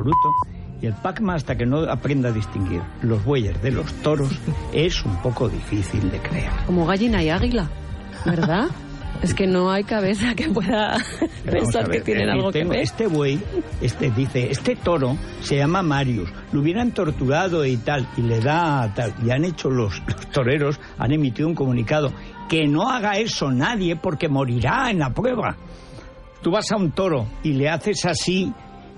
absoluto. Y el Pacma, hasta que no aprenda a distinguir los bueyes de los toros, es un poco difícil de creer. Como gallina y águila, ¿verdad? Es que no hay cabeza que pueda pensar que tienen algo que ver. Este buey, este dice, este toro se llama Marius, lo hubieran torturado y tal, y le da tal, y han hecho los, los toreros, han emitido un comunicado, que no haga eso nadie porque morirá en la prueba. Tú vas a un toro y le haces así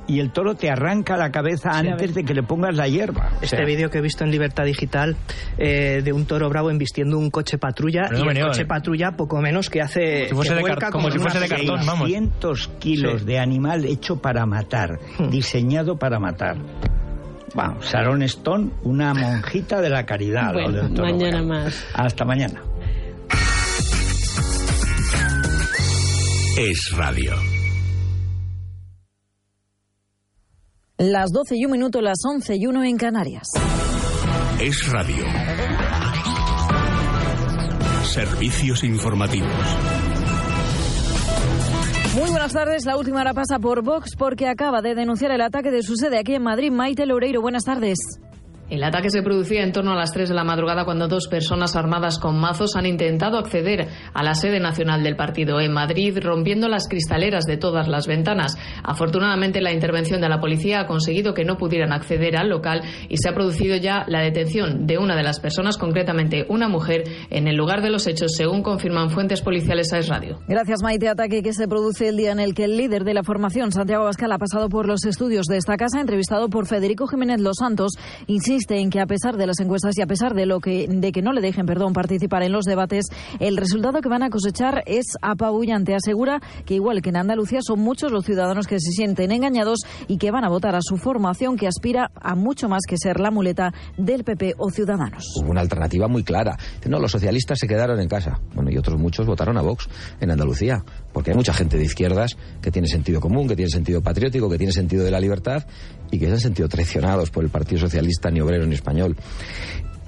y el toro te arranca la cabeza antes de que le pongas la hierba. O Este sea, vídeo que he visto en Libertad Digital eh, de un toro bravo embistiendo un coche patrulla no y el coche eh. patrulla poco menos que hace Como si fuese de car- como si fuese de cartón, vamos. 600 kilos Sí. de animal hecho para matar, Hmm. diseñado para matar. Vamos, Sharon Stone, una monjita de la caridad. lo Bueno, del toro mañana bravo. más. Hasta mañana. Es radio. Las 12 y un minuto, las 11 y uno en Canarias. Es radio. Servicios informativos. Muy buenas tardes. La última hora pasa por Vox porque acaba de denunciar el ataque de su sede aquí en Madrid. Maite Loureiro, buenas tardes. El ataque se producía en torno a las 3 de la madrugada cuando dos personas armadas con mazos han intentado acceder a la sede nacional del partido en Madrid, rompiendo las cristaleras de todas las ventanas. Afortunadamente, la intervención de la policía ha conseguido que no pudieran acceder al local y se ha producido ya la detención de una de las personas, concretamente una mujer, en el lugar de los hechos, según confirman fuentes policiales a Es Radio. Gracias, Maite. Ataque que se produce el día en el que el líder de la formación, Santiago Bascal, ha pasado por los estudios de esta casa, entrevistado por Federico Jiménez Los Santos, insiste en que a pesar de las encuestas y a pesar de lo que de que no le dejen, perdón, participar en los debates, el resultado que van a cosechar es apabullante. Asegura que igual que en Andalucía son muchos los ciudadanos que se sienten engañados y que van a votar a su formación que aspira a mucho más que ser la muleta del PP o Ciudadanos. Hubo una alternativa muy clara. No, los socialistas se quedaron en casa. Bueno, y otros muchos votaron a Vox en Andalucía. Porque hay mucha gente de izquierdas que tiene sentido común, que tiene sentido patriótico, que tiene sentido de la libertad y que se han sentido traicionados por el Partido Socialista ni obrero ni español.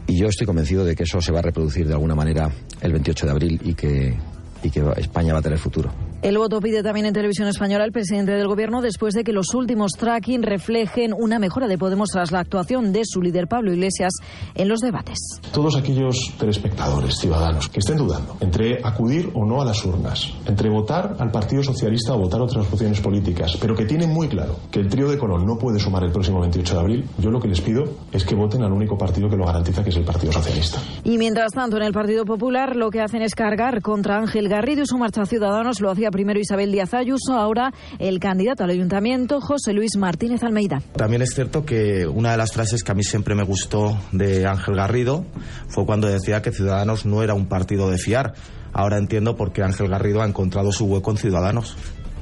Y yo estoy convencido de que eso se va a reproducir de alguna manera el 28 de abril y que, y que España va a tener futuro. El voto pide también en televisión española el presidente del gobierno después de que los últimos tracking reflejen una mejora de Podemos tras la actuación de su líder Pablo Iglesias en los debates. Todos aquellos telespectadores, ciudadanos, que estén dudando entre acudir o no a las urnas, entre votar al Partido Socialista o votar otras opciones políticas, pero que tienen muy claro que el trío de Colón no puede sumar el próximo 28 de abril, yo lo que les pido es que voten al único partido que lo garantiza, que es el Partido Socialista. Y mientras tanto, en el Partido Popular lo que hacen es cargar contra Ángel Garrido y su marcha a Ciudadanos. Lo hacía primero Isabel Díaz Ayuso, ahora el candidato al ayuntamiento, José Luis Martínez Almeida. También es cierto que una de las frases que a mí siempre me gustó de Ángel Garrido fue cuando decía que Ciudadanos no era un partido de fiar. Ahora entiendo por qué Ángel Garrido ha encontrado su hueco en Ciudadanos,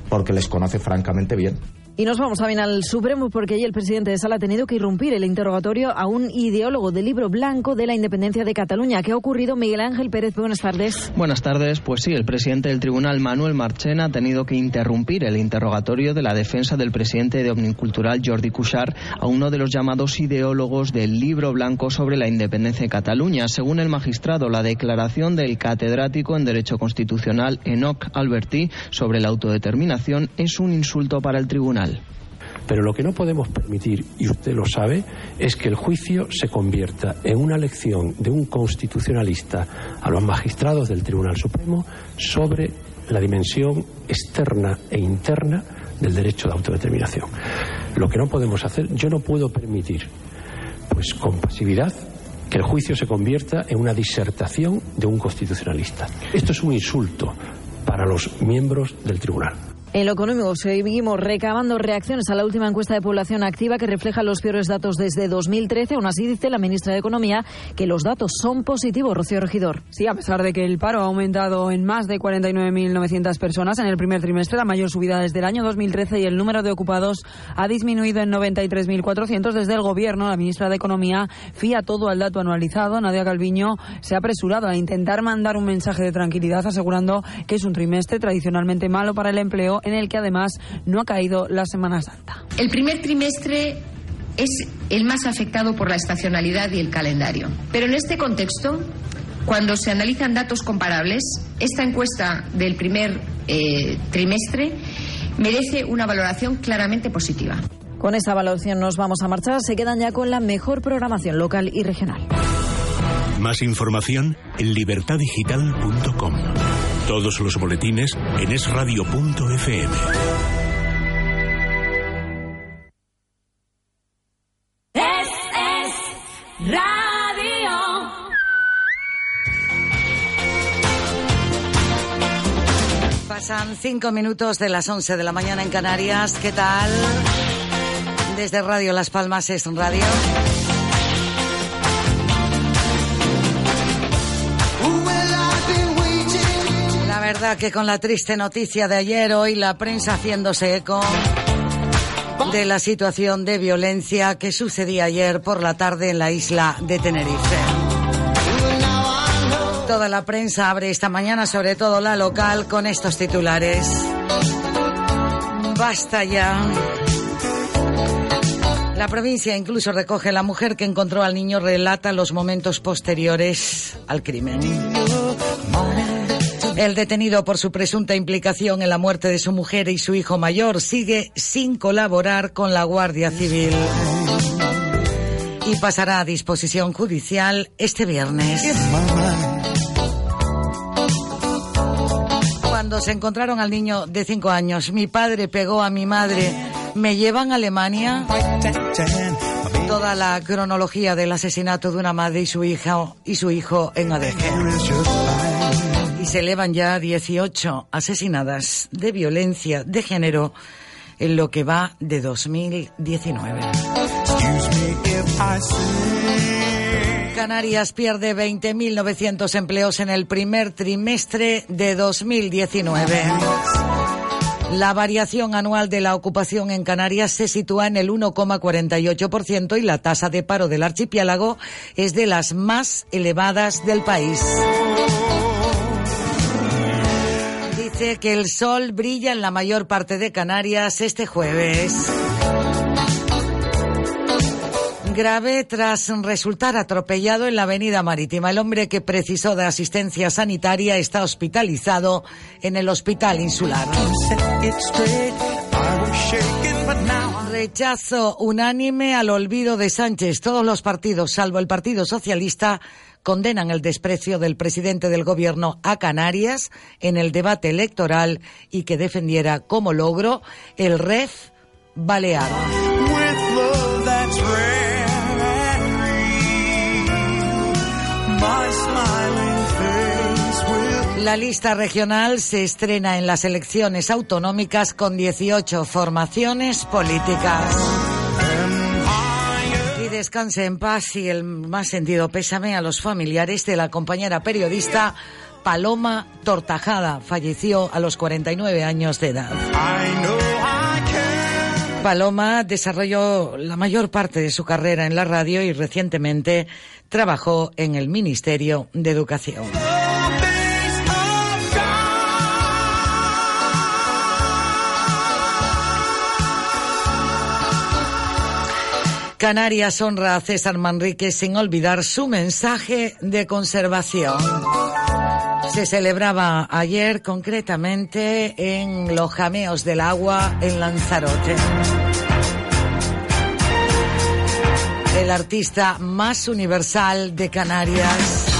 porque les conoce francamente bien. Y nos vamos también al Supremo porque allí el presidente de Sala ha tenido que irrumpir el interrogatorio a un ideólogo del libro blanco de la independencia de Cataluña. ¿Qué ha ocurrido, Miguel Ángel Pérez? Buenas tardes. Buenas tardes. Pues sí, el presidente del tribunal, Manuel Marchena, ha tenido que interrumpir el interrogatorio de la defensa del presidente de Omnicultural, Jordi Cuixart, a uno de los llamados ideólogos del libro blanco sobre la independencia de Cataluña. Según el magistrado, la declaración del catedrático en Derecho Constitucional, Enoch Alberti, sobre la autodeterminación es un insulto para el tribunal. Pero lo que no podemos permitir, y usted lo sabe, es que el juicio se convierta en una lección de un constitucionalista a los magistrados del Tribunal Supremo sobre la dimensión externa e interna del derecho de autodeterminación. Lo que no podemos hacer, yo no puedo permitir, pues con pasividad, que el juicio se convierta en una disertación de un constitucionalista. Esto es un insulto para los miembros del tribunal. En lo económico seguimos recabando reacciones a la última encuesta de población activa que refleja los peores datos desde 2013. Aún así dice la ministra de Economía que los datos son positivos, Rocío Regidor. Sí, a pesar de que el paro ha aumentado en más de 49.900 personas en el primer trimestre, la mayor subida desde el año 2013 y el número de ocupados ha disminuido en 93.400 desde el gobierno. La ministra de Economía fía todo al dato anualizado. Nadia Calviño se ha apresurado a intentar mandar un mensaje de tranquilidad asegurando que es un trimestre tradicionalmente malo para el empleo en el que además no ha caído la Semana Santa. El primer trimestre es el más afectado por la estacionalidad y el calendario. Pero en este contexto, cuando se analizan datos comparables, esta encuesta del primer eh, trimestre merece una valoración claramente positiva. Con esta valoración nos vamos a marchar. Se quedan ya con la mejor programación local y regional. Más información en libertadigital.com. Todos los boletines en esradio.fm. Es, es radio. Pasan cinco minutos de las once de la mañana en Canarias. ¿Qué tal? Desde Radio Las Palmas es radio. Que con la triste noticia de ayer, hoy la prensa haciéndose eco de la situación de violencia que sucedía ayer por la tarde en la isla de Tenerife. Toda la prensa abre esta mañana, sobre todo la local, con estos titulares. Basta ya. La provincia incluso recoge la mujer que encontró al niño, relata los momentos posteriores al crimen. El detenido por su presunta implicación en la muerte de su mujer y su hijo mayor sigue sin colaborar con la Guardia Civil y pasará a disposición judicial este viernes. Cuando se encontraron al niño de cinco años, mi padre pegó a mi madre. Me llevan a Alemania. Toda la cronología del asesinato de una madre y su hija y su hijo en Adeje. Y se elevan ya 18 asesinadas de violencia de género en lo que va de 2019. Canarias pierde 20.900 empleos en el primer trimestre de 2019. La variación anual de la ocupación en Canarias se sitúa en el 1,48% y la tasa de paro del archipiélago es de las más elevadas del país. Que el sol brilla en la mayor parte de Canarias este jueves. Grave tras resultar atropellado en la avenida marítima. El hombre que precisó de asistencia sanitaria está hospitalizado en el hospital insular. Rechazo unánime al olvido de Sánchez. Todos los partidos, salvo el Partido Socialista, condenan el desprecio del presidente del gobierno a Canarias en el debate electoral y que defendiera como logro el REF balear. La lista regional se estrena en las elecciones autonómicas con 18 formaciones políticas. Descanse en paz y el más sentido pésame a los familiares de la compañera periodista Paloma Tortajada. Falleció a los 49 años de edad. Paloma desarrolló la mayor parte de su carrera en la radio y recientemente trabajó en el Ministerio de Educación. Canarias honra a César Manrique sin olvidar su mensaje de conservación. Se celebraba ayer concretamente en los jameos del agua en Lanzarote. El artista más universal de Canarias.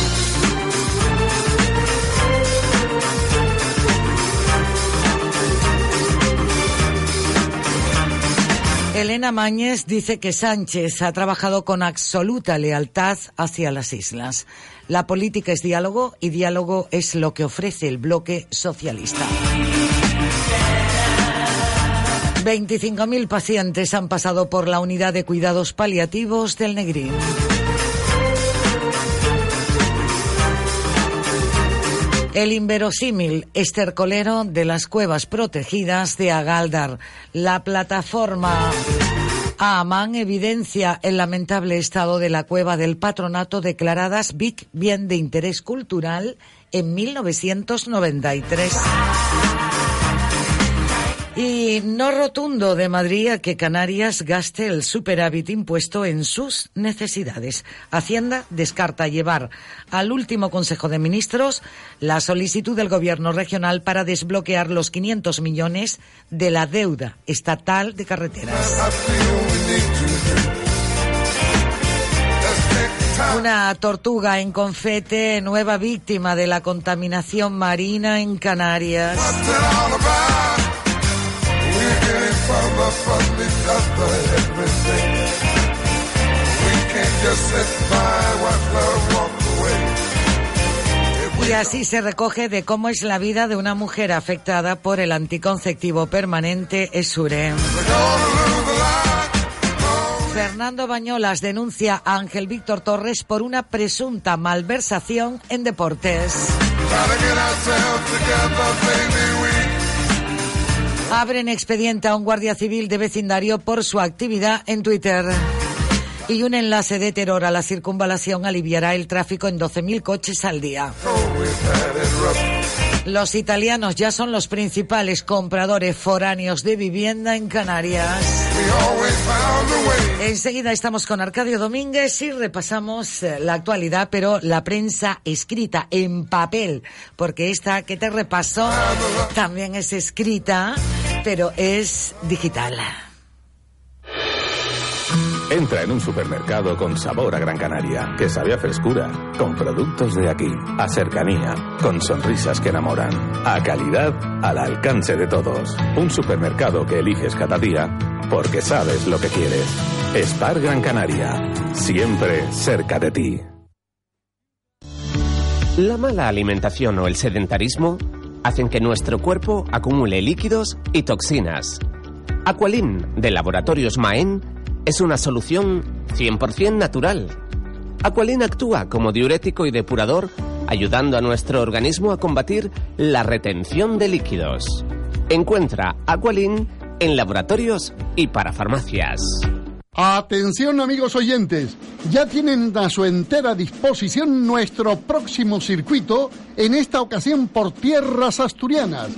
Elena Mañez dice que Sánchez ha trabajado con absoluta lealtad hacia las islas. La política es diálogo y diálogo es lo que ofrece el bloque socialista. 25.000 pacientes han pasado por la unidad de cuidados paliativos del Negrín. El inverosímil estercolero de las cuevas protegidas de Agaldar. La plataforma Amán evidencia el lamentable estado de la cueva del patronato declaradas BIC Bien de Interés Cultural en 1993. Y no rotundo de Madrid a que Canarias gaste el superávit impuesto en sus necesidades. Hacienda descarta llevar al último Consejo de Ministros la solicitud del Gobierno regional para desbloquear los 500 millones de la deuda estatal de carreteras. Una tortuga en confete, nueva víctima de la contaminación marina en Canarias. Y así se recoge de cómo es la vida de una mujer afectada por el anticonceptivo permanente Esure. Fernando Bañolas denuncia a Ángel Víctor Torres por una presunta malversación en deportes. Abren expediente a un guardia civil de vecindario por su actividad en Twitter. Y un enlace de terror a la circunvalación aliviará el tráfico en 12.000 coches al día. Los italianos ya son los principales compradores foráneos de vivienda en Canarias. Enseguida estamos con Arcadio Domínguez y repasamos eh, la actualidad, pero la prensa escrita en papel, porque esta que te repaso también es escrita, pero es digital. Entra en un supermercado con sabor a Gran Canaria, que sabe a frescura, con productos de aquí, a cercanía, con sonrisas que enamoran, a calidad al alcance de todos. Un supermercado que eliges cada día porque sabes lo que quieres. Spar Gran Canaria, siempre cerca de ti. La mala alimentación o el sedentarismo hacen que nuestro cuerpo acumule líquidos y toxinas. Aqualin, de Laboratorios Maen, es una solución 100% natural. Aqualin actúa como diurético y depurador, ayudando a nuestro organismo a combatir la retención de líquidos. Encuentra Aqualin en laboratorios y para farmacias. Atención amigos oyentes, ya tienen a su entera disposición nuestro próximo circuito, en esta ocasión por tierras asturianas.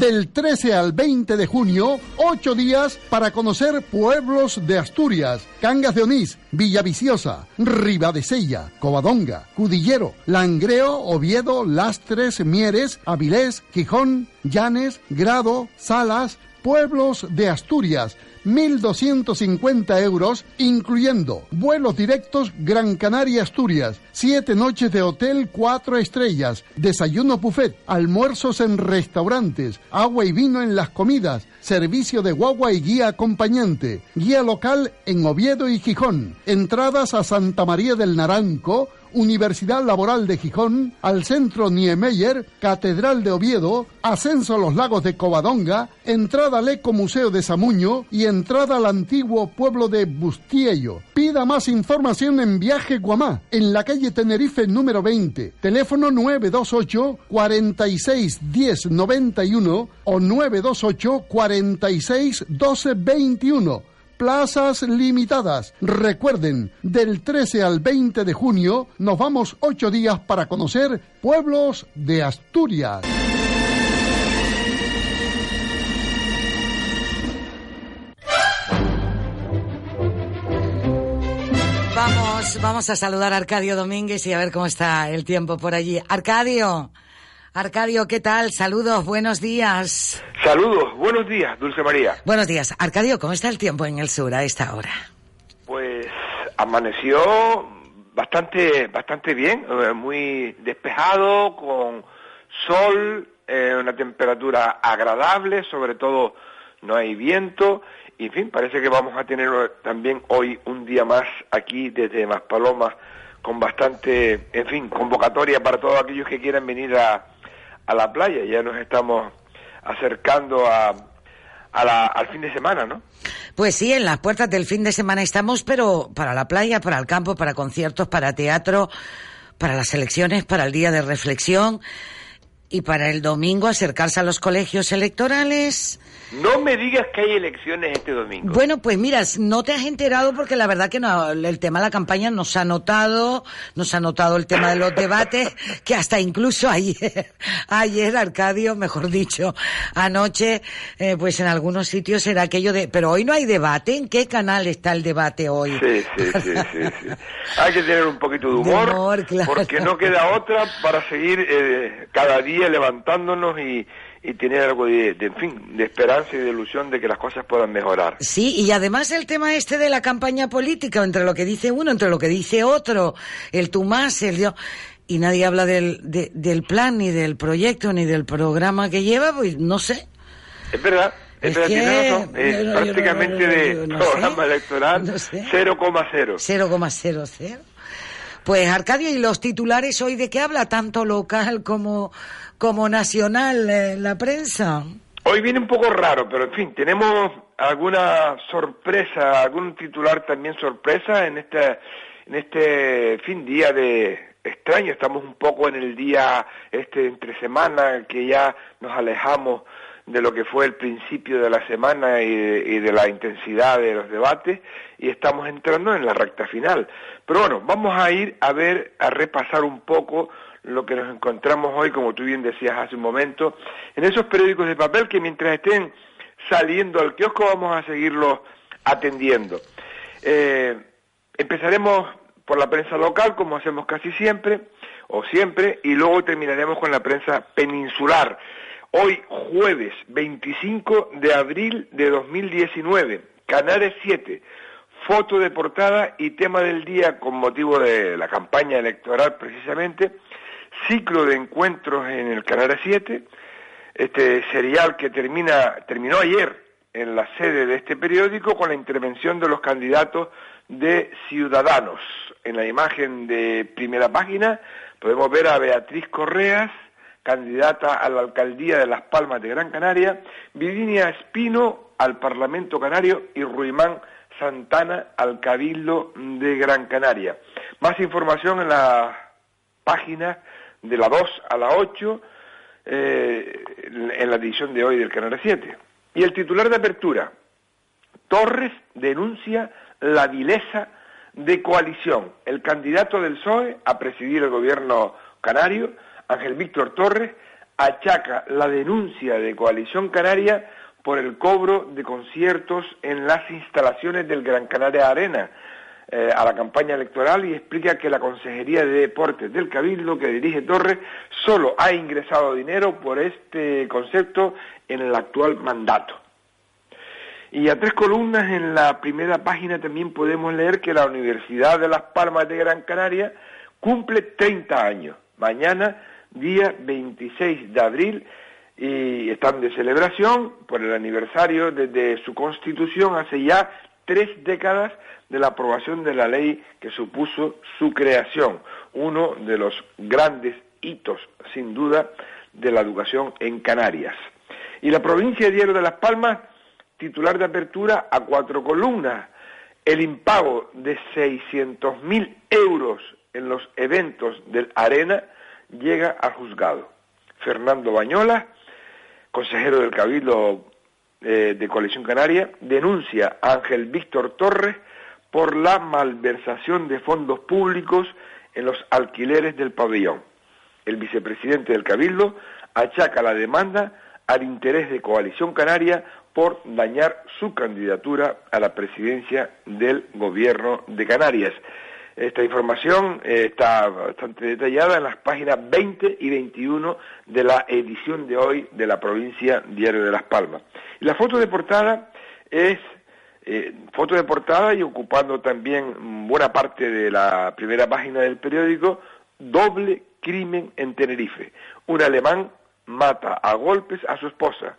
Del 13 al 20 de junio, ocho días para conocer pueblos de Asturias, Cangas de Onís, Villaviciosa, Ribadesella, Covadonga, Cudillero, Langreo, Oviedo, Lastres, Mieres, Avilés, Gijón, Llanes, Grado, Salas, pueblos de Asturias, 1.250 euros, incluyendo vuelos directos Gran Canaria Asturias, siete noches de hotel cuatro estrellas, desayuno buffet, almuerzos en restaurantes, agua y vino en las comidas, servicio de guagua y guía acompañante, guía local en Oviedo y Gijón, entradas a Santa María del Naranco, Universidad Laboral de Gijón, al Centro Niemeyer, Catedral de Oviedo, ascenso a los lagos de Covadonga, entrada al Eco Museo de Samuño y entrada al antiguo pueblo de Bustiello. Pida más información en Viaje Guamá, en la calle Tenerife número 20, teléfono 928 46 10 91 o 928 46 12 21 plazas limitadas. Recuerden, del 13 al 20 de junio nos vamos ocho días para conocer pueblos de Asturias. Vamos, vamos a saludar a Arcadio Domínguez y a ver cómo está el tiempo por allí. Arcadio, Arcadio, ¿qué tal? Saludos, buenos días. Saludos, buenos días, Dulce María. Buenos días. Arcadio, ¿cómo está el tiempo en el sur a esta hora? Pues amaneció bastante, bastante bien, eh, muy despejado, con sol, eh, una temperatura agradable, sobre todo no hay viento, y en fin, parece que vamos a tener también hoy un día más aquí desde Maspalomas con bastante, en fin, convocatoria para todos aquellos que quieran venir a, a la playa. Ya nos estamos acercando a, al fin de semana, ¿no? Pues sí, en las puertas del fin de semana estamos, pero para la playa, para el campo, para conciertos, para teatro, para las elecciones, para el día de reflexión Y para el domingo acercarse a los colegios electorales. No me digas que hay elecciones este domingo. Bueno, pues mira, no te has enterado porque la verdad que no, el tema de la campaña nos ha notado, nos ha notado el tema de los debates, que hasta incluso ayer, ayer Arcadio, mejor dicho, anoche, eh, pues en algunos sitios era aquello de, pero hoy no hay debate, ¿en qué canal está el debate hoy? Sí, sí, sí, sí, sí. Hay que tener un poquito de humor, De humor, claro. porque no queda otra para seguir eh, cada día levantándonos y, y tener algo de, de, en fin, de esperanza y de ilusión de que las cosas puedan mejorar. Sí, y además el tema este de la campaña política, entre lo que dice uno, entre lo que dice otro, el tú más, el yo, y nadie habla del, de- del plan, ni del proyecto, ni del programa que lleva, pues no sé. Es verdad. Es, Es verdad, que- tiene razón. Es yo no- yo no- prácticamente no- de programa electoral No sé. 0,0. 0,00. Pues Arcadio, ¿y los titulares hoy de qué habla? Tanto local como, como nacional eh, la prensa. Hoy viene un poco raro, pero en fin, tenemos alguna sorpresa, algún titular también sorpresa en este, en este fin día de extraño. Estamos un poco en el día este entre semana que ya nos alejamos de lo que fue el principio de la semana y de, la intensidad de los debates y estamos entrando en la recta final. Pero bueno, vamos a ir a ver, a repasar un poco lo que nos encontramos hoy, como tú bien decías hace un momento, en esos periódicos de papel que mientras estén saliendo al kiosco vamos a seguirlos atendiendo. Eh, empezaremos por la prensa local, como hacemos casi siempre, o siempre, y luego terminaremos con la prensa peninsular. Hoy, jueves 25 de abril de 2019, Canales 7, foto de portada y tema del día con motivo de la campaña electoral precisamente, ciclo de encuentros en el Canal 7, este serial que terminó ayer en la sede de este periódico con la intervención de los candidatos de Ciudadanos. En la imagen de primera página podemos ver a Beatriz Correas, candidata a la alcaldía de Las Palmas de Gran Canaria, Virginia Espino al Parlamento Canario y Ruimán Santana al Cabildo de Gran Canaria. Más información en la página de la 2 a la 8 eh, en la edición de hoy del Canal 7. Y el titular de apertura, Torres denuncia la vileza de coalición. El candidato del PSOE a presidir el gobierno canario, Ángel Víctor Torres, achaca la denuncia de coalición canaria por el cobro de conciertos en las instalaciones del Gran Canaria Arena eh, a la campaña electoral y explica que la Consejería de Deportes del Cabildo que dirige Torres solo ha ingresado dinero por este concepto en el actual mandato. Y a tres columnas en la primera página también podemos leer que la Universidad de Las Palmas de Gran Canaria cumple 30 años. Mañana, día 26 de abril, y están de celebración por el aniversario desde su constitución hace ya tres décadas de la aprobación de la ley que supuso su creación, uno de los grandes hitos, sin duda, de la educación en Canarias. Y la provincia de Diario de Las Palmas, titular de apertura a cuatro columnas, el impago de 600.000 euros en los eventos del Arena llega al juzgado. Fernando Bañola, consejero del Cabildo eh, de Coalición Canaria, denuncia a Ángel Víctor Torres por la malversación de fondos públicos en los alquileres del pabellón. El vicepresidente del Cabildo achaca la demanda al interés de Coalición Canaria por dañar su candidatura a la presidencia del gobierno de Canarias. Esta información eh, está bastante detallada en las páginas 20 y 21 de la edición de hoy de la provincia Diario de Las Palmas. La foto de portada es eh, foto de portada y ocupando también buena parte de la primera página del periódico, doble crimen en Tenerife. Un alemán mata a golpes a su esposa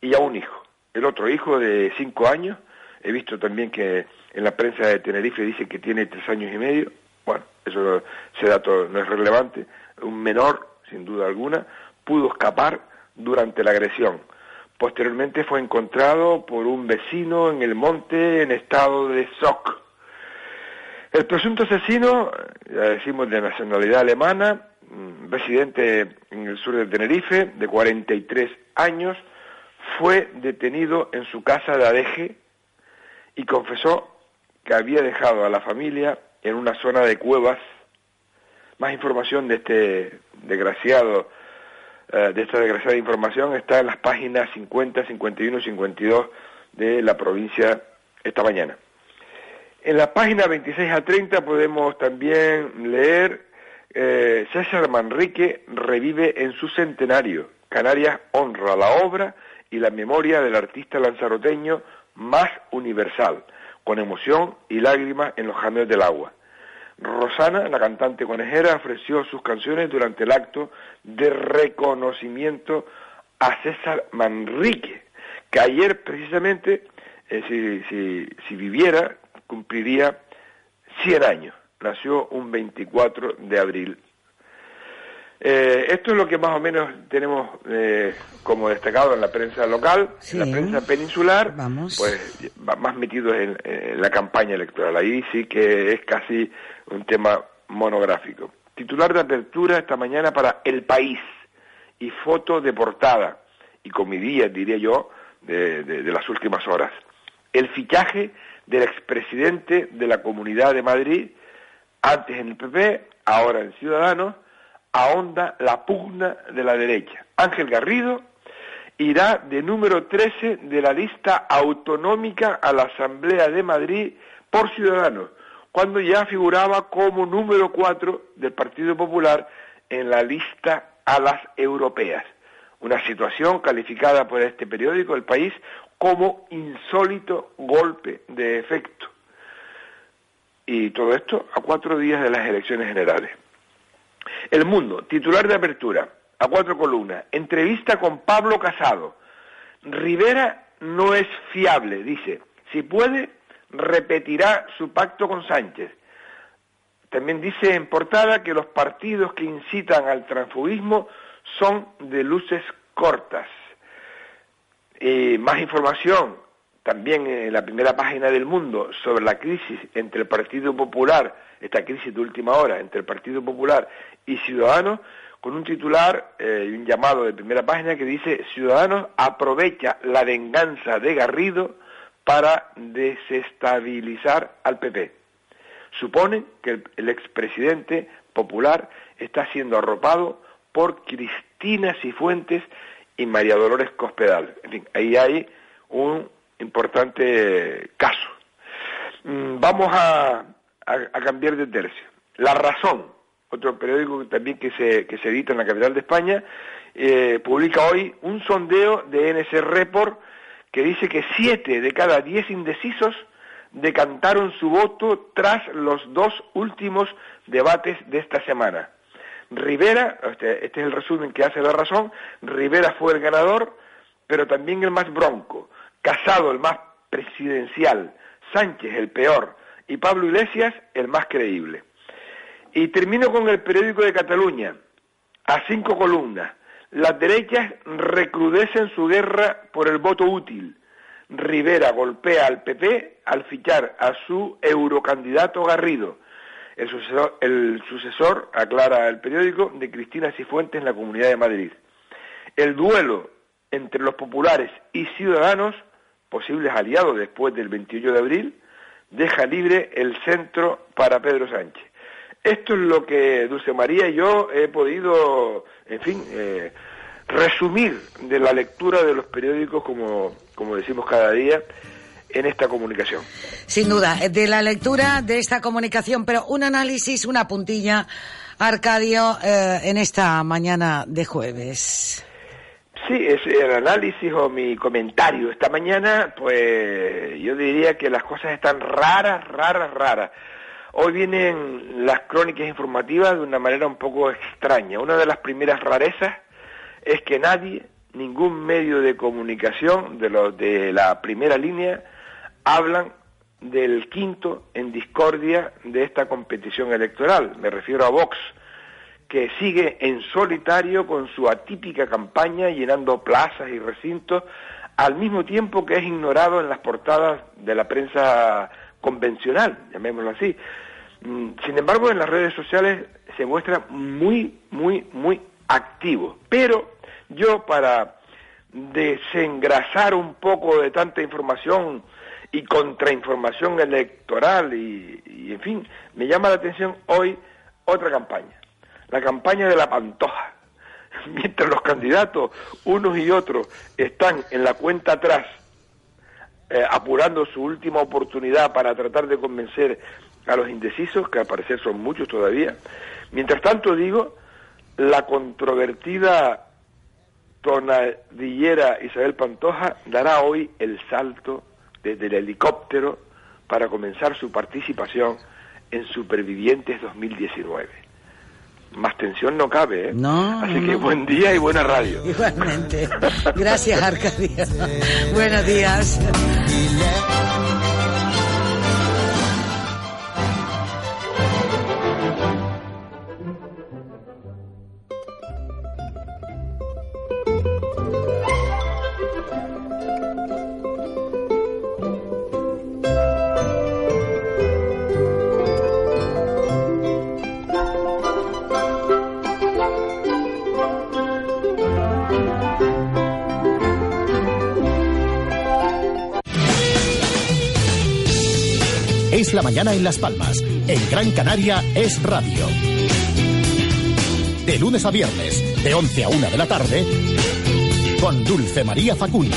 y a un hijo. El otro hijo de cinco años, he visto también que en la prensa de Tenerife dice que tiene tres años y medio. Bueno, eso, ese dato no es relevante. Un menor, sin duda alguna, pudo escapar durante la agresión. Posteriormente fue encontrado por un vecino en el monte en estado de shock. El presunto asesino, ya decimos de nacionalidad alemana, mm, residente en el sur de Tenerife, de 43 años, fue detenido en su casa de Adeje y confesó que había dejado a la familia en una zona de cuevas. Más información de este desgraciado, eh, de esta desgraciada información está en las páginas 50, 51 y 52 de la provincia esta mañana. En la página 26 a 30 podemos también leer eh, César Manrique revive en su centenario. Canarias honra la obra y la memoria del artista lanzaroteño más universal, con emoción y lágrimas en los jameos del agua. Rosana, la cantante conejera, ofreció sus canciones durante el acto de reconocimiento a César Manrique, que ayer precisamente, eh, si, si, si viviera, cumpliría 100 años. Nació un 24 de abril eh, esto es lo que más o menos tenemos eh, como destacado en la prensa local, en la prensa peninsular, pues más metidos en, la campaña electoral. Ahí sí que es casi un tema monográfico. Titular de apertura esta mañana para El País y foto de portada y comidilla, diría yo, de, de las últimas horas. El fichaje del expresidente de la Comunidad de Madrid, antes en el PP, ahora en Ciudadanos, ahonda la pugna de la derecha. Ángel Garrido irá de número 13 de la lista autonómica a la Asamblea de Madrid por Ciudadanos, cuando ya figuraba como número 4 del Partido Popular en la lista a las europeas. Una situación calificada por este periódico, El País, como insólito golpe de efecto. Y todo esto a cuatro días de las elecciones generales. El Mundo, titular de apertura, a cuatro columnas, entrevista con Pablo Casado. Rivera no es fiable, dice. Si puede, repetirá su pacto con Sánchez. También dice en portada que los partidos que incitan al transfugismo son de luces cortas. más información también en la primera página del mundo sobre la crisis entre el Partido Popular, esta crisis de última hora entre el Partido Popular y Ciudadanos, con un titular eh, y un llamado de primera página que dice Ciudadanos aprovecha la venganza de Garrido para desestabilizar al PP. Suponen que el, el expresidente popular está siendo arropado por Cristina Cifuentes y María Dolores Cospedal. En fin, ahí hay un importante caso. Mm, vamos a, cambiar de tercio. La Razón, otro periódico también que se, que se edita en la capital de España, eh, publica hoy un sondeo de NS Report que dice que siete de cada diez indecisos decantaron su voto tras los dos últimos debates de esta semana. Rivera, este, este es el resumen que hace la razón, Rivera fue el ganador, pero también el más bronco. Casado el más presidencial, Sánchez el peor y Pablo Iglesias el más creíble. Y termino con el periódico de Cataluña, a cinco columnas. Las derechas recrudecen su guerra por el voto útil. Rivera golpea al PP al fichar a su eurocandidato Garrido. El sucesor, aclara el periódico, de Cristina Cifuentes en la Comunidad de Madrid. El duelo entre los populares y ciudadanos posibles aliados después del 28 de abril, deja libre el centro para Pedro Sánchez. Esto es lo que Dulce María y yo he podido, en fin, eh, resumir de la lectura de los periódicos, como, como decimos cada día, en esta comunicación. Sin duda, de la lectura de esta comunicación, pero un análisis, una puntilla, Arcadio, eh, en esta mañana de jueves. Sí, es el análisis o mi comentario esta mañana, pues yo diría que las cosas están raras, raras, raras. Hoy vienen las crónicas informativas de una manera un poco extraña. Una de las primeras rarezas es que nadie, ningún medio de comunicación de los de la primera línea, hablan del quinto en discordia de esta competición electoral. Me refiero a Vox que sigue en solitario con su atípica campaña llenando plazas y recintos, al mismo tiempo que es ignorado en las portadas de la prensa convencional, llamémoslo así. Mm, sin embargo, en las redes sociales se muestra muy, muy, muy activo. Pero yo para desengrasar un poco de tanta información y contrainformación electoral y, y, en fin, me llama la atención hoy otra campaña, la campaña de la pantoja. Mientras los candidatos, unos y otros, están en la cuenta atrás, eh, apurando su última oportunidad para tratar de convencer a los indecisos, que al parecer son muchos todavía, mientras tanto digo, la controvertida tonadillera Isabel Pantoja dará hoy el salto desde el helicóptero para comenzar su participación en Supervivientes 2019. Más tensión no cabe, ¿eh? No. Así que buen día y buena radio. Igualmente. Gracias, Arcadia. Buenos días. En Las Palmas. En Gran Canaria es radio. De lunes a viernes, de 11 a 1 de la tarde, con Dulce María Facundo.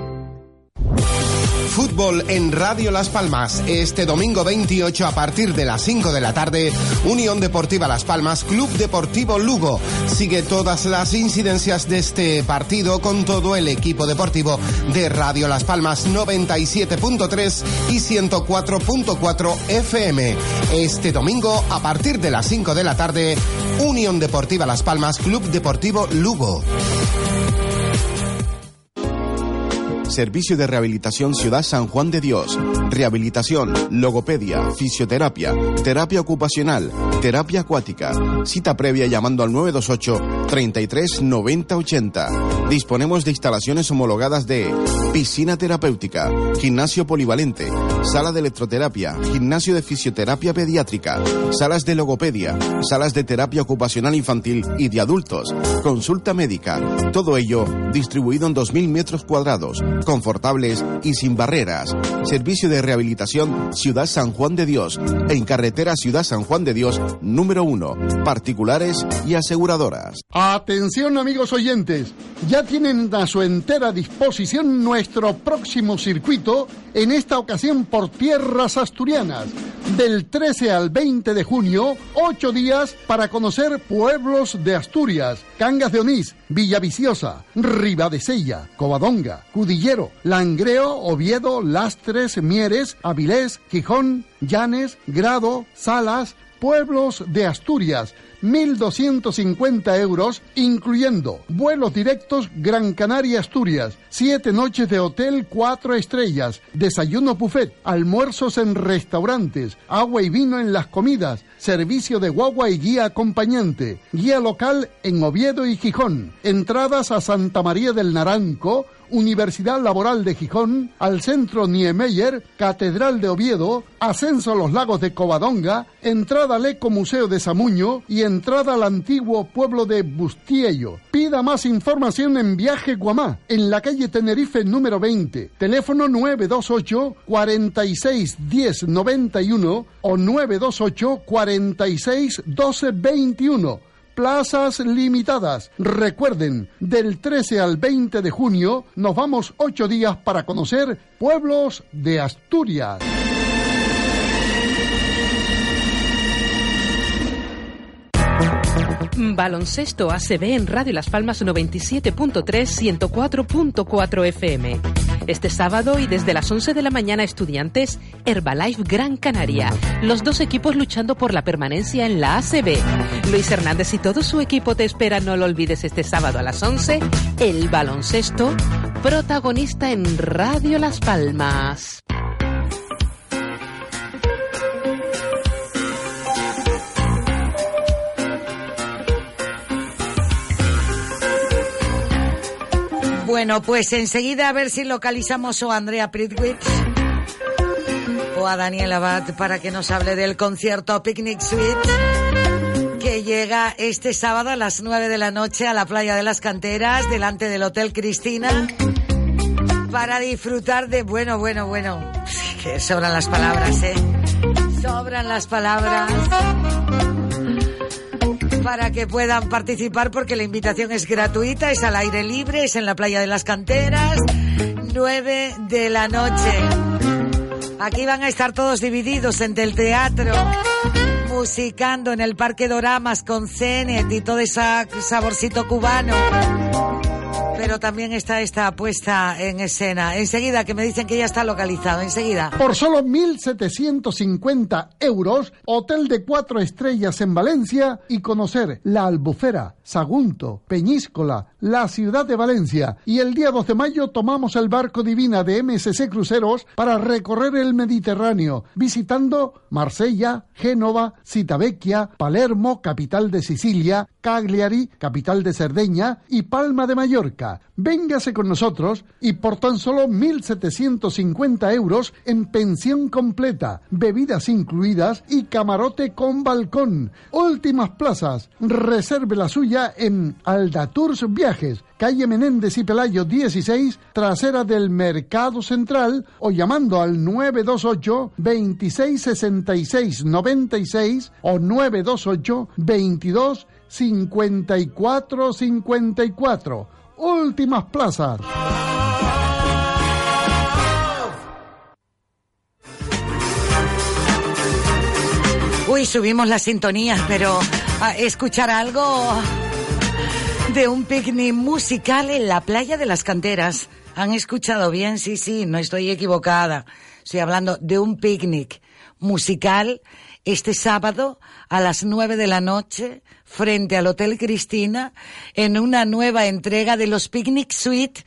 Fútbol en Radio Las Palmas. Este domingo 28 a partir de las 5 de la tarde, Unión Deportiva Las Palmas, Club Deportivo Lugo. Sigue todas las incidencias de este partido con todo el equipo deportivo de Radio Las Palmas 97.3 y 104.4 FM. Este domingo a partir de las 5 de la tarde, Unión Deportiva Las Palmas, Club Deportivo Lugo. Servicio de Rehabilitación Ciudad San Juan de Dios. Rehabilitación, logopedia, fisioterapia, terapia ocupacional, terapia acuática. Cita previa llamando al 928 33 90 80. Disponemos de instalaciones homologadas de piscina terapéutica, gimnasio polivalente, sala de electroterapia, gimnasio de fisioterapia pediátrica, salas de logopedia, salas de terapia ocupacional infantil y de adultos, consulta médica. Todo ello distribuido en 2.000 metros cuadrados confortables y sin barreras. Servicio de rehabilitación Ciudad San Juan de Dios, en carretera Ciudad San Juan de Dios, número 1, particulares y aseguradoras. Atención amigos oyentes, ya tienen a su entera disposición nuestro próximo circuito, en esta ocasión por tierras asturianas. Del 13 al 20 de junio, ocho días para conocer pueblos de Asturias, Cangas de Onís, Villaviciosa, Ribadesella, Covadonga, Langreo, Oviedo, Lastres, Mieres, Avilés, Gijón, Llanes, Grado, Salas, pueblos de Asturias, 1.250 euros, incluyendo vuelos directos Gran Canaria Asturias, siete noches de hotel cuatro estrellas, desayuno buffet, almuerzos en restaurantes, agua y vino en las comidas, servicio de guagua y guía acompañante, guía local en Oviedo y Gijón, entradas a Santa María del Naranco, Universidad Laboral de Gijón, al Centro Niemeyer, Catedral de Oviedo, ascenso a los lagos de Covadonga, entrada al Eco Museo de Samuño y entrada al antiguo pueblo de Bustiello. Pida más información en Viaje Guamá, en la calle Tenerife número 20, teléfono 928 46 10 91 o 928 46 12 21 plazas limitadas. Recuerden, del 13 al 20 de junio nos vamos ocho días para conocer pueblos de Asturias. Baloncesto ACB en Radio Las Palmas 97.3, 104.4 FM. Este sábado y desde las 11 de la mañana estudiantes, Herbalife Gran Canaria. Los dos equipos luchando por la permanencia en la ACB. Luis Hernández y todo su equipo te esperan, no lo olvides este sábado a las 11, el baloncesto protagonista en Radio Las Palmas. Bueno, pues enseguida a ver si localizamos o a Andrea Pritwitz o a Daniel Abad para que nos hable del concierto Picnic Suite que llega este sábado a las 9 de la noche a la playa de las canteras delante del Hotel Cristina para disfrutar de bueno, bueno, bueno. Que sobran las palabras, ¿eh? Sobran las palabras para que puedan participar porque la invitación es gratuita, es al aire libre, es en la playa de las canteras, 9 de la noche. Aquí van a estar todos divididos entre el teatro, musicando en el Parque Doramas con Cenet y todo ese saborcito cubano pero también está esta puesta en escena. Enseguida, que me dicen que ya está localizado, enseguida. Por solo 1.750 euros, hotel de cuatro estrellas en Valencia y conocer la Albufera, Sagunto, Peñíscola, la ciudad de Valencia. Y el día 12 de mayo tomamos el barco Divina de MSC Cruceros para recorrer el Mediterráneo, visitando Marsella, Génova, Citavecchia, Palermo, capital de Sicilia, Cagliari, capital de Cerdeña, y Palma de Mallorca. Véngase con nosotros y por tan solo 1.750 euros en pensión completa, bebidas incluidas y camarote con balcón. Últimas plazas. Reserve la suya en Aldatours Viajes, calle Menéndez y Pelayo 16, trasera del Mercado Central o llamando al 928 2666 96 o 928 22 54 54. Últimas plazas. Uy, subimos las sintonías, pero a escuchar algo de un picnic musical en la playa de las canteras. ¿Han escuchado bien? Sí, sí, no estoy equivocada. Estoy hablando de un picnic musical este sábado a las nueve de la noche frente al Hotel Cristina en una nueva entrega de los Picnic Suite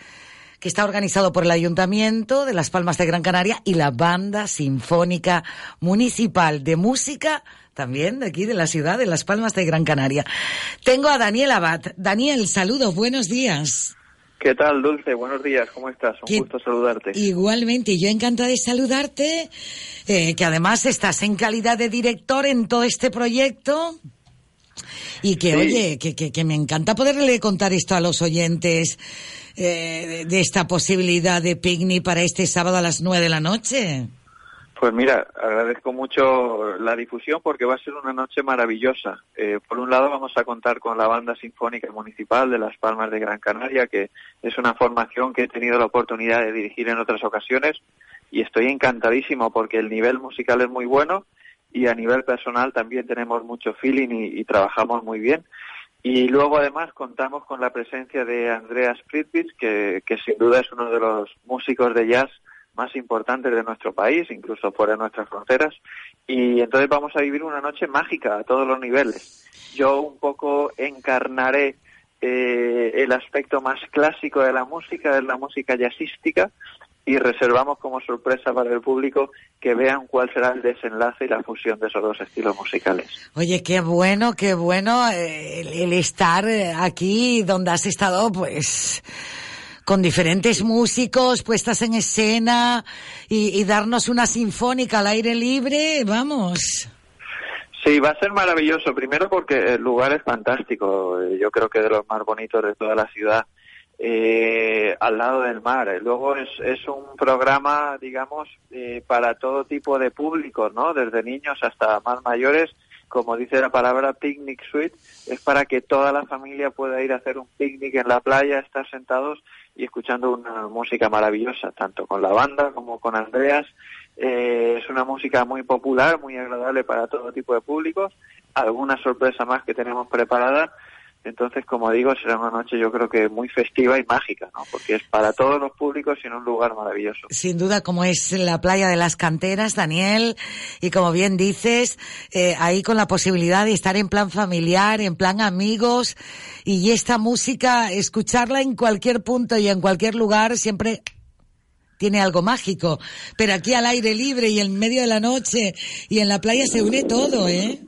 que está organizado por el Ayuntamiento de Las Palmas de Gran Canaria y la Banda Sinfónica Municipal de Música, también de aquí de la ciudad de Las Palmas de Gran Canaria. Tengo a Daniel Abad. Daniel, saludos, buenos días. ¿Qué tal, Dulce? Buenos días, ¿cómo estás? Un gusto saludarte. Igualmente, yo encantada de saludarte, eh, que además estás en calidad de director en todo este proyecto. Y que, oye, que, que, que, me encanta poderle contar esto a los oyentes eh, de esta posibilidad de picnic para este sábado a las nueve de la noche. Pues mira, agradezco mucho la difusión porque va a ser una noche maravillosa. Eh, por un lado vamos a contar con la Banda Sinfónica Municipal de Las Palmas de Gran Canaria, que es una formación que he tenido la oportunidad de dirigir en otras ocasiones y estoy encantadísimo porque el nivel musical es muy bueno y a nivel personal también tenemos mucho feeling y, trabajamos muy bien. Y luego además contamos con la presencia de Andreas Friedrich, que, que sin duda es uno de los músicos de jazz más importantes de nuestro país, incluso fuera de nuestras fronteras. Y entonces vamos a vivir una noche mágica a todos los niveles. Yo un poco encarnaré eh, el aspecto más clásico de la música, de la música jazzística, y reservamos como sorpresa para el público que vean cuál será el desenlace y la fusión de esos dos estilos musicales. Oye, qué bueno, qué bueno eh, el, el estar aquí donde has estado, pues con diferentes músicos puestas en escena y, y, darnos una sinfónica al aire libre, vamos. Sí, va a ser maravilloso. Primero porque el lugar es fantástico. Yo creo que de los más bonitos de toda la ciudad. Eh, al lado del mar. Luego es, es un programa, digamos, eh, para todo tipo de públicos, ¿no? Desde niños hasta más mayores. Como dice la palabra picnic suite, es para que toda la familia pueda ir a hacer un picnic en la playa, estar sentados y escuchando una música maravillosa, tanto con la banda como con Andreas. Eh, es una música muy popular, muy agradable para todo tipo de públicos. Alguna sorpresa más que tenemos preparada Entonces, como digo, será una noche yo creo que muy festiva y mágica, ¿no? Porque es para todos los públicos y en un lugar maravilloso. Sin duda, como es la playa de las canteras, Daniel, y como bien dices, eh, ahí con la posibilidad de estar en plan familiar, en plan amigos, y esta música, escucharla en cualquier punto y en cualquier lugar, siempre tiene algo mágico. Pero aquí al aire libre y en medio de la noche y en la playa se une todo, ¿eh?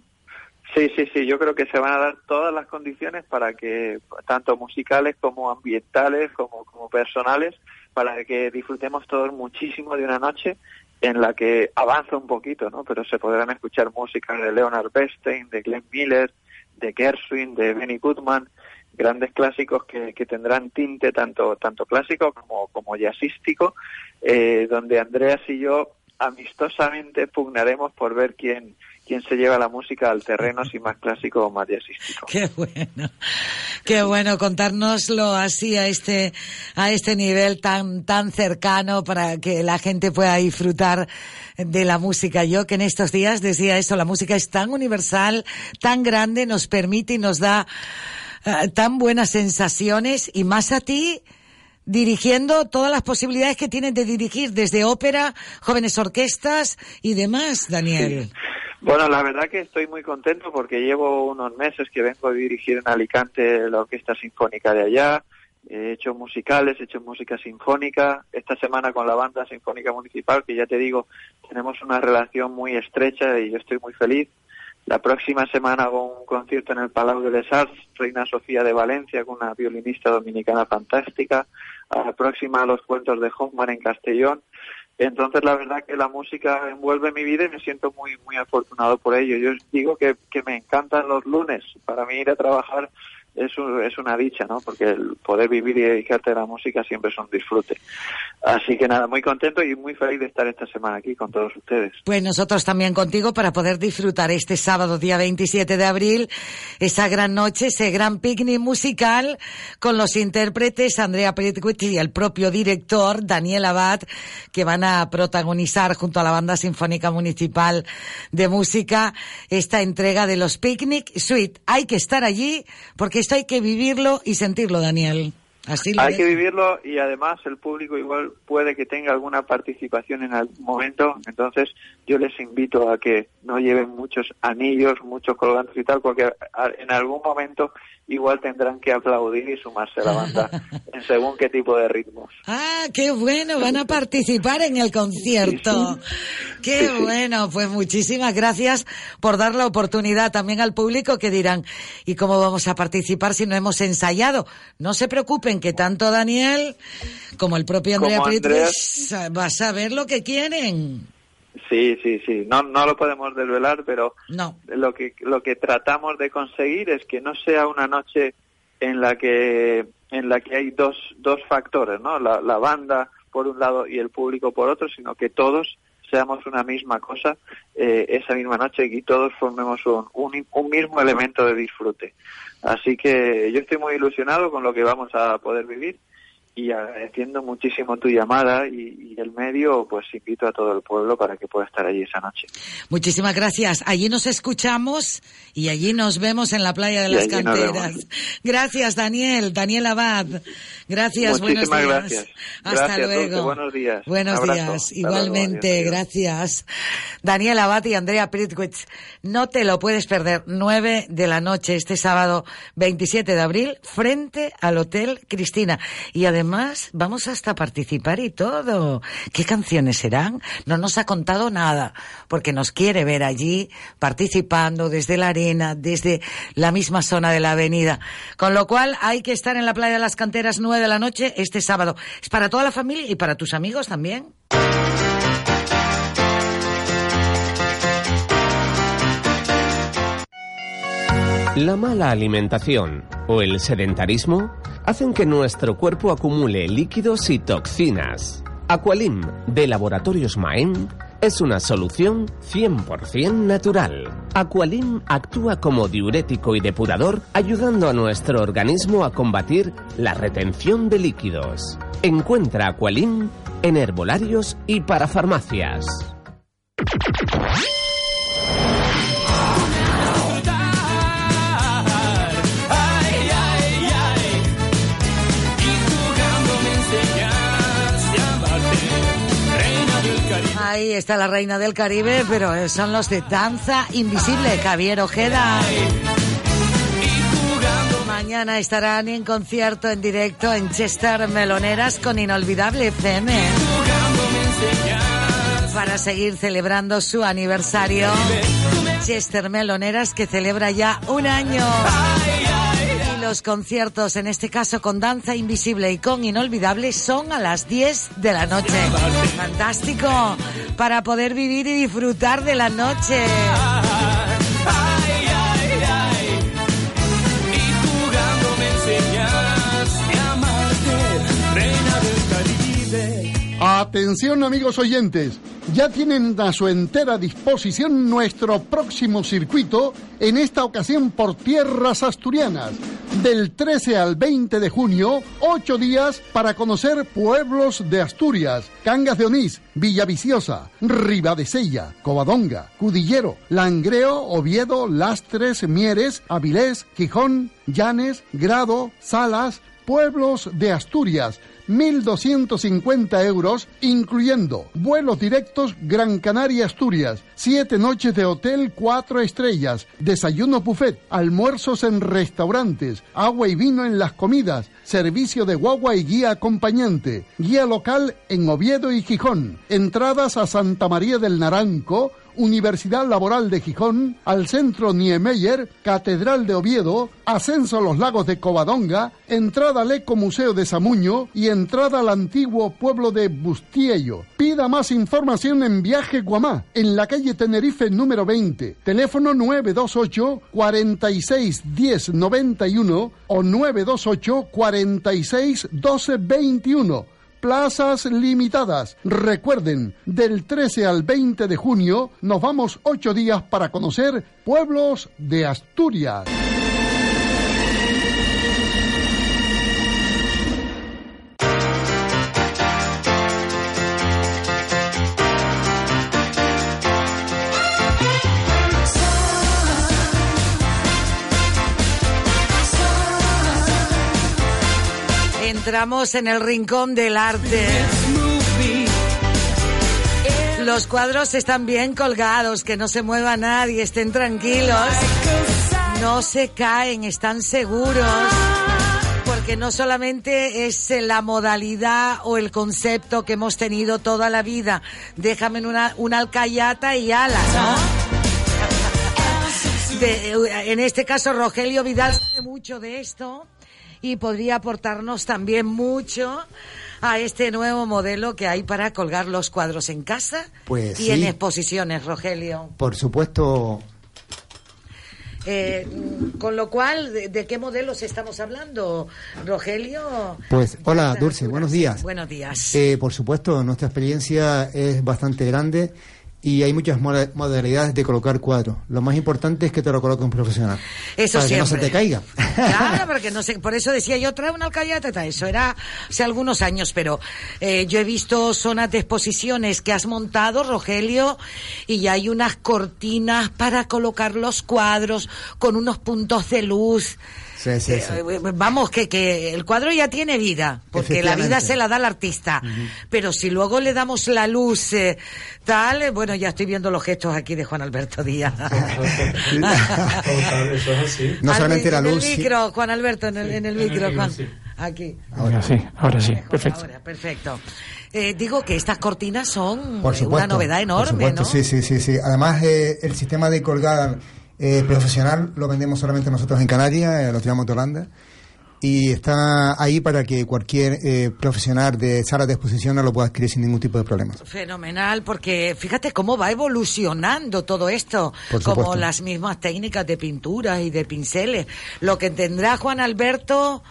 Sí, sí, sí, yo creo que se van a dar todas las condiciones para que, tanto musicales como ambientales, como, como personales, para que disfrutemos todos muchísimo de una noche en la que avanza un poquito, ¿no? Pero se podrán escuchar música de Leonard Bernstein, de Glenn Miller, de Gershwin, de Benny Goodman, grandes clásicos que, que tendrán tinte tanto tanto clásico como como jazzístico, eh, donde Andreas y yo amistosamente pugnaremos por ver quién quién se lleva la música al terreno, si más clásico o más jazzístico. Qué bueno, qué bueno contárnoslo así a este, a este nivel tan, tan cercano para que la gente pueda disfrutar de la música. Yo que en estos días decía eso, la música es tan universal, tan grande, nos permite y nos da eh, tan buenas sensaciones y más a ti dirigiendo todas las posibilidades que tienes de dirigir desde ópera, jóvenes orquestas y demás, Daniel. Bueno, la verdad que estoy muy contento porque llevo unos meses que vengo a dirigir en Alicante la Orquesta Sinfónica de allá. He hecho musicales, he hecho música sinfónica. Esta semana con la Banda Sinfónica Municipal, que ya te digo, tenemos una relación muy estrecha y yo estoy muy feliz. La próxima semana hago un concierto en el Palau de les Arts, Reina Sofía de Valencia, con una violinista dominicana fantástica. A la próxima los cuentos de Hoffman en Castellón. Entonces, la verdad que la música envuelve mi vida y me siento muy muy afortunado por ello. Yo digo que, que me encantan los lunes. Para mí ir a trabajar es, un- es una dicha, ¿no? Porque el poder vivir y dedicarte a la música siempre es un disfrute. Así que nada, muy contento y muy feliz de estar esta semana aquí con todos ustedes. Pues nosotros también contigo para poder disfrutar este sábado, día 27 de abril, esa gran noche, ese gran picnic musical con los intérpretes Andrea Pretwitz y el propio director Daniel Abad, que van a protagonizar junto a la Banda Sinfónica Municipal de Música esta entrega de los Picnic Suite. Hay que estar allí porque esto hay que vivirlo y sentirlo, Daniel. Así lo Hay ves. que vivirlo y además el público igual puede que tenga alguna participación en algún momento, entonces yo les invito a que no lleven muchos anillos, muchos colgantes y tal, porque en algún momento igual tendrán que aplaudir y sumarse a la banda en según qué tipo de ritmos. Ah, qué bueno, van a participar en el concierto. Qué bueno, pues muchísimas gracias por dar la oportunidad también al público que dirán, ¿y cómo vamos a participar si no hemos ensayado? No se preocupen que tanto Daniel como el propio Andrea Pritris va a saber lo que quieren. Sí, sí, sí. No, no lo podemos desvelar, pero No. lo que lo que tratamos de conseguir es que no sea una noche en la que en la que hay dos dos factores, ¿no? La, la banda por un lado y el público por otro, sino que todos seamos una misma cosa eh, esa misma noche y todos formemos un, un, un mismo elemento de disfrute. Así que yo estoy muy ilusionado con lo que vamos a poder vivir y agradeciendo muchísimo tu llamada y, y el medio, pues invito a todo el pueblo para que pueda estar allí esa noche. Muchísimas gracias. Allí nos escuchamos y allí nos vemos en la playa de Y las canteras. Gracias, Daniel. Daniel Abad. Gracias, Muchísimas buenos días. gracias. Hasta Gracias, luego. Dulce. Buenos días. Buenos Abrazo. días. Hasta luego. Igualmente, adiós. gracias. Daniel Abad y Andrea Pritwitz. No te lo puedes perder. 9 de la noche este sábado 27 de abril frente al Hotel Cristina. Y además vamos hasta participar y todo. ¿Qué canciones serán? No nos ha contado nada porque nos quiere ver allí participando desde la arena, desde la misma zona de la avenida. Con lo cual hay que estar en la playa de las canteras 9 de la noche este sábado. Es para toda la familia y para tus amigos también. La mala alimentación o el sedentarismo hacen que nuestro cuerpo acumule líquidos y toxinas. Aqualim de Laboratorios Maen es una solución 100% natural. Aqualim actúa como diurético y depurador, ayudando a nuestro organismo a combatir la retención de líquidos. Encuentra Aqualim en herbolarios y para Ahí está la reina del Caribe, pero eh, son los de Danza Invisible, Javier Ojeda. Mañana estarán en concierto en directo en Chester Meloneras con Inolvidable FM. Para seguir celebrando su aniversario. Chester Meloneras que celebra ya un año. Los conciertos, en este caso con Danza Invisible y con Inolvidable, son a las 10 de la noche. Fantástico. Para poder vivir y disfrutar de la noche. Atención amigos oyentes, ya tienen a su entera disposición nuestro próximo circuito, en esta ocasión por tierras asturianas. Del 13 al 20 de junio, ocho días para conocer pueblos de Asturias, Cangas de Onís, Villaviciosa, Ribadesella, Covadonga, Cudillero, Langreo, Oviedo, Lastres, Mieres, Avilés, Gijón, Llanes, Grado, Salas, pueblos de Asturias, 1.250 euros, incluyendo vuelos directos Gran Canaria Asturias, siete noches de hotel cuatro estrellas, desayuno buffet, almuerzos en restaurantes, agua y vino en las comidas, servicio de guagua y guía acompañante, guía local en Oviedo y Gijón, entradas a Santa María del Naranco, Universidad Laboral de Gijón, al Centro Niemeyer, Catedral de Oviedo, ascenso a los lagos de Covadonga, entrada al Eco Museo de Samuño y entrada al antiguo pueblo de Bustiello. Pida más información en Viaje Guamá, en la calle Tenerife número 20, teléfono 928 46 10 91 o 928 46 12 21 plazas limitadas. Recuerden, del 13 al 20 de junio nos vamos ocho días para conocer pueblos de Asturias. Entramos en el rincón del arte. Los cuadros están bien colgados, que no se mueva nadie, estén tranquilos. No se caen, están seguros. Porque no solamente es la modalidad o el concepto que hemos tenido toda la vida. Déjame una, una alcayata y ala, ¿no? De- en este caso, Rogelio Vidal sabe mucho de esto y podría aportarnos también mucho a este nuevo modelo que hay para colgar los cuadros en casa Pues y sí. en exposiciones, Rogelio. Por supuesto, Eh, con lo cual, ¿de, de qué modelos estamos hablando, Rogelio? pues hola Dulce, buenos días. Buenos días. Eh, por supuesto, nuestra experiencia es bastante grande y hay muchas moda- modalidades de colocar cuadros. Lo más importante es que te lo coloque un profesional. Eso para que no se te caiga. Claro, porque no sé, por eso decía yo, trae una alcayata, eso era hace algunos años, pero eh, yo he visto zonas de exposiciones que has montado, Rogelio, y hay unas cortinas para colocar los cuadros con unos puntos de luz. Sí, sí, sí. Eh, Vamos, que, que el cuadro ya tiene vida, porque la vida se la da al artista. Pero si luego le damos la luz eh, tal, eh, bueno, ya estoy viendo los gestos aquí de Juan Alberto Díaz. No solamente la En luz. el sí. micro, Juan Alberto, en el, en el micro, Juan. Aquí. Ahora sí, ahora sí, perfecto. Ahora, perfecto. Eh, digo que estas cortinas son Por eh, supuesto. una novedad por enorme, supuesto, ¿no? Sí, sí, sí, sí. Además, eh, el sistema de colgar eh, profesional lo vendemos solamente nosotros en Canarias, eh, lo tiramos de Holanda. Y está ahí para que cualquier eh, profesional de salas de exposición lo pueda adquirir sin ningún tipo de problema. Fenomenal, porque fíjate cómo va evolucionando todo esto, como las mismas técnicas de pinturas y de pinceles. Lo que tendrá Juan Alberto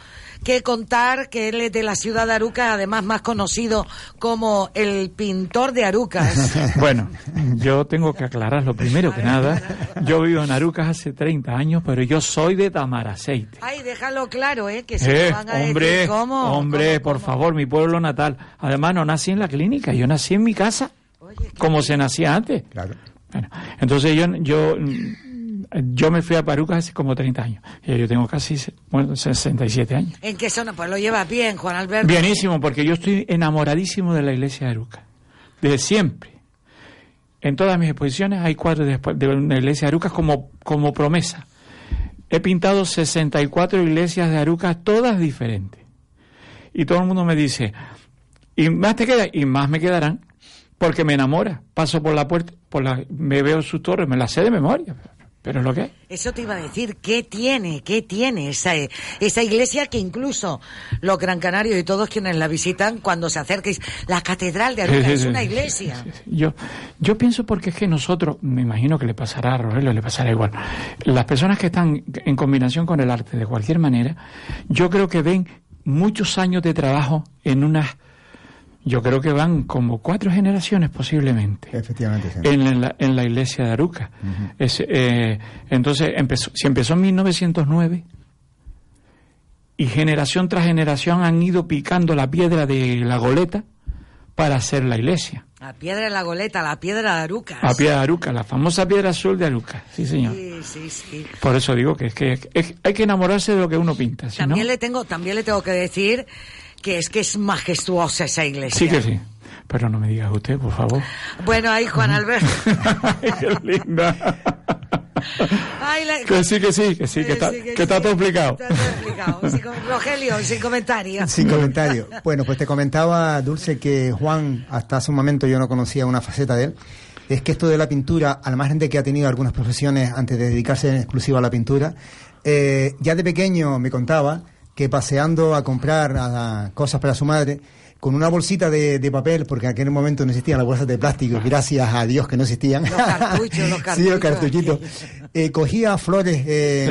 que contar que él es de la ciudad de Arucas, además más conocido como el pintor de Arucas. Bueno, yo tengo que aclarar lo primero que nada. Yo vivo en Arucas hace 30 años, pero yo soy de Tamaraceite. Ay, déjalo claro, ¿eh? Que si Eh, no van a hombre, decir cómo. hombre, por favor, mi pueblo natal. Además, no nací en la clínica, yo nací en mi casa, como se nacía antes. Bueno, entonces yo, yo, yo me fui a Parucas hace como 30 años. Y yo tengo casi bueno, 67 años. ¿En qué zona? Pues lo llevas bien, Juan Alberto. Bienísimo, porque yo estoy enamoradísimo de la iglesia de Arucas. Desde siempre. en todas mis exposiciones hay cuadros de, de una iglesia de Arucas como, como promesa. He pintado 64 iglesias de Arucas, todas diferentes. Y todo el mundo me dice, y más te queda, y más me quedarán, porque me enamora. Paso por la puerta, por la, me veo sus torres, me las sé de memoria. Pero lo que es. Eso te iba a decir, ¿qué tiene? ¿Qué tiene esa, esa iglesia que incluso los Gran Canarios y todos quienes la visitan, cuando se acerquen, la Catedral de Aruca es una iglesia? Yo, yo pienso porque es que nosotros, me imagino que le pasará a Rogelio, le pasará igual. Las personas que están en combinación con el arte de cualquier manera, yo creo que ven muchos años de trabajo en unas yo creo que van como cuatro generaciones posiblemente. Efectivamente. En, la, en la iglesia de Aruca. es, eh, entonces, empezó, si empezó en 1909 y generación tras generación han ido picando la piedra de la goleta para hacer la iglesia. La piedra de la goleta, la piedra de Aruca. La piedra de Aruca, la famosa piedra azul de Aruca, sí señor. Sí, sí, sí. Por eso digo que es que hay que enamorarse de lo que uno pinta. también le tengo, también le tengo que decir que es que es majestuosa esa iglesia. Sí que sí. Pero no me digas usted, por favor. Bueno, ahí Juan Alberto. Qué linda. Que sí, que sí, que sí, que, está, que, está todo explicado. Está todo explicado. Sin, Rogelio, sin comentario. Sin comentario. Bueno, pues te comentaba, Dulce, que Juan, hasta hace un momento yo no conocía una faceta de él. Es que esto de la pintura, al margen de que ha tenido algunas profesiones antes de dedicarse en exclusiva a la pintura, eh, ya de pequeño me contaba que paseando a comprar cosas para su madre, con una bolsita de, papel, porque en aquel momento no existían las bolsas de plástico, gracias a Dios que no existían. Los cartuchos, los cartuchos. sí, los cartuchitos. Eh, cogía flores eh,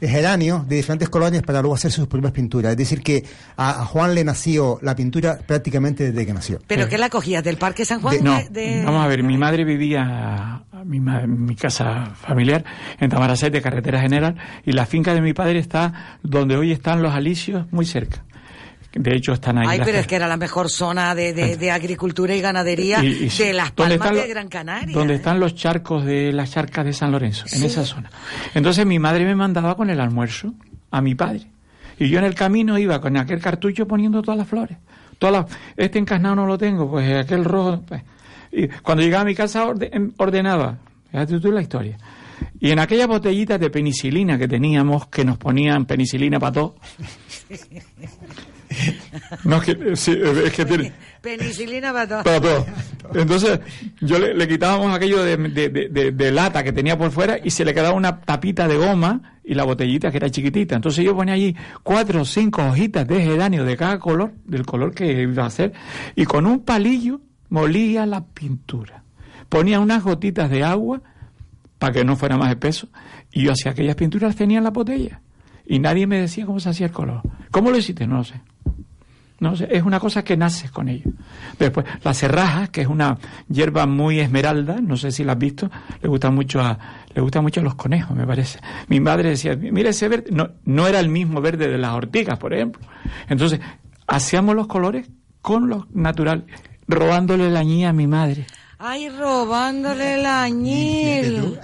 de, geranio. de diferentes colores para luego hacer sus propias pinturas. Es decir, que a, Juan le nació la pintura prácticamente desde que nació. ¿Pero qué la cogía? ¿Del Parque San Juan? no, vamos a ver, mi madre vivía en mi, casa familiar en Tamaracete, carretera general, y la finca de mi padre está donde hoy están los alicios, muy cerca. De hecho, están ahí. Ay, pero es que era la mejor zona de, agricultura y ganadería de las Palmas de Gran Canaria. Donde ¿eh? están los charcos de las charcas de San Lorenzo, en esa zona. Entonces mi madre me mandaba con el almuerzo a mi padre. Y yo en el camino iba con aquel cartucho poniendo todas las flores. Todas este encarnado no lo tengo, pues aquel rojo. Pues. Y cuando llegaba a mi casa em, ordenaba. Fíjate tú la historia. Y en aquellas botellitas de penicilina que teníamos, que nos ponían penicilina para todo. No, es que, sí, es que tiene... Penicilina para todo. Entonces, yo le, quitábamos aquello de, de, lata que tenía por fuera y se le quedaba una tapita de goma y la botellita que era chiquitita. Entonces yo ponía allí cuatro o cinco hojitas de geranio de cada color, del color que iba a hacer, y con un palillo molía la pintura. Ponía unas gotitas de agua para que no fuera más espeso, y yo hacía aquellas pinturas, tenía en la botella. Y nadie me decía cómo se hacía el color. ¿Cómo lo hiciste? No lo sé. No es una cosa que nace con ello. Después, la serraja, que es una hierba muy esmeralda, no sé si la has visto, le gusta mucho a, le gusta mucho a los conejos, me parece. Mi madre decía, mira ese verde, no, no era el mismo verde de las ortigas, por ejemplo. Entonces, hacíamos los colores con lo natural, robándole la ñía a mi madre. Ay, robándole el añil.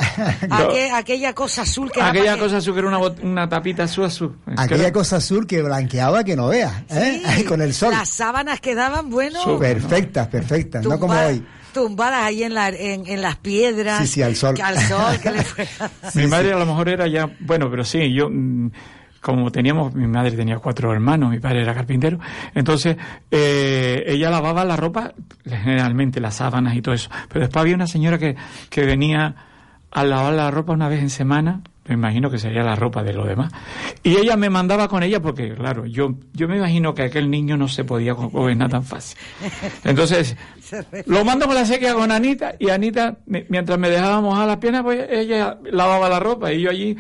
aquella cosa azul que Aquella cosa azul que era una, una tapita azul azul. Aquella cosa azul que blanqueaba que no veas, ¿eh? Con el sol. Las sábanas quedaban, bueno... perfectas, perfectas, no como hoy tumbadas ahí en, la, en, las piedras. Sí, sí, al sol. al sol que le Mi madre a lo mejor era ya, bueno, pero sí, yo mm, como teníamos, mi madre tenía cuatro hermanos, mi padre era carpintero, entonces eh, ella lavaba la ropa, generalmente las sábanas y todo eso, pero después había una señora que, que venía a lavar la ropa una vez en semana, me imagino que sería la ropa de lo demás, y ella me mandaba con ella porque, claro, yo, yo me imagino que aquel niño no se podía gobernar tan fácil. Entonces, lo mando con la sequía con Anita, y Anita, mientras me dejaba mojar las piernas, pues ella lavaba la ropa, y yo allí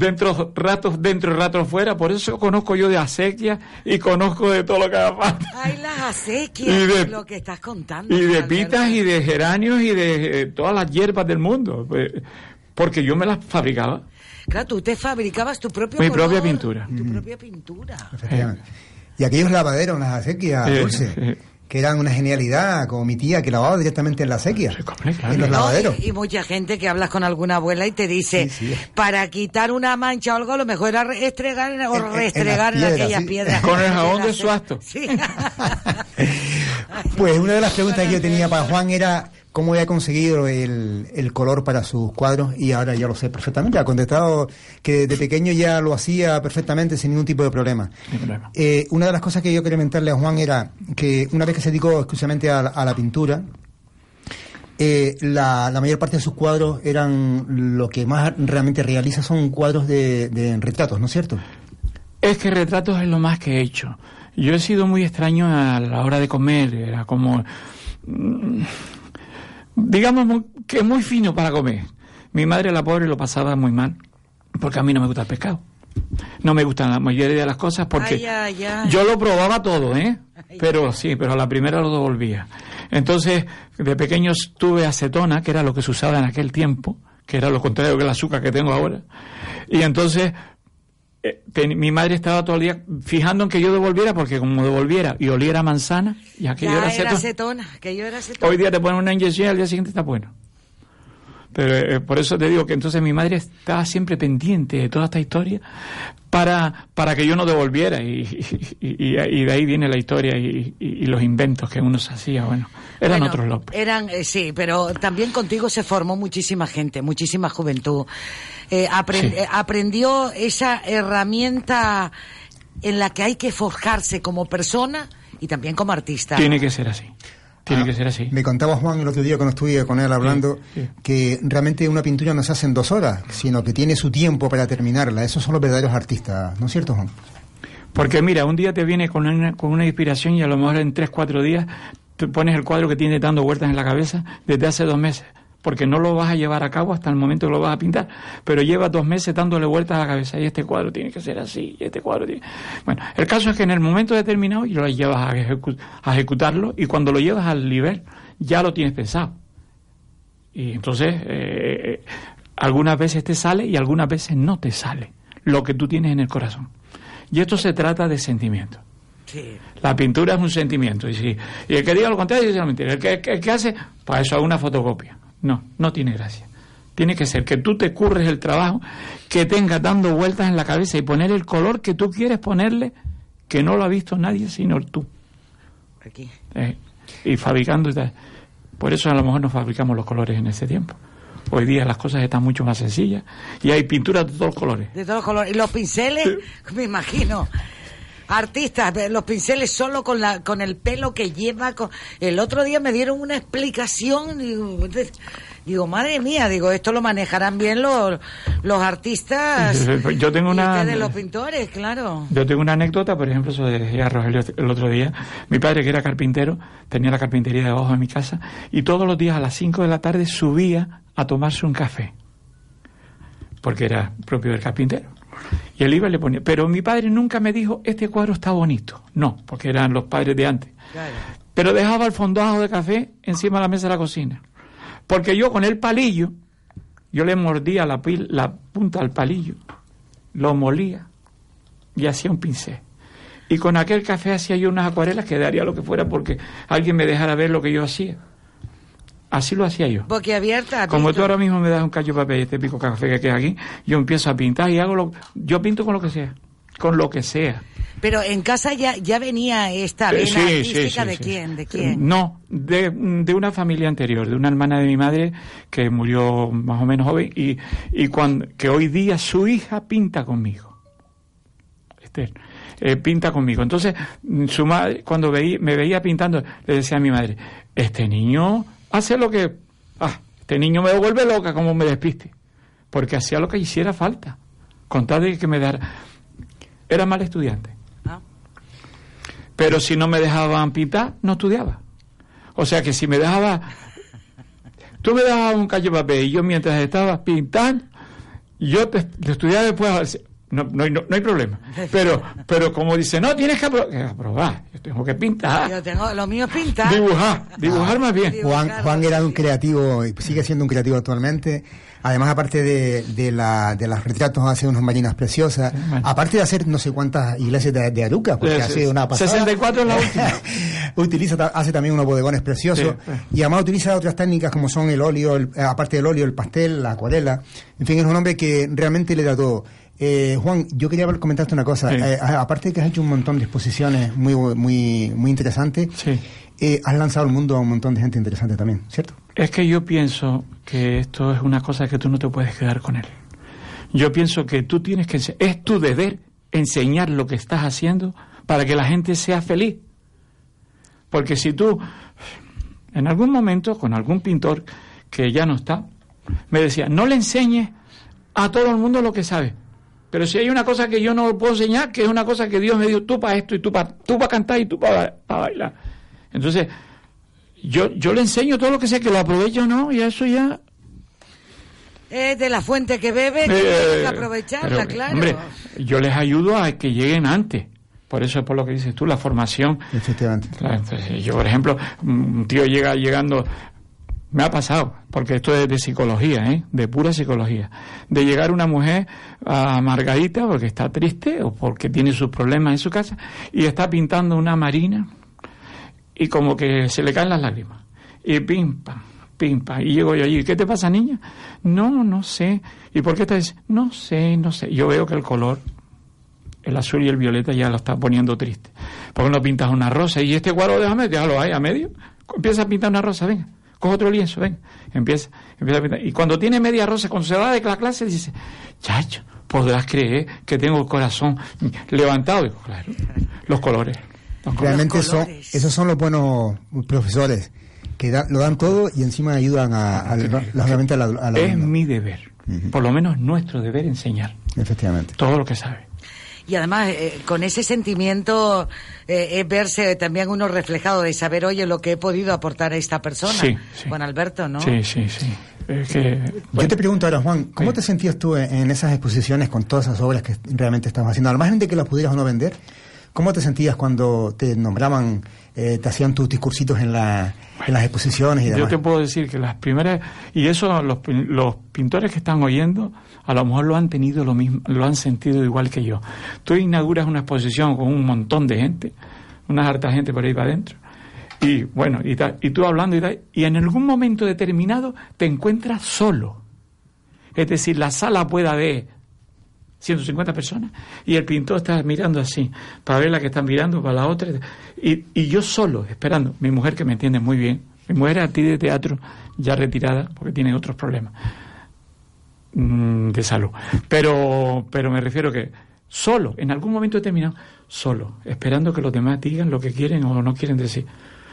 dentro ratos dentro y ratos fuera, por eso conozco yo de acequias y conozco de todo lo que haga falta. Ay, las acequias, lo que estás contando. Y de pitas y de geranios y de eh, todas las hierbas del mundo, pues, porque yo me las fabricaba. Claro, tú te fabricabas tu propio Mi propia pintura. Tu propia pintura. Y aquellos lavaderos, las acequias, dulce que eran una genialidad, como mi tía que lavaba directamente en la sequía, en los lavaderos. y, mucha gente que hablas con alguna abuela y te dice, para quitar una mancha o algo, lo mejor era estregar o restregar en, aquellas piedras. Con el jabón de suasto. pues una de las preguntas que yo tenía para Juan era cómo he conseguido el, el, color para sus cuadros y ahora ya lo sé perfectamente. Ha contestado que de pequeño ya lo hacía perfectamente sin ningún tipo de problema. Eh, una de las cosas que yo quería comentarle a Juan era que una vez que se dedicó exclusivamente a, la pintura, eh, la, mayor parte de sus cuadros eran lo que más realmente realiza son cuadros de, de retratos, ¿no es cierto? Es que retratos es lo más que he hecho. Yo he sido muy extraño a la hora de comer, era como digamos que muy fino para comer. Mi madre, la pobre, lo pasaba muy mal, porque a mí no me gusta el pescado. No me gustan la mayoría de las cosas porque yo lo probaba todo, ¿eh? Pero sí, pero a la primera lo devolvía. Entonces, de pequeños tuve acetona, que era lo que se usaba en aquel tiempo, que era lo contrario que el azúcar que tengo ahora. Y entonces eh, mi madre estaba todo el día fijando en que yo devolviera, porque como devolviera y oliera manzana, ya que yo era, acetona, que yo era acetona. Hoy día te ponen una inyección y al día siguiente está bueno. Pero eh, por eso te digo que entonces mi madre estaba siempre pendiente de toda esta historia para, para que yo no devolviera y, y, de ahí viene la historia y, los inventos que uno se hacía. Bueno, eran otros López. Eran, eh, sí, pero también contigo se formó muchísima gente, muchísima juventud. Eh, aprendió esa herramienta en la que hay que forjarse como persona y también como artista. Tiene que ser así. Tiene ah, que ser así. Me contaba Juan el otro día cuando estuve con él hablando que realmente una pintura no se hace en dos horas, sino que tiene su tiempo para terminarla. Esos son los verdaderos artistas, ¿no es cierto, Juan? Porque mira, un día te viene con una, con una inspiración y a lo mejor en tres, cuatro días te pones el cuadro que tiene dando vueltas en la cabeza desde hace dos meses porque no lo vas a llevar a cabo hasta el momento que lo vas a pintar, pero lleva dos meses dándole vueltas a la cabeza y este cuadro tiene que ser así, y este cuadro tiene... Bueno, el caso es que en el momento determinado lo llevas a, ejecutarlo y cuando lo llevas al nivel ya lo tienes pensado. Y entonces, eh, eh, algunas veces te sale y algunas veces no te sale lo que tú tienes en el corazón. Y esto se trata de sentimiento. La pintura es un sentimiento. Y, si, y el que diga lo contrario dice mentira. El que, el que hace, para eso hago una fotocopia. No, no tiene gracia. Tiene que ser que tú te curres el trabajo, que tengas dando vueltas en la cabeza y poner el color que tú quieres ponerle, que no lo ha visto nadie sino tú. Aquí. Eh, y fabricando. Por eso a lo mejor no fabricamos los colores en ese tiempo. Hoy día las cosas están mucho más sencillas y hay pinturas de todos los colores. De todos los colores. Y los pinceles, me imagino artistas, los pinceles solo con la con el pelo que lleva. El otro día me dieron una explicación, digo, madre mía, digo, esto lo manejarán bien los, los artistas. Yo tengo una. de los pintores, claro. Yo tengo una anécdota, por ejemplo, eso decía Rogelio el otro día. Mi padre, que era carpintero, tenía la carpintería debajo de mi casa y todos los días a las 5 de la tarde subía a tomarse un café. Porque era propio del carpintero. Y el iba le ponía. Pero mi padre nunca me dijo, este cuadro está bonito. No, porque eran los padres de antes. Pero dejaba el fondajo de café encima de la mesa de la cocina. Porque yo con el palillo, yo le mordía la, la punta al palillo, lo molía y hacía un pincel. Y con aquel café hacía yo unas acuarelas que daría lo que fuera porque alguien me dejara ver lo que yo hacía. Así lo hacía yo. abierta Como tú ahora mismo me das un callo de papel y este pico café que queda aquí, yo empiezo a pintar y hago lo... Yo pinto con lo que sea. Con lo que sea. Pero en casa ya, ya venía esta vena artística de quién, de quién. No, de, de, una familia anterior, de una hermana de mi madre que murió más o menos joven y, y cuando, que hoy día su hija pinta conmigo. Esther. Eh, pinta conmigo. Entonces, su madre, cuando veía, me veía pintando, le decía a mi madre, este niño hace lo que... Ah, este niño me vuelve loca como me despiste. Porque hacía lo que hiciera falta. Con tal de que me dara... Era mal estudiante. Ah. Pero si no me dejaban pintar, no estudiaba. O sea que si me dejaba... Tú me dejabas un callo de papel y yo mientras estaba pintando, yo te, estudiaba después no, no, no, hay problema. Pero, pero como dice, no, tienes que aprobar. Yo tengo que pintar. Yo tengo, lo mío es pintar. Dibujar, dibujar más bien. Juan, Juan era un creativo, y sigue siendo un creativo actualmente. Además, aparte de, de, la, de las retratos, hace unas marinas preciosas. Aparte de hacer no sé cuántas iglesias de, de Aruca, porque hace una pasada. 64 es la última. utiliza, hace también unos bodegones preciosos. Y además utiliza otras técnicas como son el óleo, aparte del óleo, el pastel, la acuarela. En fin, es un hombre que realmente le da todo. Eh, Juan, yo quería comentarte una cosa. Eh, aparte de que has hecho un montón de exposiciones muy muy muy interesantes, eh, has lanzado al mundo a un montón de gente interesante también, ¿cierto? Es que yo pienso que esto es una cosa que tú no te puedes quedar con él. Yo pienso que tú tienes que... Es tu deber enseñar lo que estás haciendo para que la gente sea feliz. Porque si tú, en algún momento, con algún pintor que ya no está, me decía, no le enseñes a todo el mundo lo que sabe. Pero si hay una cosa que yo no puedo enseñar, que es una cosa que Dios me dio, tú para esto y tú para tú pa cantar y tú para bailar. Entonces, yo, yo le enseño todo lo que sé, que lo aprovecho o no, y eso ya... Es de la fuente que bebe, que Eh, tienes que aprovecharla, pero, claro. Hombre, yo les ayudo a que lleguen antes. Por eso es por lo que dices tú, la formación. Efectivamente. Claro, entonces, yo, por ejemplo, un tío llega llegando, me ha pasado, porque esto es de psicología, ¿eh? de pura psicología, de llegar una mujer amargadita porque está triste o porque tiene sus problemas en su casa y está pintando una marina y como que se le caen las lágrimas. Y pim, pam, pim, pam. Y llego yo allí, ¿qué te pasa, niña? No, no sé. ¿Y por qué estás? No sé, no sé. Yo veo que el color, el azul y el violeta ya lo está poniendo triste. ¿Por qué no pintas una rosa? Y este cuadro déjame, déjalo ahí a medio. Empieza a pintar una rosa, venga. Coge otro lienzo, venga. Empieza, empieza a pintar. Y cuando tiene media rosa, cuando se va de la clase, dice, chacho, podrás creer que tengo el corazón levantado. Digo, claro, los colores. los colores. Realmente son, esos son los buenos profesores, que da- lo dan todo y encima ayudan a, a- lógicamente a la, a la Es mi deber, por lo menos nuestro deber enseñar Efectivamente. todo lo que sabe. Y además, eh, con ese sentimiento, eh, es verse también uno reflejado de saber, oye, lo que he podido aportar a esta persona. Sí, sí. Juan Alberto, ¿no? Sí, sí, sí. Es que, Yo te pregunto ahora, Juan, ¿cómo te sentías tú en, en esas exposiciones con todas esas obras que realmente estabas haciendo? Al margen de que las pudieras o no vender, ¿cómo te sentías cuando te nombraban, eh, te hacían tus discursitos en, la, en las exposiciones y Yo demás? te puedo decir que las primeras, y eso los, los pintores que están oyendo, a lo mejor lo han tenido lo mismo, lo han sentido igual que yo. Tú inauguras una exposición con un montón de gente, una harta gente por ahí para adentro, y bueno, y, tú hablando y tal, y en algún momento determinado te encuentras solo. Es decir, la sala puede haber 150 personas. Y el pintor está mirando así, para ver la que está mirando, para la otra, y, y yo solo, esperando, mi mujer que me entiende muy bien, mi mujer es actriz de teatro, ya retirada, porque tiene otros problemas mm, de salud, pero, pero me refiero que solo, en algún momento determinado, solo, esperando que los demás digan lo que quieren o no quieren decir.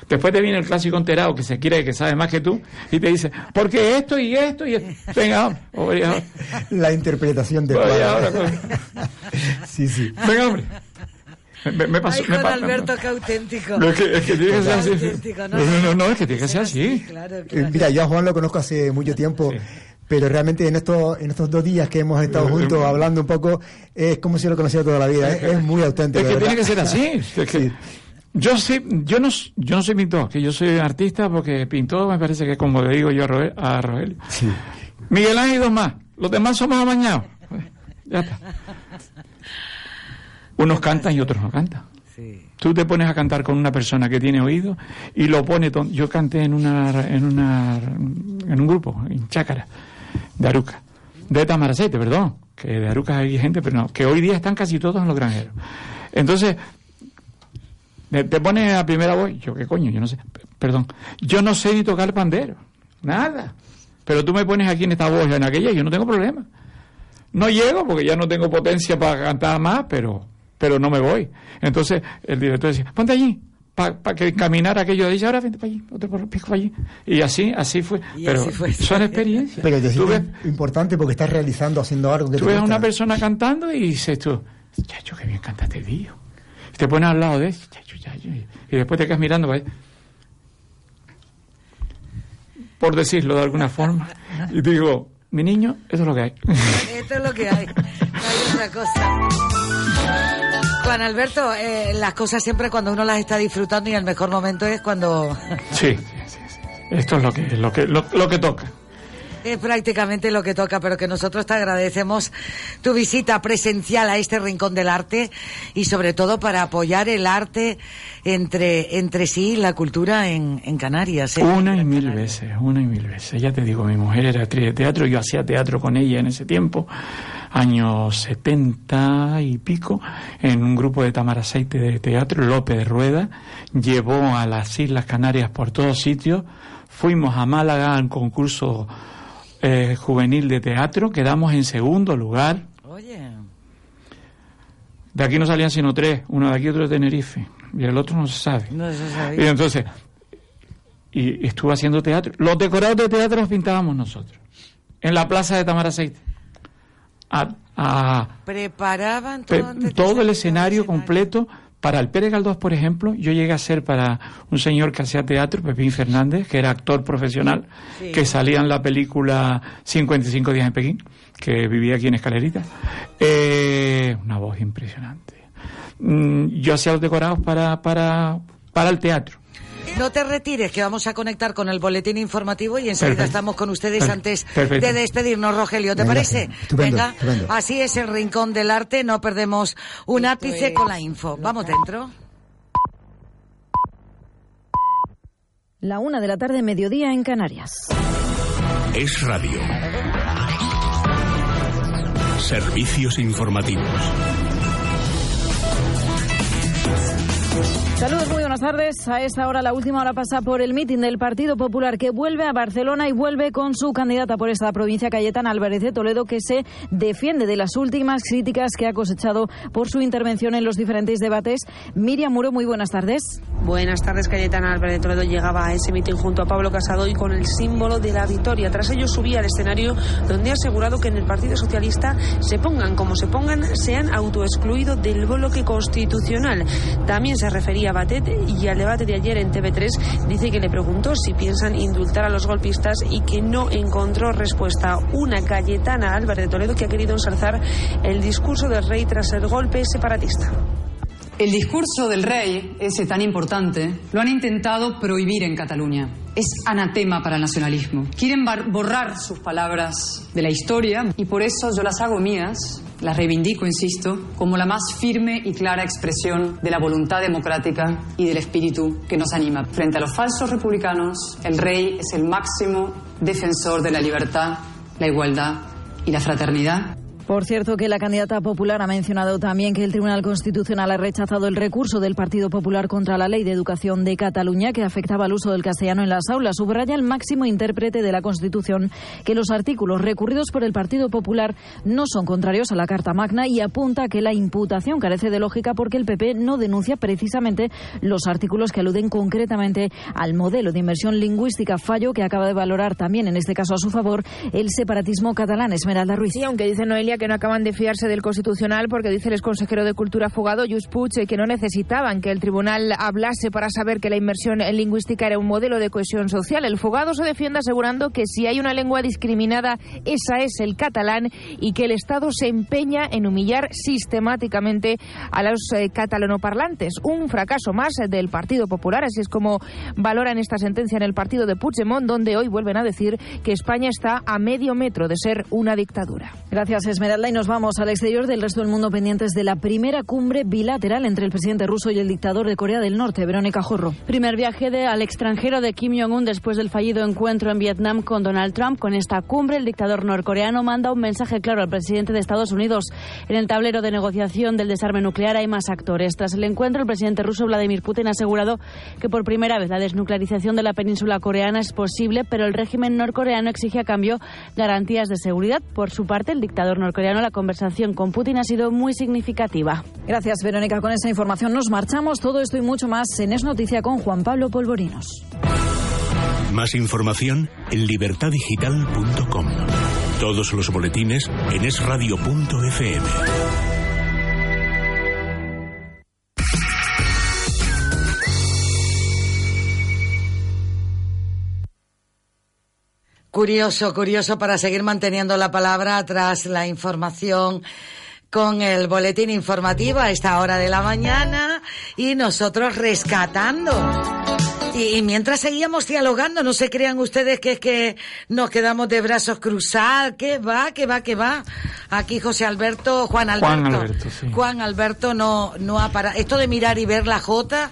Después te viene el clásico enterado que se quiere que sabe más que tú y te dice, porque esto y esto y esto. Venga, hombre. La interpretación de ahora. Sí, sí. Venga, hombre. Me, me pasó, Ay, me Alberto, qué auténtico. No, es que, es que tiene que ser así. Auténtico, No, no, no, no, es que tiene que ser así. Claro, Eh, Mira, yo a Juan lo conozco hace mucho tiempo, pero realmente en estos, en estos dos días que hemos estado juntos hablando un poco, es como si lo conociera toda la vida. ¿eh? Es muy auténtico. Es que tiene que ser así. Es que yo sí, yo no, yo no soy pintor, que yo soy artista porque pintor me parece que como le digo yo a, Roge- a Rogelio. Miguel Ángel y dos más. Los demás somos amañados. Ya está. Unos cantan y otros no cantan. Tú te pones a cantar con una persona que tiene oído y lo pone. ton- Yo canté en una, en una, en un grupo, en Chácara, de Aruca, de Tamaracete, perdón, que de Aruca hay gente, pero no, que hoy día están casi todos en los granjeros. Entonces, te te pones a primera voz, yo qué coño, yo no sé, p- perdón, yo no sé ni tocar pandero, nada. Pero tú me pones aquí en esta voz, en aquella, y yo no tengo problema. No llego porque ya no tengo potencia para cantar más, pero, pero no me voy. Entonces el director decía, ponte allí, para que caminar aquello. Dice, ahora vente para allí, otro por pico para allí. Y así, así fue. Y pero así fue. son experiencias. Pero te tú ves, importante porque estás realizando, haciendo algo que tú ves a una persona cantando y dices tú, chacho, qué bien canta este tío. Te pones al lado de él, chacho. Y después te quedas mirando para. Por decirlo de alguna forma. Y te digo, mi niño, eso es lo que hay. Esto es lo que hay. No hay otra cosa. Juan Alberto, eh, las cosas siempre cuando uno las está disfrutando y el mejor momento es cuando Sí, sí, sí, sí. Esto es lo que, lo que, lo, lo que toca. Es prácticamente lo que toca, pero que nosotros te agradecemos tu visita presencial a este rincón del arte y sobre todo para apoyar el arte entre, entre sí y la cultura en, en Canarias. ¿eh? Una y mil veces, una y mil veces. Ya te digo, mi mujer era actriz de teatro, yo hacía teatro con ella en ese tiempo. años 70 y pico, en un grupo de Tamaraceite de teatro, López de Rueda, llevó a las Islas Canarias por todos sitios, fuimos a Málaga al concurso eh, juvenil de teatro, quedamos en segundo lugar. Oye. De aquí no salían sino tres, uno de aquí y otro de Tenerife, y el otro no se sabe. No se Y entonces, y estuve haciendo teatro. Los decorados de teatro los pintábamos nosotros, en la plaza de Tamaraceite. A, a- Preparaban todo todo el escenario completo. Para el Pérez Galdós, por ejemplo, yo llegué a ser para un señor que hacía teatro, Pepín Fernández, que era actor profesional, Sí. que salía en la película 55 días en Pekín, que vivía aquí en Escalerita. Eh, una voz impresionante. Mm, Yo hacía los decorados para, para, para el teatro. No te retires, que vamos a conectar con el boletín informativo y enseguida Perfecto. estamos con ustedes antes perfecto. de despedirnos, Rogelio. ¿Te Venga, parece? estupendo, Venga, estupendo. así es el rincón del arte, no perdemos un ápice con la info. Vamos dentro. La una de la tarde, mediodía en Canarias. Es radio. Servicios informativos. Saludos, muy buenas tardes. A esta hora, la última hora pasa por el mitin del Partido Popular que vuelve a Barcelona y vuelve con su candidata por esta provincia, Cayetana Álvarez de Toledo, que se defiende de las últimas críticas que ha cosechado por su intervención en los diferentes debates. Miriam Muro, muy buenas tardes. Buenas tardes, Cayetana Álvarez de Toledo llegaba a ese mitin junto a Pablo Casado y con el símbolo de la victoria. Tras ello subía al escenario donde ha asegurado que en el Partido Socialista se pongan como se pongan, se han autoexcluido del bloque constitucional. También se refería Batet y al debate de ayer en TV3 dice que le preguntó si piensan indultar a los golpistas y que no encontró respuesta. Una Cayetana Álvarez de Toledo que ha querido ensalzar el discurso del rey tras el golpe separatista. El discurso del rey, ese tan importante, lo han intentado prohibir en Cataluña. Es anatema para el nacionalismo. Quieren borrar sus palabras de la historia y por eso yo las hago mías, las reivindico, insisto, como la más firme y clara expresión de la voluntad democrática y del espíritu que nos anima. Frente a los falsos republicanos, el rey es el máximo defensor de la libertad, la igualdad y la fraternidad. Por cierto, que la candidata popular ha mencionado también que el Tribunal Constitucional ha rechazado el recurso del Partido Popular contra la Ley de Educación de Cataluña que afectaba al uso del castellano en las aulas. Subraya el máximo intérprete de la Constitución que los artículos recurridos por el Partido Popular no son contrarios a la Carta Magna y apunta que la imputación carece de lógica porque el PP no denuncia precisamente los artículos que aluden concretamente al modelo de inversión lingüística fallo que acaba de valorar también en este caso a su favor el separatismo catalán. Esmeralda Ruiz. Sí, aunque dice Noelia que no acaban de fiarse del Constitucional porque dice el exconsejero de Cultura Fugado, Lluís Puig, eh, que no necesitaban que el tribunal hablase para saber que la inversión en lingüística era un modelo de cohesión social. El Fugado se defiende asegurando que si hay una lengua discriminada, esa es el catalán y que el Estado se empeña en humillar sistemáticamente a los eh, catalanoparlantes. Un fracaso más del Partido Popular, así es como valoran esta sentencia en el partido de Puigdemont, donde hoy vuelven a decir que España está a medio metro de ser una dictadura. Gracias, Esmeralda. Y nos vamos al exterior del resto del mundo pendientes de la primera cumbre bilateral entre el presidente ruso y el dictador de Corea del Norte, Verónica Jorro. Primer viaje de, al extranjero de Kim Jong-un después del fallido encuentro en Vietnam con Donald Trump. Con esta cumbre, el dictador norcoreano manda un mensaje claro al presidente de Estados Unidos. En el tablero de negociación del desarme nuclear hay más actores. Tras el encuentro, el presidente ruso Vladimir Putin ha asegurado que por primera vez la desnuclearización de la península coreana es posible, pero el régimen norcoreano exige a cambio garantías de seguridad. Por su parte, el dictador norcoreano, la conversación con Putin ha sido muy significativa. Gracias, Verónica. Con esa información nos marchamos. Todo esto y mucho más en Es Noticia con Juan Pablo Polvorinos. Más información en libertadigital.com. Todos los boletines en esradio.fm. Curioso, curioso para seguir manteniendo la palabra tras la información con el boletín informativo a esta hora de la mañana y nosotros rescatando. Y, y mientras seguíamos dialogando, no se crean ustedes que es que nos quedamos de brazos cruzados, que va, que va, que va. Aquí José Alberto, Juan Alberto. Juan Alberto, sí. Juan Alberto no, no ha parado. Esto de mirar y ver la J,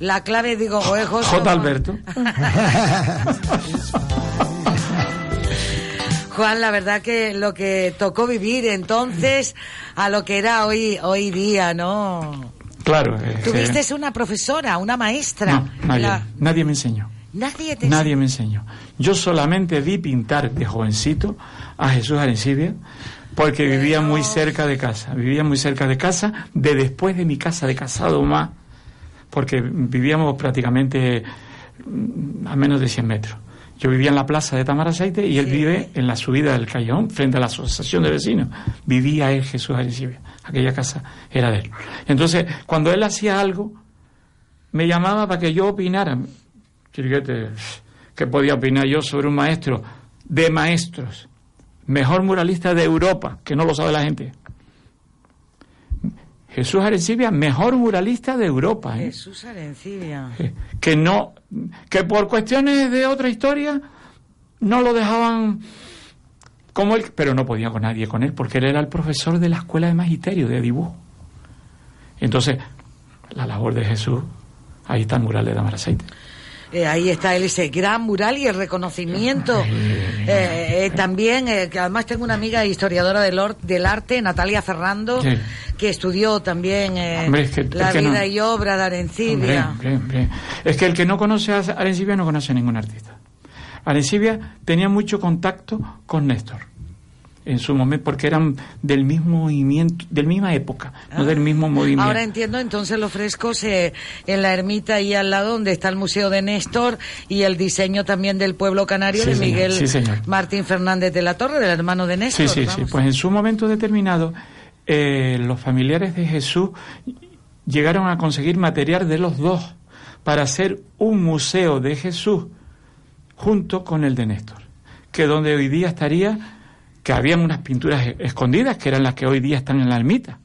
la clave, digo, joder, José. J. Alberto. Juan, la verdad que lo que tocó vivir entonces a lo que era hoy hoy día, ¿no? Claro. eh, Tuviste eh, una profesora, una maestra. no, nadie, La- nadie me enseñó. Nadie te Nadie me enseñó. Yo solamente vi pintar de jovencito a Jesús Arencibia porque vivía muy cerca de casa. Vivía muy cerca de casa, de después de mi casa de casado más, porque vivíamos prácticamente mm, a menos de 100 metros. Yo vivía en la plaza de Tamaraceite y él vive en la subida del Callejón, frente a la asociación de vecinos. Vivía él, Jesús Arencibia. Aquella casa era de él. Entonces, cuando él hacía algo, me llamaba para que yo opinara. Chiriquete, ¿qué podía opinar yo sobre un maestro de maestros? Mejor muralista de Europa, que no lo sabe la gente. Jesús Arencibia, mejor muralista de Europa. ¿eh? Jesús Arencibia. Que no, que por cuestiones de otra historia no lo dejaban como él, pero no podía con nadie con él, porque él era el profesor de la escuela de magisterio, de dibujo. Entonces, la labor de Jesús, ahí está el mural de Damaraceite. Eh, ahí está él, ese gran mural y el reconocimiento. Eh, eh, también, que además tengo una amiga historiadora del, or- del arte, Natalia Ferrando, Sí. que estudió también Hombre, es que- la es que vida no. y obra de Arencibia. hombre, hombre. Es que el que no conoce a Arencibia no conoce a ningún artista. Arencibia tenía mucho contacto con Néstor en su momento, porque eran del mismo movimiento, del misma época, no del mismo movimiento. Ah. Ahora entiendo entonces los frescos eh, en la ermita ahí al lado donde está el Museo de Néstor y el diseño también del pueblo canario Sí, de señor, Miguel sí. Martín Fernández de la Torre, del hermano de Néstor. Sí, sí, sí. Pues en su momento determinado, eh, los familiares de Jesús llegaron a conseguir material de los dos para hacer un museo de Jesús junto con el de Néstor, que donde hoy día estaría, que habían unas pinturas e- escondidas, que eran las que hoy día están en la ermita.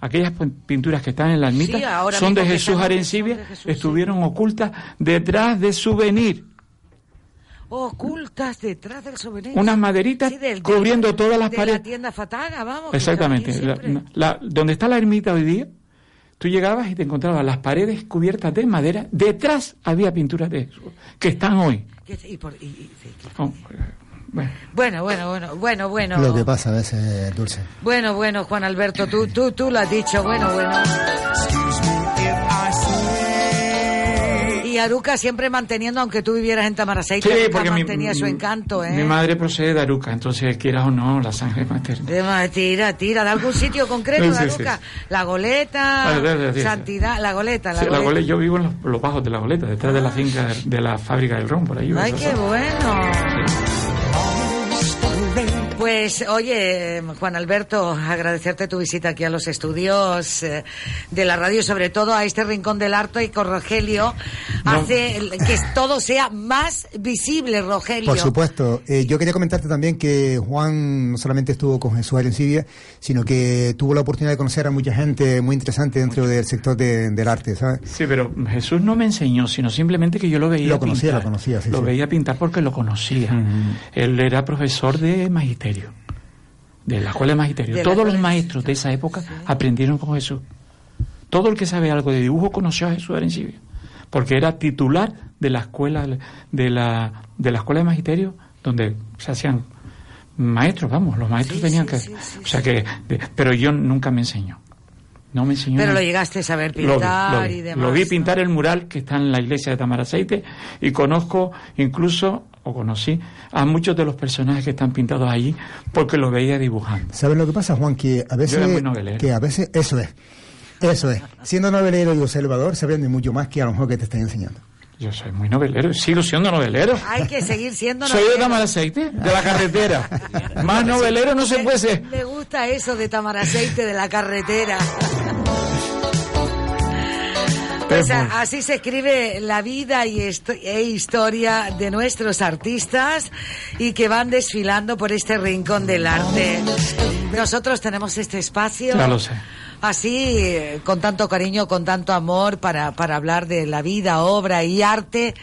Aquellas pin- pinturas que están en la ermita Sí, son de Jesús Arencibia, son de Jesús, sí. estuvieron ocultas detrás de souvenir. Ocultas detrás del souvenir. Unas maderitas Sí, del- del- cubriendo todas las de paredes. la tienda Fataga, vamos. Exactamente. La- donde está la ermita hoy día, tú llegabas y te encontrabas las paredes cubiertas de madera. Detrás había pinturas de Jesús, que están hoy. Y por- y- y- Oh, bueno. Bueno, bueno, bueno, bueno, bueno. Lo que pasa a veces, Dulce. Bueno, bueno, Juan Alberto, tú, tú, tú lo has dicho, bueno, bueno. Y Aruca siempre manteniendo, aunque tú vivieras en Tamaraceite, Sí, porque mi, mantenía su encanto, ¿eh? mi madre procede de Aruca, entonces quieras o no, la sangre materna. De Tira, tira, de algún sitio concreto de Aruca. sí. La goleta, Ah. Santidad, la goleta, la Sí, la goleta. Gole- yo vivo en los, los bajos de la goleta, detrás de la finca de, la fábrica del ron, por ahí. Ay, qué zona. bueno. on. Pues oye, Juan Alberto, agradecerte tu visita aquí a los estudios eh, de la radio, sobre todo a este rincón del arte y con Rogelio, hace el- que todo sea más visible, Rogelio. Por supuesto. Eh, yo quería comentarte también que Juan no solamente estuvo con Jesús Arencibia, sino que tuvo la oportunidad de conocer a mucha gente muy interesante dentro del sector de- del arte, ¿sabes? Sí, pero Jesús no me enseñó, sino simplemente que yo lo veía Lo conocía, pintar. lo conocía, sí, Lo sí. veía pintar porque lo conocía. Él era profesor de magisterio, de la escuela de magisterio. De Todos los maestros de esa época aprendieron con Jesús. Todo el que sabe algo de dibujo conoció a Jesús Arencibia, porque era titular de la escuela de la de la escuela de magisterio donde se hacían maestros, vamos, los maestros tenían que, o sea que, de- pero yo nunca me enseñó. No me enseñó. Pero nada. lo llegaste a saber Lo vi, pintar lo vi. y demás. Lo vi pintar el mural que está en la iglesia de Tamaraceite y conozco incluso, o conocí, a muchos de los personajes que están pintados allí porque los veía dibujando. ¿Sabes lo que pasa, Juan? Que a veces... era muy novelero. Que a veces... Eso es. Eso es. Siendo novelero y observador se aprende mucho más que a lo mejor que te estén enseñando. Yo soy muy novelero, sigo siendo novelero. Hay que seguir siendo Soy de novelero. Tamaraceite, de la carretera. Más novelero no se puede ser. Me gusta eso de Tamaraceite, de la carretera. Pues a- así se escribe la vida y esto- e historia de nuestros artistas y que van desfilando por este rincón del arte. Nosotros tenemos este espacio. Ya lo sé. Así, con tanto cariño, con tanto amor, para, para hablar de la vida, obra y arte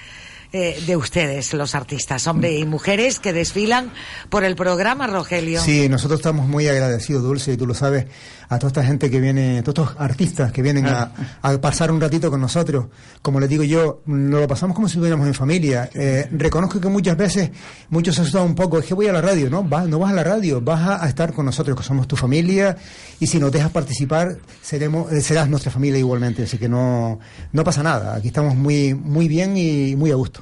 eh, de ustedes, los artistas, hombre y mujeres que desfilan por el programa, Rogelio. Sí, nosotros estamos muy agradecidos, Dulce, y tú lo sabes, a toda esta gente que viene, a todos estos artistas que vienen a, a pasar un ratito con nosotros. Como les digo yo, nos lo pasamos como si estuviéramos en familia. Eh, reconozco que muchas veces, muchos se asustan un poco, es que voy a la radio, ¿no? Vas, no vas a la radio, vas a, a estar con nosotros, que somos tu familia, y si nos dejas participar, seremos, eh, serás nuestra familia igualmente, así que no, no pasa nada. Aquí estamos muy, muy bien y muy a gusto.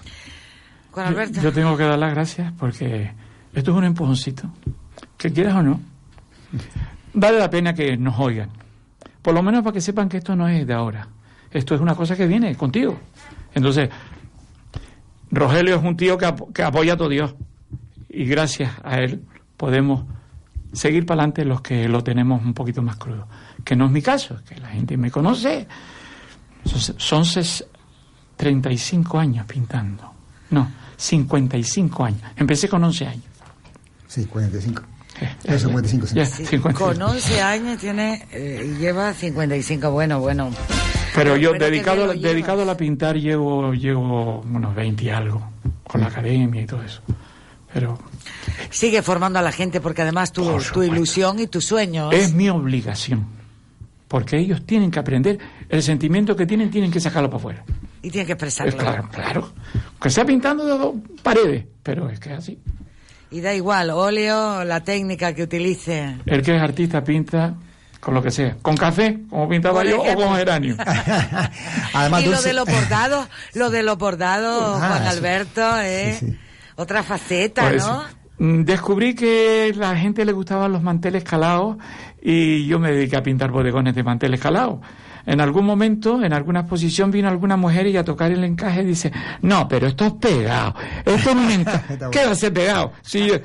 Con Alberto. Yo, yo tengo que dar las gracias porque esto es un empujoncito. Que quieras o no, vale la pena que nos oigan. Por lo menos para que sepan que esto no es de ahora. Esto es una cosa que viene contigo. Entonces, Rogelio es un tío que, que apoya a todo Dios. Y gracias a él podemos seguir para adelante los que lo tenemos un poquito más crudo. Que no es mi caso, que la gente me conoce. Son, son ses- 35 años pintando. No, 55 años. Empecé con 11 años. Sí, 45. 55, sí. Ya, Sí, 55. Con 11 años tiene eh, y lleva 55. Bueno, bueno. Pero yo Pero dedicado, dedicado a la pintar llevo, llevo unos 20 y algo, con la academia y todo eso. Pero Sigue formando a la gente porque además tu, tu ilusión y tus sueños. es mi obligación, porque ellos tienen que aprender, el sentimiento que tienen tienen que sacarlo para afuera. Y tiene que expresarlo. Es claro, claro. Que sea pintando de dos paredes, pero es que es así. Y da igual, óleo, la técnica que utilice. El que es artista pinta con lo que sea, con café, como pintaba yo, o con geranio. Además, y lo Dulce- de los bordados, lo de los bordados, Ah, Juan sí. Alberto, ¿eh? Otra faceta, Por ¿no? eso. Mm, Descubrí que la gente le gustaban los manteles calados y yo me dediqué a pintar bodegones de manteles calados. En algún momento, en alguna exposición, vino alguna mujer y a tocar el encaje dice, no, pero esto es pegado. Esto no es un. ¿Qué va a ser pegado? Si yo-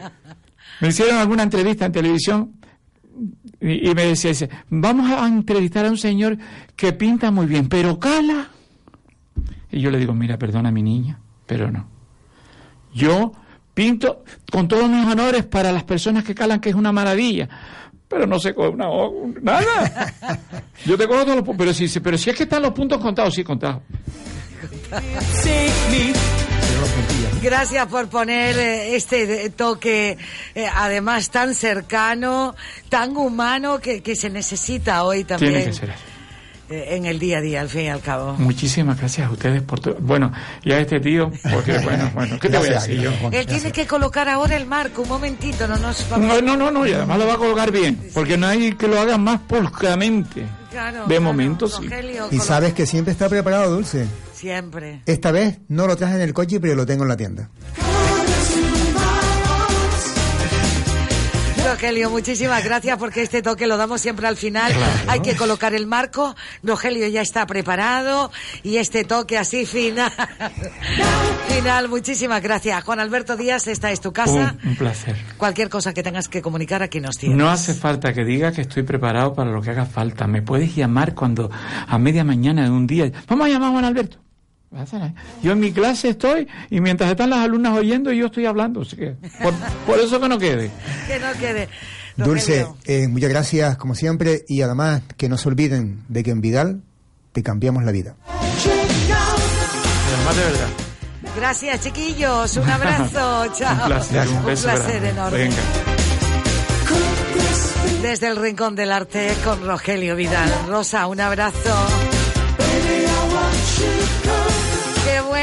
me hicieron alguna entrevista en televisión y, y me decía, dice, vamos a entrevistar a un señor que pinta muy bien, pero cala. Y yo le digo, mira, perdona mi niña, pero no. Yo pinto con todos mis honores para las personas que calan, que es una maravilla. Pero no sé con una o- nada. Yo te cojo todos los puntos. Pero si, pero si es que están los puntos contados, sí, contados. Gracias por poner eh, este de- toque, eh, además tan cercano, tan humano que, que se necesita hoy también Tiene que ser así. En el día a día, al fin y al cabo. Muchísimas gracias a ustedes por todo. Bueno, y a este tío, porque bueno, bueno, ¿qué te voy a decir yo? Él tiene que colocar ahora el marco, un momentito, no nos No, no, no, no, y además lo va a colgar bien, porque no hay que lo haga más pulcramente. Claro, De claro, momento sí. Rogelio, Y sabes que siempre está preparado, Dulce. Siempre. Esta vez no lo traje en el coche, pero lo tengo en la tienda. Rogelio, muchísimas gracias porque este toque lo damos siempre al final. Hay que colocar el marco. Rogelio ya está preparado y este toque así final. final, muchísimas gracias. Juan Alberto Díaz, esta es tu casa. Un, un placer. Cualquier cosa que tengas que comunicar aquí nos tienes. No hace falta que diga que estoy preparado para lo que haga falta. Me puedes llamar cuando a media mañana de un día. Vamos a llamar a Juan Alberto. Yo en mi clase estoy y mientras están las alumnas oyendo yo estoy hablando. Así que por, por eso que no quede. Que no quede. Dulce, eh, muchas gracias como siempre y además que no se olviden de que en Vidal te cambiamos la vida. Además de verdad. Gracias, chiquillos. Un abrazo. Chao. Un placer, un beso placer enorme. Venga. Desde el Rincón del Arte con Rogelio Vidal. Rosa, un abrazo.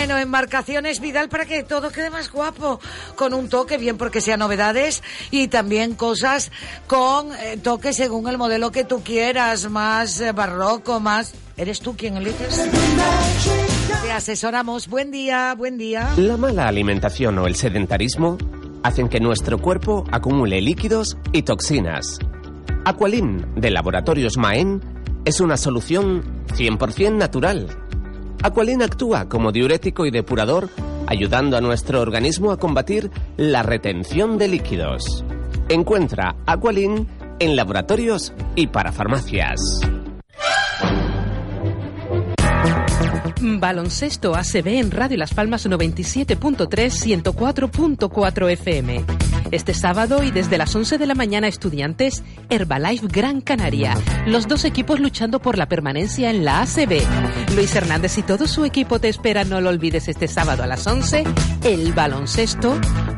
Bueno, embarcaciones Vidal para que todo quede más guapo, con un toque bien porque sean novedades y también cosas con eh, toque según el modelo que tú quieras, más eh, barroco, más... ¿Eres tú quien eliges? Te asesoramos. Buen día, buen día. La mala alimentación o el sedentarismo hacen que nuestro cuerpo acumule líquidos y toxinas. Aqualin de Laboratorios Maen es una solución 100% natural. Aqualin actúa como diurético y depurador, ayudando a nuestro organismo a combatir la retención de líquidos. Encuentra Aqualin en laboratorios y para farmacias. Baloncesto ACB en Radio Las Palmas 97.3, 104.4 FM. Este sábado y desde las 11 de la mañana estudiantes, Herbalife Gran Canaria. Los dos equipos luchando por la permanencia en la ACB. Luis Hernández y todo su equipo te esperan, no lo olvides, este sábado a las 11, el baloncesto,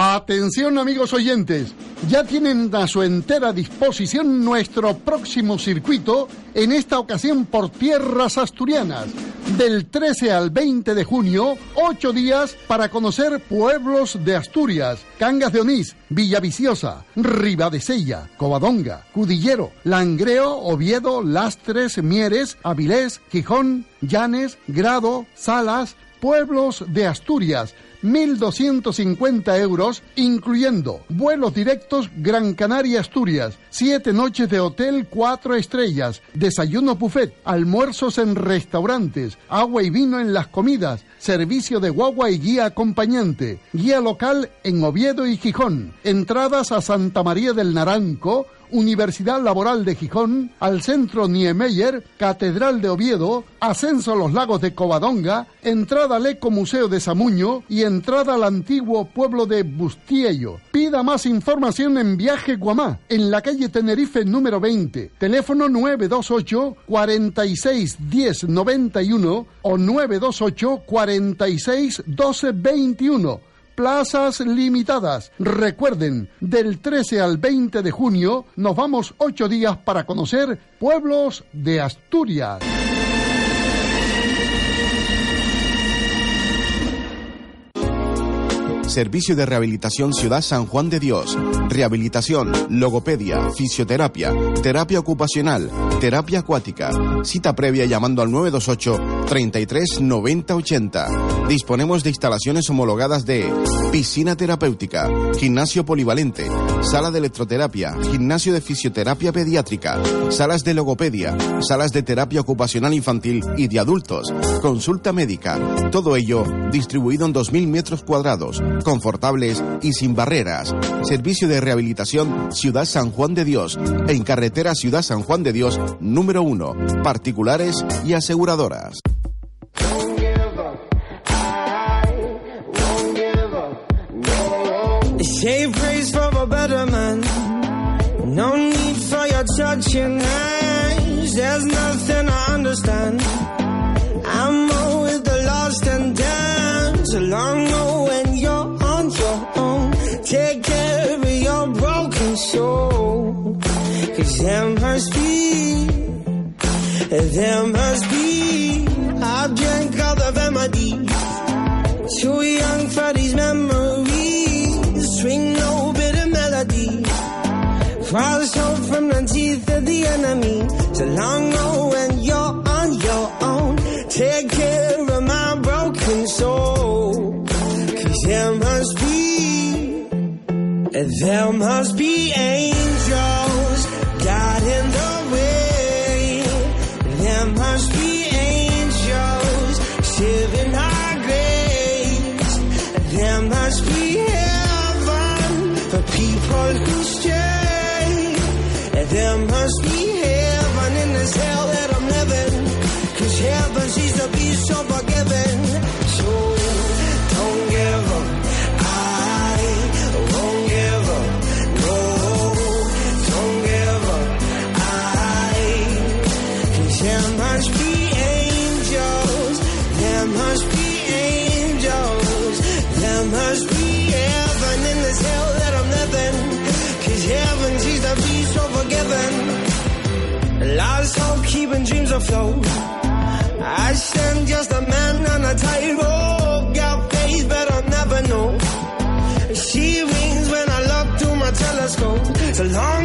Atención amigos oyentes, ya tienen a su entera disposición nuestro próximo circuito, en esta ocasión por tierras asturianas. Del 13 al 20 de junio, ocho días para conocer pueblos de Asturias, Cangas de Onís, Villaviciosa, Ribadesella, Covadonga, Cudillero, Langreo, Oviedo, Lastres, Mieres, Avilés, Gijón, Llanes, Grado, Salas, pueblos de Asturias, 1.250 euros, incluyendo vuelos directos Gran Canaria Asturias, siete noches de hotel cuatro estrellas, desayuno buffet, almuerzos en restaurantes, agua y vino en las comidas, servicio de guagua y guía acompañante, guía local en Oviedo y Gijón, entradas a Santa María del Naranco, Universidad Laboral de Gijón, al Centro Niemeyer, Catedral de Oviedo, ascenso a los lagos de Covadonga, entrada al Eco Museo de Samuño y entrada al antiguo pueblo de Bustiello. Pida más información en Viaje Guamá, en la calle Tenerife número 20, teléfono 928 46 10 91 o 928 46 12 21 plazas limitadas. Recuerden, del 13 al 20 de junio nos vamos ocho días para conocer pueblos de Asturias. Servicio de Rehabilitación Ciudad San Juan de Dios. Rehabilitación, logopedia, fisioterapia, terapia ocupacional, terapia acuática. Cita previa llamando al 928 33 90 80. Disponemos de instalaciones homologadas de piscina terapéutica, gimnasio polivalente, sala de electroterapia, gimnasio de fisioterapia pediátrica, salas de logopedia, salas de terapia ocupacional infantil y de adultos, consulta médica. Todo ello distribuido en 2.000 metros cuadrados confortables y sin barreras. Servicio de rehabilitación Ciudad San Juan de Dios, en carretera Ciudad San Juan de Dios número 1, particulares y aseguradoras. No soul. Cause there must be, there must be. I drank all the remedies. Too young for these memories. Swing no bitter melody. Cross hope from the teeth of the enemy. So long ago when you're on your own. Take care of my broken soul. There must be angels guiding the way. There must be angels saving our grace. There must be heaven for people who stray. There must Lost hope keeping dreams afloat. I stand just a man on a tightrope. Got faith, but I'll never know. She rings when I look through my telescope. So long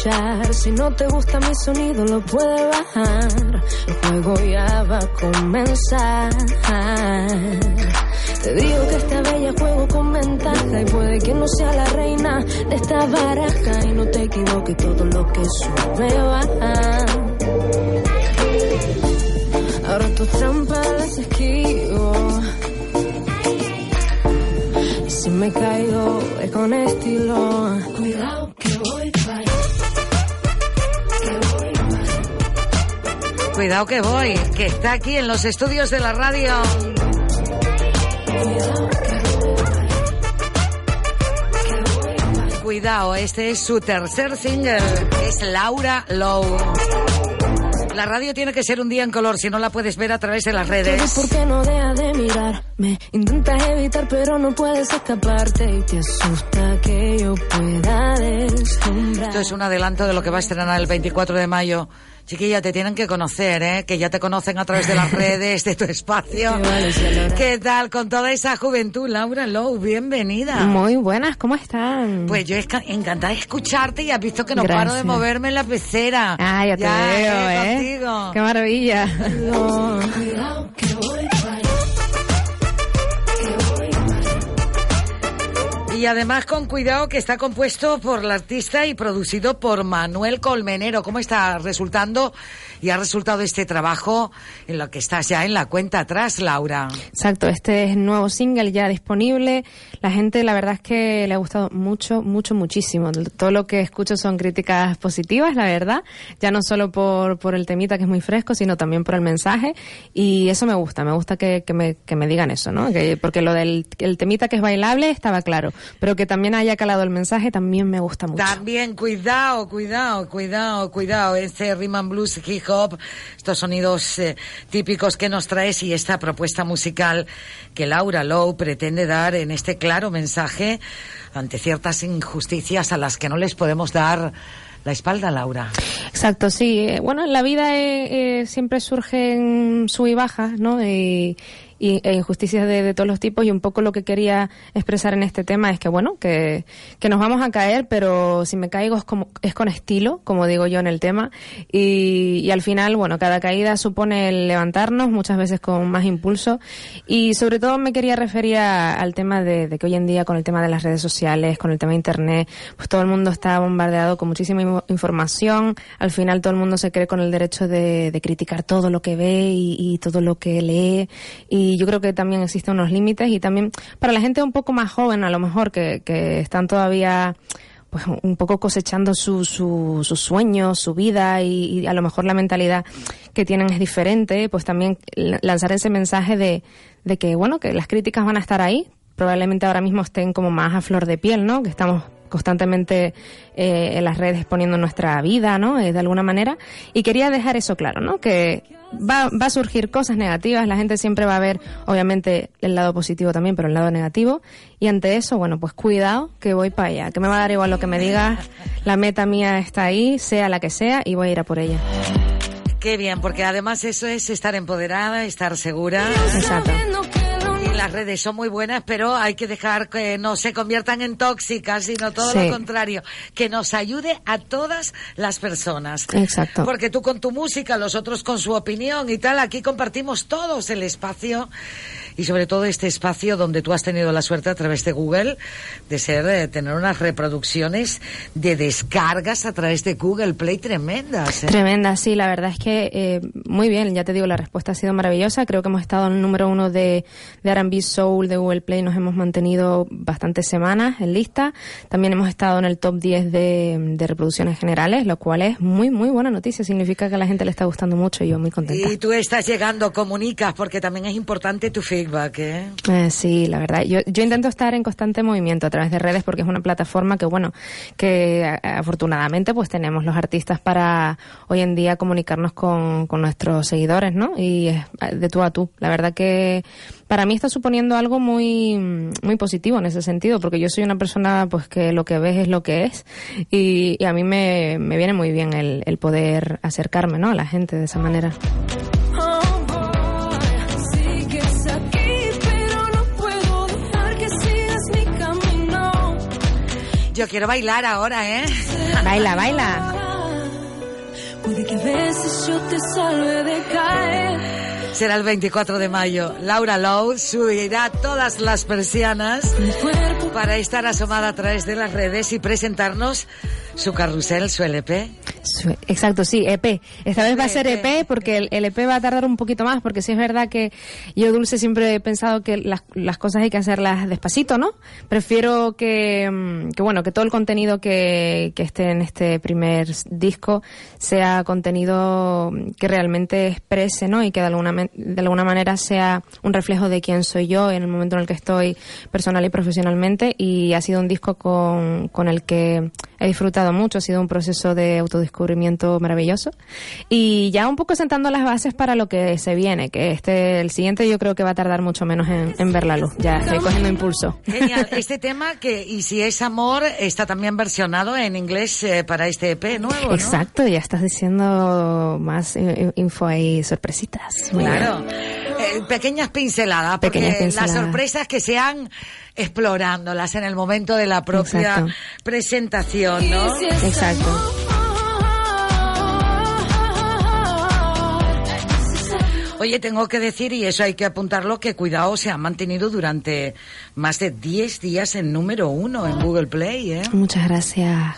Si no te gusta mi sonido, lo puedes bajar. El juego ya va a comenzar. Te digo que esta bella juego con ventaja y puede que no sea la reina de esta baraja. Y no te equivoques, todo lo que sube baja. Ahora tus trampas las esquivo. Y si me caigo es con estilo. Cuidado Cuidado que voy, que está aquí en los estudios de la radio. Cuidado, este es su tercer single, es Laura Lowe. La radio tiene que ser un día en color, si no la puedes ver a través de las redes. ¿Por qué no dejas de mirarme? Intentas evitar, pero no puedes escaparte. Y te asusta que yo pueda deslumbrar. Esto es un adelanto de lo que va a estrenar el 24 de mayo. Chiquilla, te tienen que conocer, ¿eh? Que ya te conocen a través de las redes, de tu espacio. ¿Qué tal con toda esa juventud, Laura Lowe? Bienvenida. Muy buenas, ¿cómo están? Pues yo encantada de escucharte y has visto que no Gracias. paro de moverme en la pecera. Ah, ya te veo, ¿eh? contigo. Qué maravilla. Cuidado Y además con cuidado que está compuesto por la artista y producido por Manuel Colmenero. ¿Cómo está resultando y ha resultado este trabajo en lo que estás ya en la cuenta atrás, Laura? Exacto, este es el nuevo single ya disponible. La gente, la verdad es que le ha gustado mucho, mucho, muchísimo. Todo lo que escucho son críticas positivas, la verdad. Ya no solo por, por el temita que es muy fresco, sino también por el mensaje. Y eso me gusta, me gusta que, que me, que me digan eso, ¿no? Que, porque lo del el temita que es bailable estaba claro. Pero que también haya calado el mensaje también me gusta mucho. También, cuidado, cuidado, cuidado, cuidado. Este and blues, hip estos sonidos eh, típicos que nos traes y esta propuesta musical que Laura Lowe pretende dar en este claro mensaje ante ciertas injusticias a las que no les podemos dar la espalda, Laura. Exacto, sí. Eh, Bueno, en la vida eh, eh, siempre surgen sub y bajas, ¿no? Y, y- e injusticias de, de todos los tipos y un poco lo que quería expresar en este tema es que, bueno, que, que nos vamos a caer, pero si me caigo es, como, es con estilo, como digo yo en el tema, y, y al final, bueno, cada caída supone el levantarnos, muchas veces con más impulso, y sobre todo me quería referir a- al tema de, que hoy en día con el tema de las redes sociales, con el tema de Internet, pues todo el mundo está bombardeado con muchísima in- información, al final todo el mundo se cree con el derecho de, de criticar todo lo que ve y todo lo que lee, y yo creo que también existen unos límites, y también para la gente un poco más joven, a lo mejor, que, que están todavía pues un poco cosechando su, su, sus sueños, su vida y, y a lo mejor la mentalidad que tienen es diferente, pues también la- lanzar ese mensaje de, de que, bueno, que las críticas van a estar ahí, probablemente ahora mismo estén como más a flor de piel, ¿no? Que estamos constantemente eh, en las redes poniendo nuestra vida, ¿no? Eh, de alguna manera. Y quería dejar eso claro, ¿no? Que va, va a surgir cosas negativas, la gente siempre va a ver, obviamente, el lado positivo también, pero el lado negativo. Y ante eso, bueno, pues cuidado, que voy para allá, que me va a dar igual lo que me digas, la meta mía está ahí, sea la que sea, y voy a ir a por ella. Qué bien, porque además eso es estar empoderada, estar segura. Exacto. Las redes son muy buenas, pero hay que dejar que no se conviertan en tóxicas, sino todo Sí. lo contrario, que nos ayude a todas las personas. Exacto. Porque tú con tu música, los otros con su opinión y tal, aquí compartimos todos el espacio y sobre todo este espacio donde tú has tenido la suerte a través de Google de ser eh, tener unas reproducciones de descargas a través de Google Play tremendas. ¿eh? Tremenda, sí, la verdad es que eh, muy bien, ya te digo, la respuesta ha sido maravillosa. Creo que hemos estado en el número uno de, de R&B Soul de Google Play, nos hemos mantenido bastantes semanas en lista. También hemos estado en el top 10 de, de reproducciones generales, lo cual es muy, muy buena noticia. Significa que a la gente le está gustando mucho y yo muy contenta. Y tú estás llegando, comunicas, porque también es importante tu feedback, ¿eh? Eh, sí, la verdad. Yo, yo intento estar en constante movimiento a través de redes porque es una plataforma que, bueno, que a- afortunadamente pues tenemos los artistas para hoy en día comunicarnos con, con nuestros seguidores, ¿no? Y es de tú a tú. La verdad que para mí está suponiendo algo muy, muy positivo en ese sentido porque yo soy una persona pues que lo que ves es lo que es y, y a mí me, me viene muy bien el, el poder acercarme, ¿no? A la gente de esa manera. Yo quiero bailar ahora, ¿eh? Baila, baila. Puede que a veces yo te salve de caer. Será el 24 de mayo. Laura Lowe subirá todas las persianas para estar asomada a través de las redes y presentarnos su carrusel, su LP. Su- Exacto, sí, EP. Esta vez va a ser EP porque el, el EP va a tardar un poquito más porque sí es verdad que yo, Dulce, siempre he pensado que las, las cosas hay que hacerlas despacito, ¿no? Prefiero que, mm, que bueno, que todo el contenido que, que esté en este primer disco sea contenido que realmente exprese, ¿no? Y que de alguna, de alguna manera sea un reflejo de quién soy yo en el momento en el que estoy personal y profesionalmente. Y ha sido un disco con, con el que he disfrutado mucho, ha sido un proceso de autodescubrimiento maravilloso y ya un poco sentando las bases para lo que se viene, que este, el siguiente yo creo que va a tardar mucho menos en, en ver la luz, ya estoy cogiendo impulso. Genial. Este tema que, y si es amor, está también versionado en inglés eh, para este EP nuevo, ¿no? Exacto, ya estás diciendo más info y sorpresitas. Muy Claro. Eh, pequeñas pinceladas, porque Pequeñas pinceladas. las sorpresas que sean explorándolas en el momento de la propia Exacto. presentación, ¿no? Exacto. Oye, tengo que decir, y eso hay que apuntarlo, que Cuidado se ha mantenido durante más de 10 días en número uno en Google Play, ¿eh? Muchas gracias.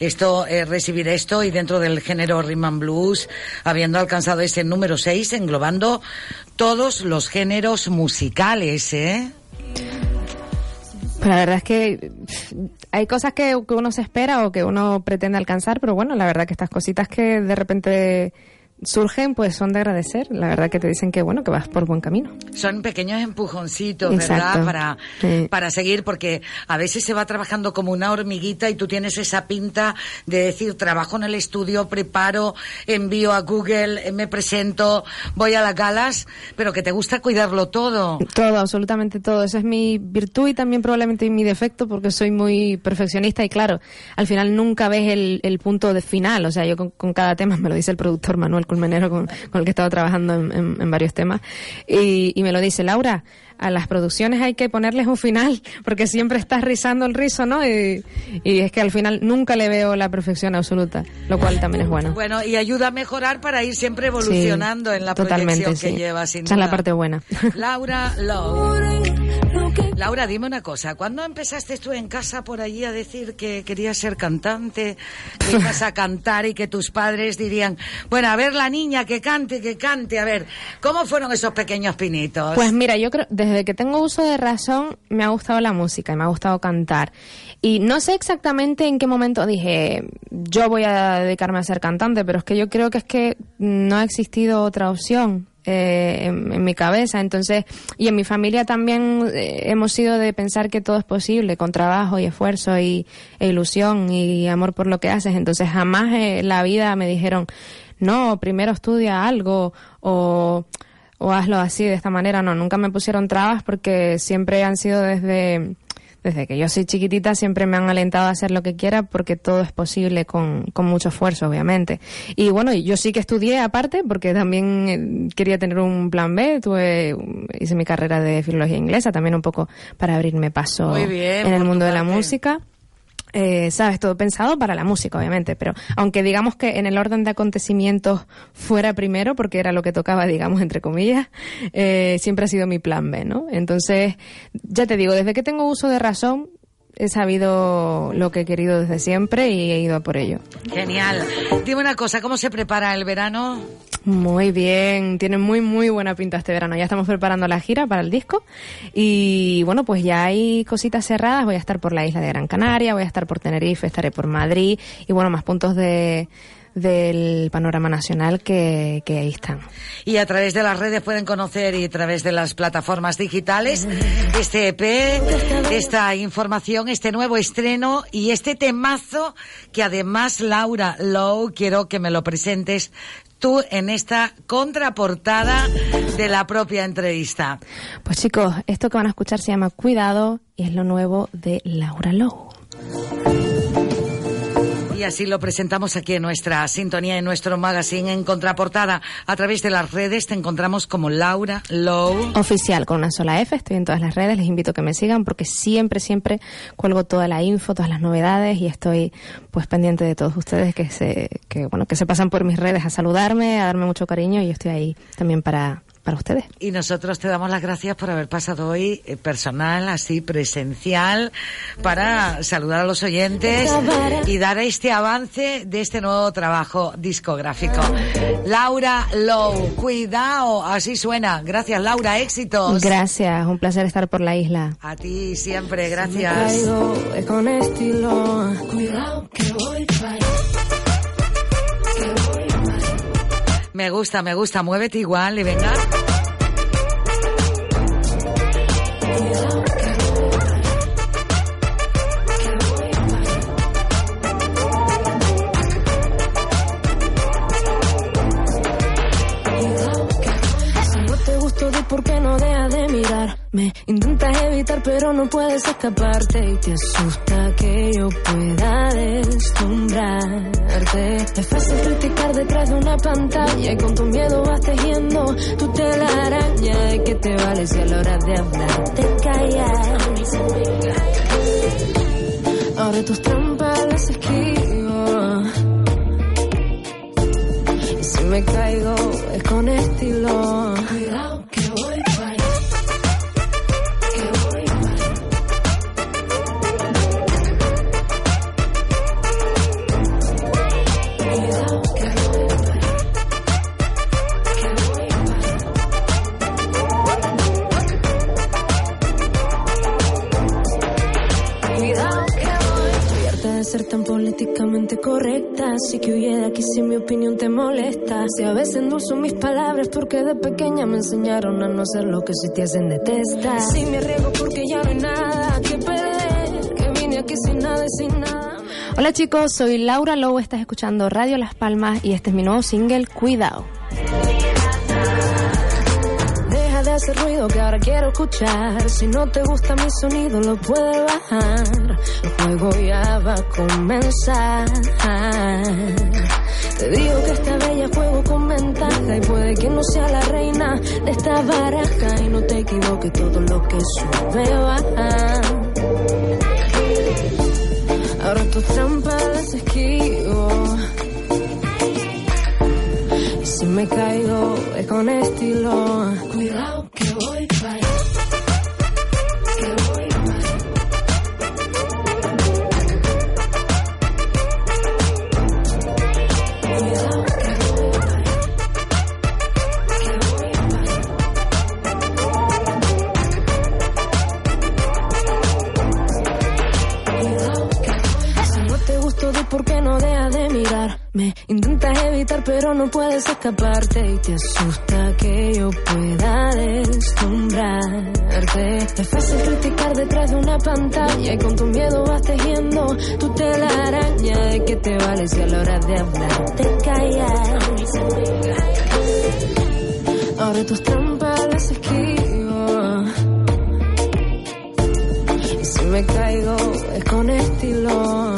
Esto, eh, recibir esto y dentro del género Rhythm and Blues, habiendo alcanzado ese número 6, englobando todos los géneros musicales, ¿eh? Pues la verdad es que hay cosas que, que uno se espera o que uno pretende alcanzar, pero bueno, la verdad que estas cositas que de repente surgen, pues son de agradecer. La verdad que te dicen que bueno, que vas por buen camino. Son pequeños empujoncitos, Exacto. ¿verdad? Para, Sí. para seguir, porque a veces se va trabajando como una hormiguita y tú tienes esa pinta de decir, trabajo en el estudio, preparo, envío a Google, eh, me presento, voy a las galas, pero que te gusta cuidarlo todo. Todo, absolutamente todo. Esa es mi virtud y también probablemente mi defecto porque soy muy perfeccionista y claro, al final nunca ves el, el punto de final. O sea, yo con, con cada tema, me lo dice el productor Manuel Culmenero con, el que he estado trabajando en, en- en varios temas, y, y me lo dice Laura. A las producciones hay que ponerles un final porque siempre estás rizando el rizo, ¿no? Y, y es que al final nunca le veo la perfección absoluta, lo cual también es bueno. Bueno, y ayuda a mejorar para ir siempre evolucionando Sí, en la totalmente, proyección que lleva, sin Esa es la parte buena. Laura Lowe. Laura, dime una cosa. ¿Cuándo empezaste tú en casa por allí a decir que querías ser cantante, que ibas a cantar y que tus padres dirían, bueno, a ver la niña que cante, que cante, a ver, ¿cómo fueron esos pequeños pinitos? Pues mira, yo creo, desde que tengo uso de razón, me ha gustado la música y me ha gustado cantar. Y no sé exactamente en qué momento dije, yo voy a dedicarme a ser cantante, pero es que yo creo que es que no ha existido otra opción. eh, en, en mi cabeza, entonces, y en mi familia también eh, hemos sido de pensar que todo es posible con trabajo y esfuerzo y, e ilusión y amor por lo que haces, entonces jamás eh, en la vida me dijeron, no, primero estudia algo o o hazlo así, de esta manera. No, nunca me pusieron trabas porque siempre han sido desde, desde que yo soy chiquitita, siempre me han alentado a hacer lo que quiera porque todo es posible con, con mucho esfuerzo, obviamente. Y bueno, yo sí que estudié aparte porque también eh, quería tener un plan B. Tuve, hice mi carrera de filología inglesa también un poco para abrirme paso bien, en el mundo de la música. Eh, sabes, todo pensado para la música, obviamente, pero aunque digamos que en el orden de acontecimientos fuera primero, porque era lo que tocaba, digamos, entre comillas, eh, siempre ha sido mi plan B, ¿no? Entonces, ya te digo, desde que tengo uso de razón, he sabido lo que he querido desde siempre y he ido a por ello. Genial. Dime una cosa, ¿cómo se prepara el verano? Muy bien, tiene muy muy buena pinta este verano. Ya estamos preparando la gira para el disco y bueno, pues ya hay cositas cerradas. Voy a estar por la isla de Gran Canaria, voy a estar por Tenerife, estaré por Madrid y bueno, más puntos de del panorama nacional que, que ahí están. Y a través de las redes pueden conocer y a través de las plataformas digitales este EP, esta información, este nuevo estreno y este temazo que además Laura Lowe quiero que me lo presentes tú en esta contraportada de la propia entrevista. Pues chicos, esto que van a escuchar se llama Cuidado y es lo nuevo de Laura Lowe. Y así lo presentamos aquí en nuestra sintonía, en nuestro magazine en contraportada. A través de las redes te encontramos como Laura Low. Oficial con una sola F, estoy en todas las redes, les invito a que me sigan porque siempre, siempre cuelgo toda la info, todas las novedades y estoy pues pendiente de todos ustedes que se, que bueno, que se pasan por mis redes a saludarme, a darme mucho cariño y yo estoy ahí también para, para ustedes. Y nosotros te damos las gracias por haber pasado hoy eh, personal, así presencial, para saludar a los oyentes y dar este avance de este nuevo trabajo discográfico. Laura Low, cuidado, así suena. Gracias Laura, éxitos. Gracias, un placer estar por la isla. A ti siempre, gracias. Eh, con estilo. Cuidado que voy para Me gusta, me gusta, muévete igual y venga. Si no te gustó, di por qué no dejas de mirarme. Intentas evitar, pero no puedes escaparte. Y te asusta que yo pueda deslumbrarte. Es fácil criticar detrás de una pantalla. Y con tu miedo vas tejiendo tu telaraña. ¿De qué te vale si a la hora de hablar te callas? Ahora tus trampas las esquivo. Y si me caigo es con estilo. Ser tan políticamente correcta. Así que huye de aquí si mi opinión te molesta. Si a veces endulzo mis palabras porque de pequeña me enseñaron a no hacer lo que si te hacen detestar. Si me arriesgo porque ya no hay nada que perder. Que vine aquí sin nada y sin nada. Hola chicos, soy Laura Lowe, estás escuchando Radio Las Palmas y este es mi nuevo single, Cuidado. Hacer ruido que ahora quiero escuchar. Si no te gusta mi sonido, lo puedes bajar. El juego ya va a comenzar. Te digo que esta bella juego con ventaja y puede que no sea la reina de esta baraja. Y no te equivoques, todo lo que sube baja. Ahora tus trampas las esquivo. Me caigo es con estilo. Cuidado que voy para mirarme. Intentas evitar, pero no puedes escaparte. Y te asusta que yo pueda deslumbrarte. Es fácil criticar detrás de una pantalla. Y con tu miedo vas tejiendo tu telaraña. ¿De qué te vale si a la hora de hablar te callas? Ahora tus trampas las esquivo. Y si me caigo es con estilo.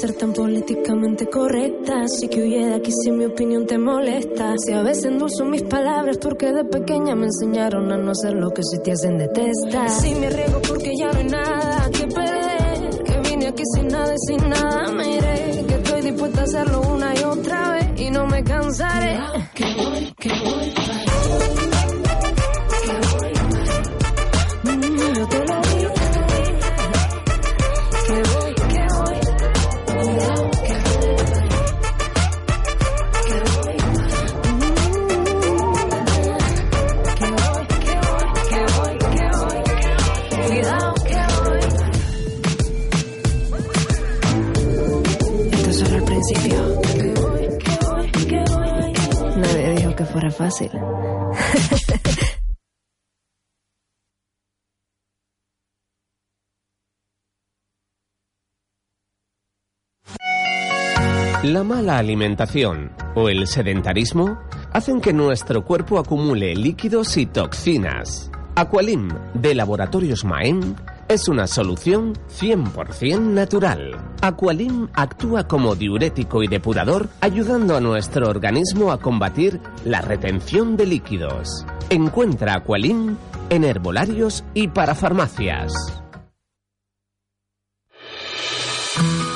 Ser tan políticamente correcta. Así que huye de aquí si mi opinión te molesta. Si a veces endulzo mis palabras porque de pequeña me enseñaron a no hacer lo que si te hacen detestar. Si me arriesgo porque ya no hay nada que perder. Que vine aquí sin nada y sin nada me iré. Que estoy dispuesta a hacerlo una y otra vez y no me cansaré. fácil. La mala alimentación o el sedentarismo hacen que nuestro cuerpo acumule líquidos y toxinas. Aqualim, de Laboratorios Maen, es una solución 100% natural. Aqualim actúa como diurético y depurador, ayudando a nuestro organismo a combatir la retención de líquidos. Encuentra Aqualim en herbolarios y para farmacias.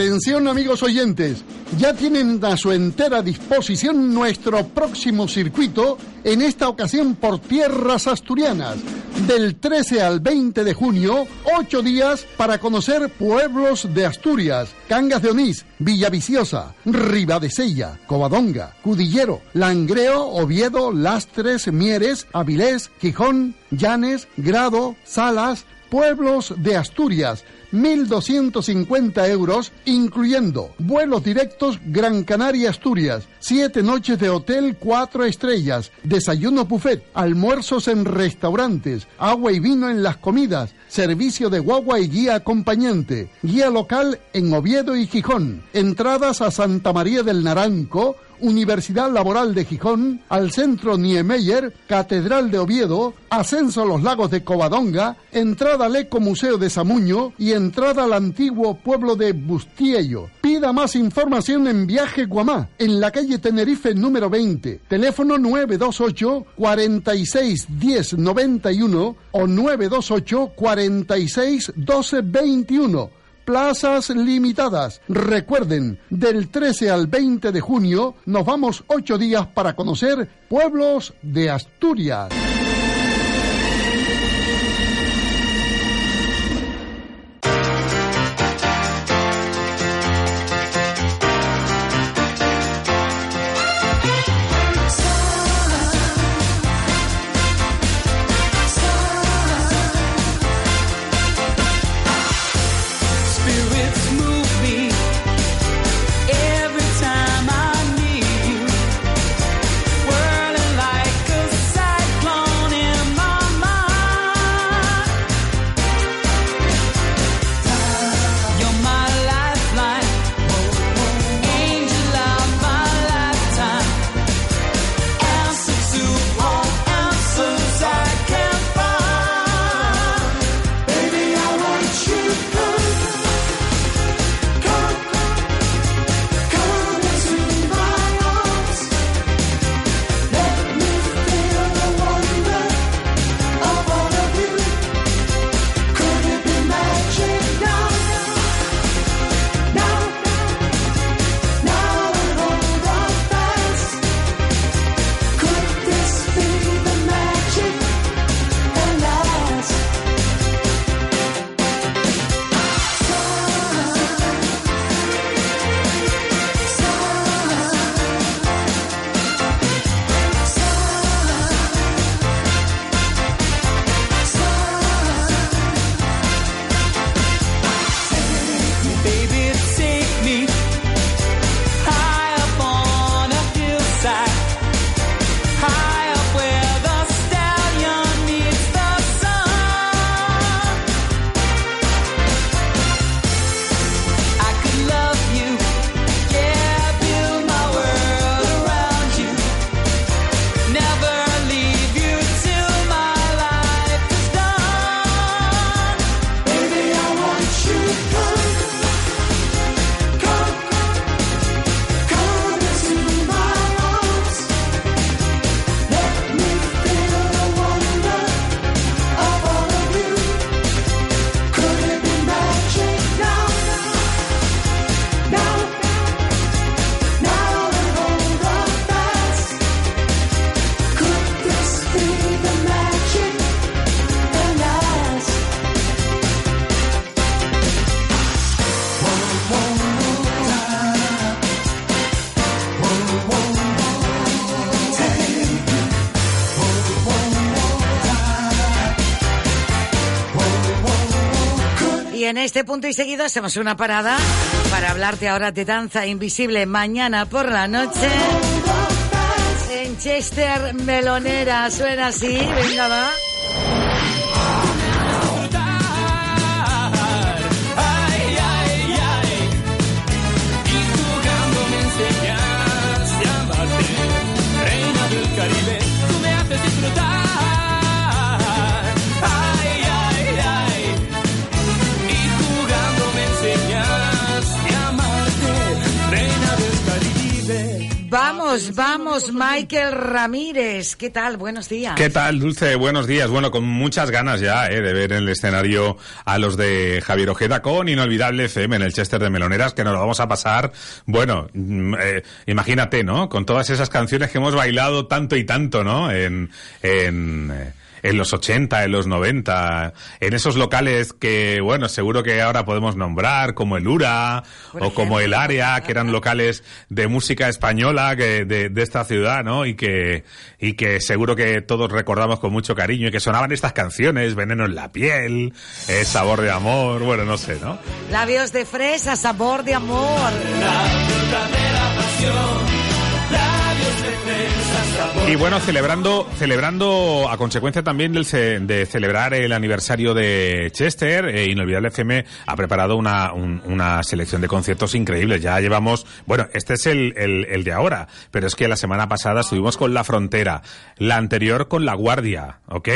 Atención amigos oyentes, ya tienen a su entera disposición nuestro próximo circuito, en esta ocasión por tierras asturianas. Del 13 al 20 de junio, ocho días para conocer pueblos de Asturias, Cangas de Onís, Villaviciosa, Ribadesella, Covadonga, Cudillero, Langreo, Oviedo, Lastres, Mieres, Avilés, Gijón, Llanes, Grado, Salas, pueblos de Asturias, 1.250 euros, incluyendo vuelos directos Gran Canaria Asturias, siete noches de hotel cuatro estrellas, desayuno buffet, almuerzos en restaurantes, agua y vino en las comidas, servicio de guagua y guía acompañante, guía local en Oviedo y Gijón, entradas a Santa María del Naranco, Universidad Laboral de Gijón, al Centro Niemeyer, Catedral de Oviedo, ascenso a los lagos de Covadonga, entrada al Eco Museo de Samuño y entrada al antiguo pueblo de Bustiello. Pida más información en Viaje Guamá, en la calle Tenerife número 20, teléfono 928 46 10 91 o 928 46 12 21 plazas limitadas. Recuerden, del 13 al 20 de junio nos vamos ocho días para conocer pueblos de Asturias. Este punto y seguido hacemos una parada para hablarte ahora de danza invisible mañana por la noche. En Chester Melonera suena así, venga va. Vamos, vamos, Michael Ramírez. ¿Qué tal? Buenos días. ¿Qué tal, Dulce? Buenos días. Bueno, con muchas ganas ya eh, de ver en el escenario a los de Javier Ojeda con Inolvidable FM en el Chester de Meloneras, que nos lo vamos a pasar, bueno, mm, eh, imagínate, ¿no? Con todas esas canciones que hemos bailado tanto y tanto, ¿no? En, en, eh, en los 80, en los 90, en esos locales que, bueno, seguro que ahora podemos nombrar, como el URA o como el Área, que eran locales de música española que, de, de esta ciudad, ¿no? Y que, y que seguro que todos recordamos con mucho cariño y que sonaban estas canciones, Veneno en la piel, eh, Sabor de amor, bueno, no sé, ¿no? Labios de fresa, sabor de amor. Y bueno, celebrando, celebrando a consecuencia también del ce- de celebrar el aniversario de Chester, eh, Inolvidable FM ha preparado una, un- una selección de conciertos increíbles. Ya llevamos, bueno, este es el, el, el de ahora, pero es que la semana pasada estuvimos con La Frontera, la anterior con La Guardia, ¿ok?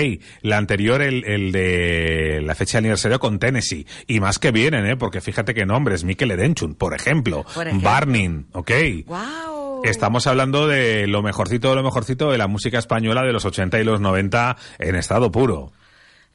La anterior el, el de la fecha de aniversario con Tennessee. Y más que vienen, ¿eh? Porque fíjate qué nombres, Mikel por ejemplo, Por ejemplo. Barning, ¿ok? Estamos hablando de lo mejorcito de lo mejorcito de la música española de los 80 y los 90 en estado puro.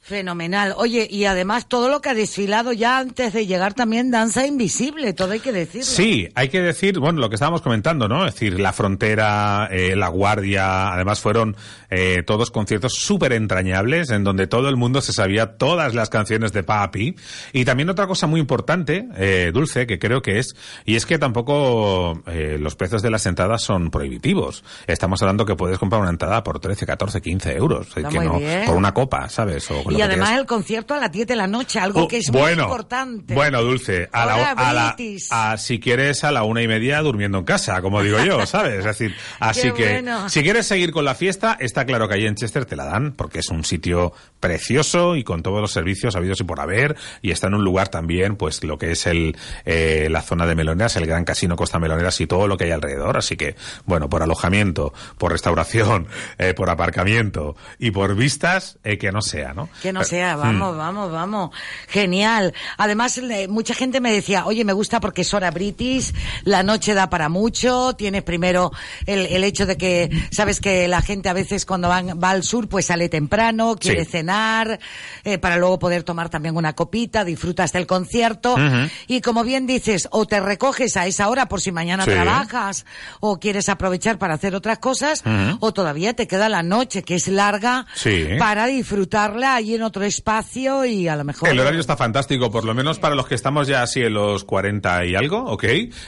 Fenomenal. Oye, y además todo lo que ha desfilado ya antes de llegar también Danza Invisible, todo hay que decirlo. Sí, hay que decir, bueno, lo que estábamos comentando, ¿no? Es decir, La Frontera, eh, La Guardia, además fueron eh, todos conciertos súper entrañables en donde todo el mundo se sabía todas las canciones de Papi. Y también otra cosa muy importante, eh, Dulce, que creo que es, y es que tampoco eh, los precios de las entradas son prohibitivos. Estamos hablando que puedes comprar una entrada por 13, 14, 15 euros. Que no, por una copa, ¿sabes? O con Y además el concierto a las 10 de la noche, algo Oh, que es bueno, muy importante. Bueno, Dulce, a la, a la- a- si quieres a la una y media durmiendo en casa, como digo yo, ¿sabes? Es decir, así que bueno. si quieres seguir con la fiesta, está claro que ahí en Chester te la dan, porque es un sitio precioso y con todos los servicios habidos y por haber, y está en un lugar también, pues lo que es el eh, la zona de Meloneras, el Gran Casino Costa Meloneras y todo lo que hay alrededor, así que, bueno, por alojamiento, por restauración, eh, por aparcamiento y por vistas, eh, que no sea, ¿no? Que no Eh, sea, mm. vamos, vamos, vamos. Genial. Además, mucha gente me decía, oye, me gusta porque es hora british, la noche da para mucho, tienes primero el, el hecho de que, sabes que la gente a veces cuando van, va al sur, pues sale temprano, quiere Sí. cenar, eh, para luego poder tomar también una copita, disfrutas del concierto. Ujú. Y como bien dices, o te recoges a esa hora por si mañana Sí. trabajas, o quieres aprovechar para hacer otras cosas, o todavía te queda la noche, que es larga, Sí. para disfrutarla en otro espacio y a lo mejor... El horario está fantástico, por lo menos para los que estamos ya así en los 40 y algo, ¿ok?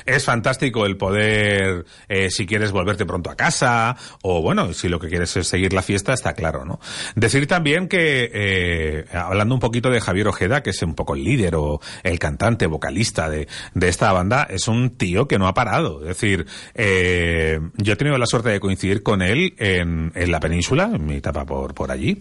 Es fantástico el poder, eh, si quieres volverte pronto a casa, o bueno, si lo que quieres es seguir la fiesta, está claro, ¿no? Decir también que, eh, hablando un poquito de Javier Ojeda, que es un poco el líder o el cantante, vocalista de, de esta banda, es un tío que no ha parado. Es decir, eh, yo he tenido la suerte de coincidir con él en, en la península, en mi etapa por, por allí.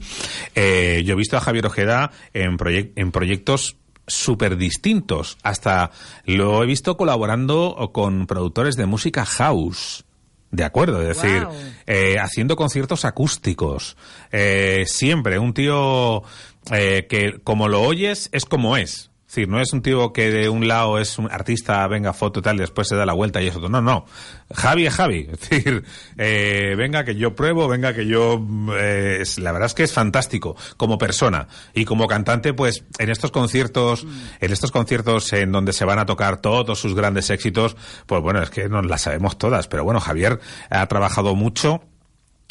Yo he visto a Javier Ojeda en, en proyectos súper distintos. Hasta lo he visto colaborando con productores de música house. De acuerdo, es decir, eh, haciendo conciertos acústicos. Eh, siempre, un tío eh, que como lo oyes es como es. Es decir, no es un tío que de un lado es un artista, venga, foto y tal, y después se da la vuelta y es otro. No, no. Javi es Javi. Es decir, eh, venga que yo pruebo, venga que yo... eh, es- la verdad es que es fantástico como persona. Y como cantante, pues en estos conciertos, en estos conciertos en donde se van a tocar todos sus grandes éxitos, pues bueno, es que nos las sabemos todas. Pero bueno, Javier ha trabajado mucho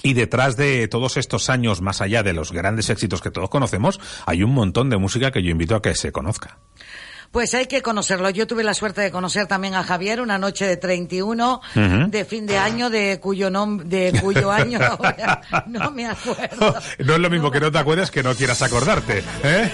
y detrás de todos estos años, más allá de los grandes éxitos que todos conocemos, hay un montón de música que yo invito a que se conozca. Pues hay que conocerlo. Yo tuve la suerte de conocer también a Javier una noche de 31 Ujú. de fin de año de cuyo nom de cuyo año no me acuerdo. No es lo mismo que no te acuerdes que no quieras acordarte. ¿eh?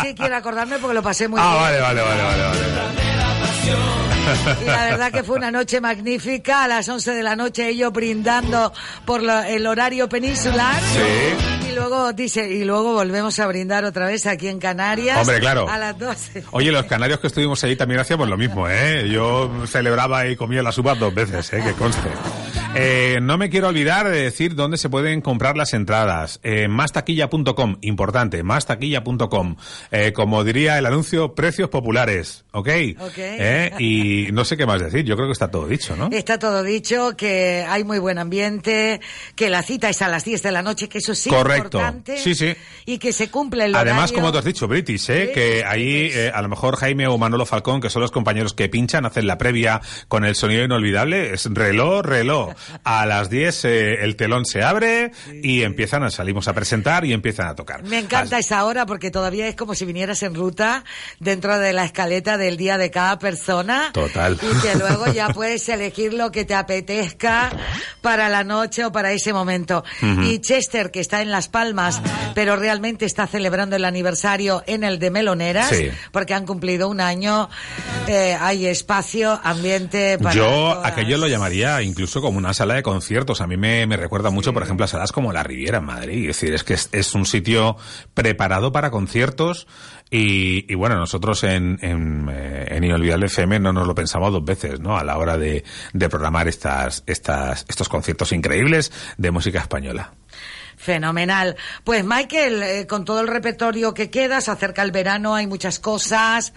Sí, quiero acordarme porque lo pasé muy Ah, bien. vale, vale, vale, vale, vale. Y la verdad que fue una noche magnífica. A las 11 de la noche ellos brindando por la- el horario peninsular. Sí. Y luego dice, y luego volvemos a brindar otra vez aquí en Canarias. Hombre, claro. A las 12. Oye, los canarios que estuvimos allí también hacíamos lo mismo, ¿eh? Yo celebraba y comía las uvas dos veces, ¿eh? Que conste. Eh, no me quiero olvidar de decir dónde se pueden comprar las entradas. Eh, mastaquilla.com, importante, mastaquilla.com. Eh, como diría el anuncio, precios populares, ¿ok? Ok. ¿Eh? Y no sé qué más decir, yo creo que está todo dicho, ¿no? Está todo dicho, que hay muy buen ambiente, que la cita es a las 10 de la noche, que eso sí Correcto. importante. Sí, sí. Y que se cumple el Además, como tú has dicho, British, ¿eh? que ahí eh, a lo mejor Jaime o Manolo Falcón, que son los compañeros que pinchan, hacen la previa con el sonido inolvidable, es reloj, reloj. A las 10 eh, el telón se abre y empiezan a, salimos a presentar y empiezan a tocar. Me encanta esa hora porque todavía es como si vinieras en ruta dentro de la escaleta del día de cada persona. Total. Y que luego ya puedes elegir lo que te apetezca para la noche o para ese momento. Ujú. Y Chester, que está en Las Palmas, pero realmente está celebrando el aniversario en el de Meloneras, Sí. porque han cumplido un año. eh, hay espacio, ambiente para. Yo todas. aquello lo llamaría incluso como una sala de conciertos. A mí me, me recuerda mucho, por ejemplo, a salas como la Riviera en Madrid. Es decir, es que es, es un sitio preparado para conciertos y, y bueno, nosotros en, en, eh, en Inolvidable FM no nos lo pensamos dos veces, ¿no? A la hora de, de programar estas, estas, estos conciertos increíbles de música española. Fenomenal. Pues Michael, eh, con todo el repertorio que queda, se acerca el verano, hay muchas cosas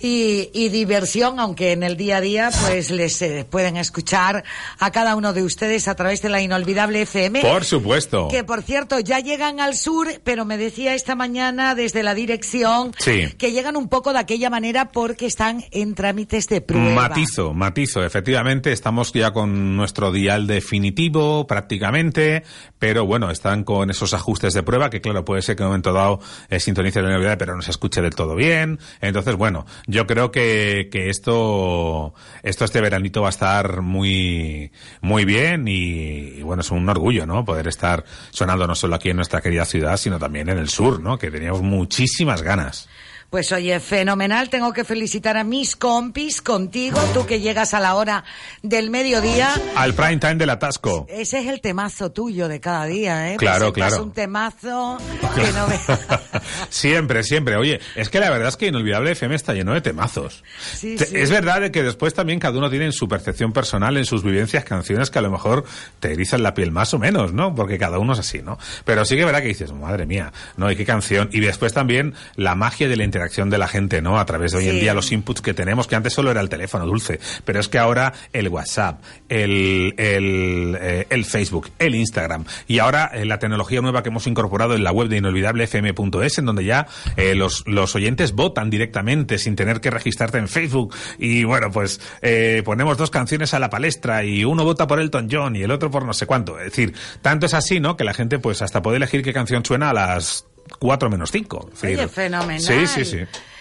y, y diversión, aunque en el día a día pues les eh, pueden escuchar a cada uno de ustedes a través de la inolvidable FM. Por supuesto. Que por cierto, ya llegan al sur, pero me decía esta mañana desde la dirección Sí. que llegan un poco de aquella manera porque están en trámites de prueba. Matizo, matizo. Efectivamente, estamos ya con nuestro dial definitivo prácticamente, pero bueno, están con esos ajustes de prueba que claro, puede ser que en un momento dado eh, sintonice la novedad, pero no se escuche del todo bien. Entonces, bueno, yo creo que, que esto, esto este veranito va a estar muy, muy bien y, y bueno, es un orgullo, ¿no? Poder estar sonando no solo aquí en nuestra querida ciudad, sino también en el sur, ¿no? Que teníamos muchísimas ganas. Pues oye, fenomenal. Tengo que felicitar a mis compis contigo, tú que llegas a la hora del mediodía. Al prime time del atasco. Ese es el temazo tuyo de cada día, ¿eh? Claro, Presentas claro. un temazo que no ve- Siempre, siempre. Oye, es que la verdad es que Inolvidable FM está lleno de temazos. Sí, Te- sí. Es verdad de que después también cada uno tiene en su percepción personal, en sus vivencias, canciones que a lo mejor te erizan la piel más o menos, ¿no? Porque cada uno es así, ¿no? Pero sí que es verdad que dices, madre mía, ¿no? ¿Y qué canción? Y después también la magia de la interacción de la gente, ¿no? A través de hoy en día los inputs que tenemos, que antes solo era el teléfono dulce, pero es que ahora el WhatsApp, el, el, eh, el Facebook, el Instagram y ahora eh, la tecnología nueva que hemos incorporado en la web de inolvidablefm.es, en donde ya eh, los, los oyentes votan directamente sin tener que registrarte en Facebook y bueno, pues eh, ponemos dos canciones a la palestra y uno vota por Elton John y el otro por no sé cuánto. Es decir, tanto es así, ¿no? Que la gente pues hasta puede elegir qué canción suena a las 4 menos 5. Oye, fenomenal. Sí, sí, sí.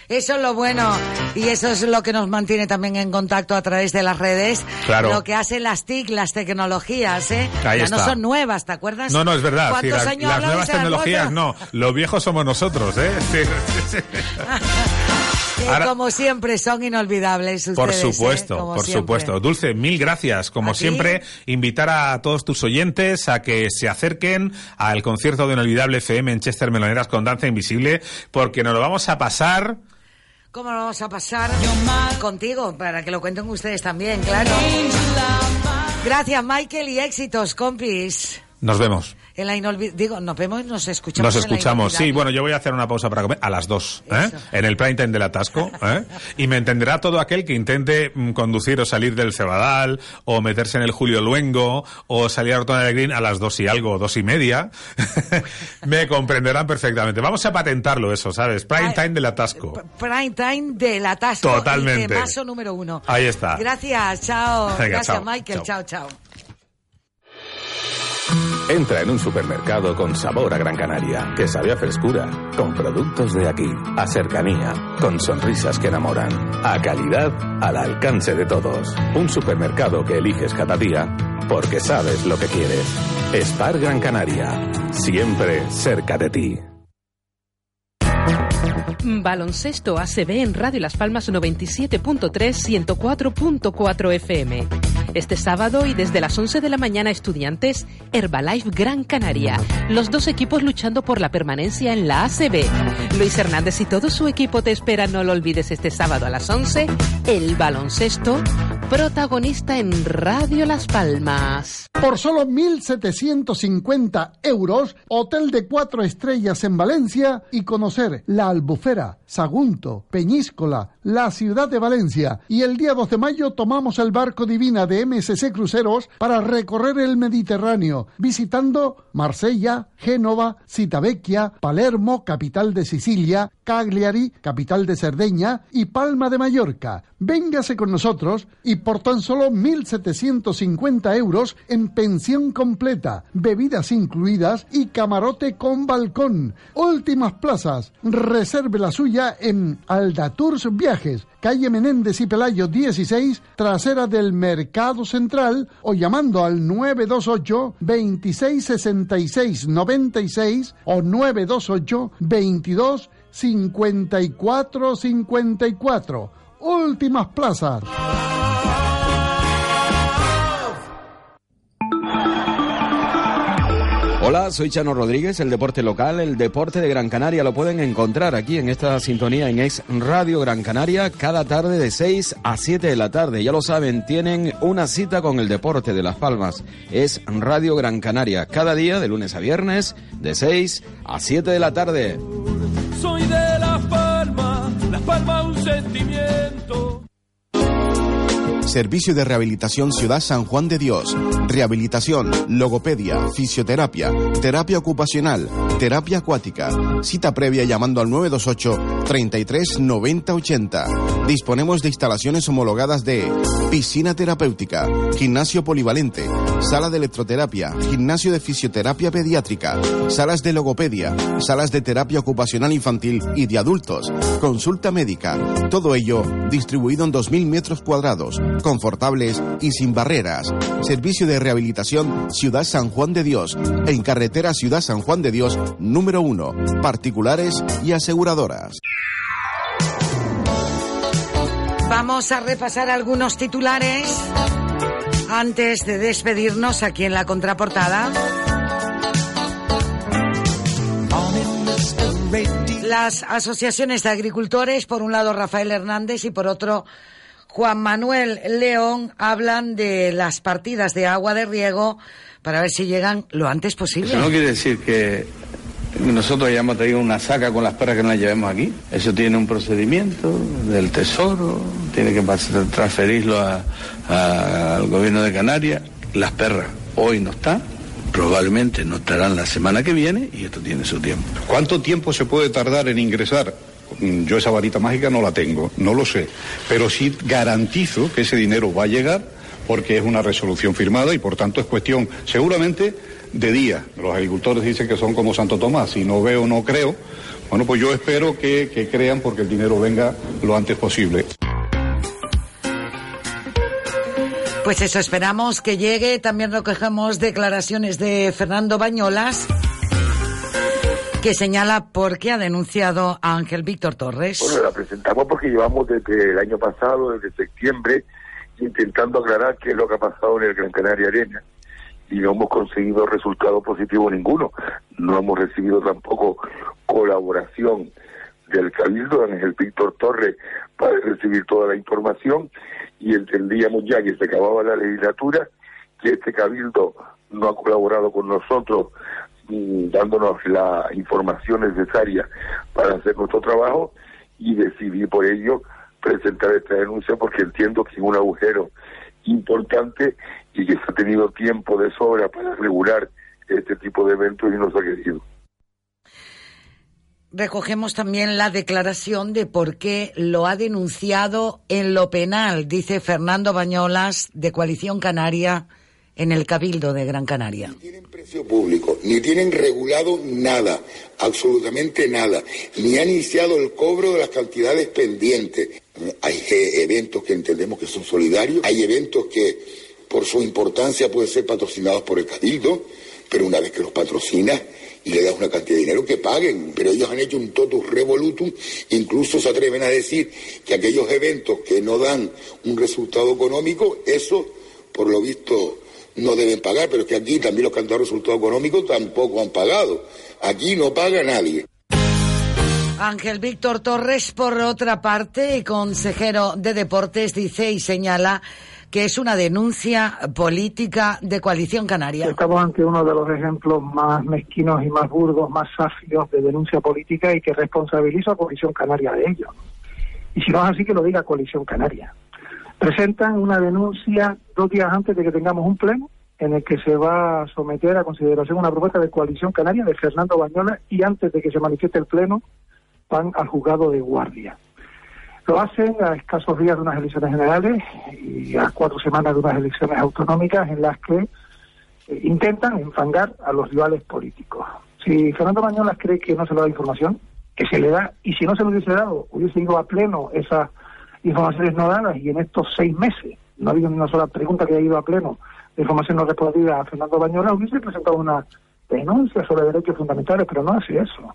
Eso es lo bueno y eso es lo que nos mantiene también en contacto a través de las redes. Claro. Lo que hacen las TIC, las tecnologías, ¿eh? Ahí ya no está. son nuevas, ¿te acuerdas? No, no, es verdad. sí, ¿Cuántos las, años las hablamos nuevas tecnologías no. Los viejos somos nosotros, ¿eh? Sí, sí, Ahora- como siempre son inolvidables ustedes. Por ¿eh? supuesto, Como por siempre. supuesto. Dulce, mil gracias. Como siempre, invitar a todos tus oyentes a que se acerquen al concierto de Inolvidable FM en Chester Meloneras con Danza Invisible, porque nos lo vamos a pasar. ¿Cómo lo vamos a pasar contigo? Para que lo cuenten ustedes también, claro. Gracias, Michael, y éxitos, compis. Nos vemos. En la inolvi- Digo, nos vemos y nos escuchamos. Nos escuchamos. Sí, inolvidable. bueno, yo voy a hacer una pausa para comer a las dos, ¿eh? En el prime time del atasco, ¿eh? Y me entenderá todo aquel que intente mm, conducir o salir del Cebadal, o meterse en el Julio Luengo, o salir a Rotona del Green a las dos y algo, o dos y media. me comprenderán perfectamente. Vamos a patentarlo eso, ¿sabes? Prime time del atasco. Prime time del atasco. Totalmente. Y temazo número uno. Ahí está. Gracias, chao. Venga, Gracias, chao, Michael. chao. chao. Entra en un supermercado con sabor a Gran Canaria, que sabe a frescura, con productos de aquí, a cercanía, con sonrisas que enamoran, a calidad al alcance de todos. Un supermercado que eliges cada día porque sabes lo que quieres. Spar Gran Canaria, siempre cerca de ti. Baloncesto ACB en Radio Las Palmas 97.3, 104.4 FM. Este sábado y desde las 11 de la mañana estudiantes, Herbalife Gran Canaria. Los dos equipos luchando por la permanencia en la ACB. Luis Hernández y todo su equipo te esperan, no lo olvides, este sábado a las 11, el baloncesto, protagonista en Radio Las Palmas. Por solo 1.750 euros, hotel de cuatro estrellas en Valencia y conocer la Albufera, Sagunto, Peñíscola, la ciudad de Valencia. Y el día 2 de mayo tomamos el barco Divina de MSC Cruceros para recorrer el Mediterráneo, visitando Marsella, Génova, Citavecchia, Palermo, capital de Sicilia, Cagliari, capital de Cerdeña, y Palma de Mallorca. Véngase con nosotros y por tan solo 1.750 euros en pensión completa, bebidas incluidas y camarote con balcón. Últimas plazas. Reserve la suya en Aldatours Viajes, calle Menéndez y Pelayo 16, trasera del Mercado Central o llamando al 928 2666 96 o 928 22 54 54. Últimas plazas. Hola, soy Chano Rodríguez, el deporte local, el deporte de Gran Canaria lo pueden encontrar aquí en esta sintonía en Ex Radio Gran Canaria cada tarde de 6 a 7 de la tarde. Ya lo saben, tienen una cita con el deporte de Las Palmas. Es Radio Gran Canaria, cada día de lunes a viernes de 6 a 7 de la tarde. Soy de Las Palmas, Las Palmas un sentimiento. Servicio de Rehabilitación Ciudad San Juan de Dios. Rehabilitación, logopedia, fisioterapia, terapia ocupacional, terapia acuática. Cita previa llamando al 928 33 90 80. Disponemos de instalaciones homologadas de piscina terapéutica, gimnasio polivalente, sala de electroterapia, gimnasio de fisioterapia pediátrica, salas de logopedia, salas de terapia ocupacional infantil y de adultos, consulta médica. Todo ello distribuido en 2.000 metros cuadrados confortables y sin barreras. Servicio de rehabilitación Ciudad San Juan de Dios, en carretera Ciudad San Juan de Dios, número 1, particulares y aseguradoras. Vamos a repasar algunos titulares antes de despedirnos aquí en la contraportada. Las asociaciones de agricultores, por un lado Rafael Hernández y por otro Juan Manuel León hablan de las partidas de agua de riego para ver si llegan lo antes posible. Eso no quiere decir que nosotros hayamos traído una saca con las perras que nos llevemos aquí. Eso tiene un procedimiento del Tesoro, tiene que transferirlo a- a- al gobierno de Canarias. Las perras hoy no están, probablemente no estarán la semana que viene y esto tiene su tiempo. ¿Cuánto tiempo se puede tardar en ingresar? Mm, Yo esa varita mágica no la tengo, no lo sé, pero sí garantizo que ese dinero va a llegar porque es una resolución firmada y por tanto es cuestión seguramente de día. Los agricultores dicen que son como Santo Tomás, si no veo no creo. Bueno, pues yo espero que, crean porque el dinero venga lo antes posible. Pues eso, esperamos que llegue. También recogemos declaraciones de Fernando Bañolas, que señala por qué ha denunciado a Ángel Víctor Torres. Bueno, la presentamos porque llevamos desde el año pasado, desde septiembre, intentando aclarar qué es lo que ha pasado en el Gran Canaria Arena y no hemos conseguido resultado positivo ninguno. No hemos recibido tampoco colaboración del Cabildo, Ángel Víctor Torres, para recibir toda la información y entendíamos ya que se acababa la legislatura, que este Cabildo no ha colaborado con nosotros dándonos la información necesaria para hacer nuestro trabajo y decidí por ello presentar esta denuncia porque entiendo que es un agujero importante y que se ha tenido tiempo de sobra para regular este tipo de eventos y no se ha querido. Recogemos también la declaración de por qué lo ha denunciado en lo penal, dice Fernando Bañolas, de Coalición Canaria, en el Cabildo de Gran Canaria. precio público, ni tienen regulado nada, absolutamente nada, ni han iniciado el cobro de las cantidades pendientes. Hay eventos que entendemos que son solidarios, hay eventos que por su importancia pueden ser patrocinados por el Cabildo, pero una vez que los patrocina y le das una cantidad de dinero que paguen, pero ellos han hecho un totus revolutum, incluso se atreven a decir que aquellos eventos que no dan un resultado económico, eso, por lo visto, no deben pagar, pero es que aquí también los que han dado resultado económico tampoco han pagado. Aquí no paga nadie. Ángel Víctor Torres, por otra parte, consejero de deportes, dice y señala que es una denuncia política de Coalición Canaria. Estamos ante uno de los ejemplos más mezquinos y más burdos, más sacios de denuncia política y que responsabiliza a Coalición Canaria de ello. Y si no es así, que lo diga Coalición Canaria. Presentan una denuncia dos días antes de que tengamos un pleno en el que se va a someter a consideración una propuesta de Coalición Canaria de Fernando Bañola y antes de que se manifieste el pleno van al juzgado de guardia. Lo hacen a escasos días de unas elecciones generales y a cuatro semanas de unas elecciones autonómicas en las que eh, intentan enfangar a los rivales políticos. Si Fernando Bañolas cree que no se le da información, que se le da, y si no se lo hubiese dado, hubiese ido a pleno esas informaciones no dadas y en estos seis meses no ha habido ni una sola pregunta que haya ido a pleno de información no respondida a Fernando Bañolas, hubiese presentado una denuncia sobre derechos fundamentales, pero no hace eso.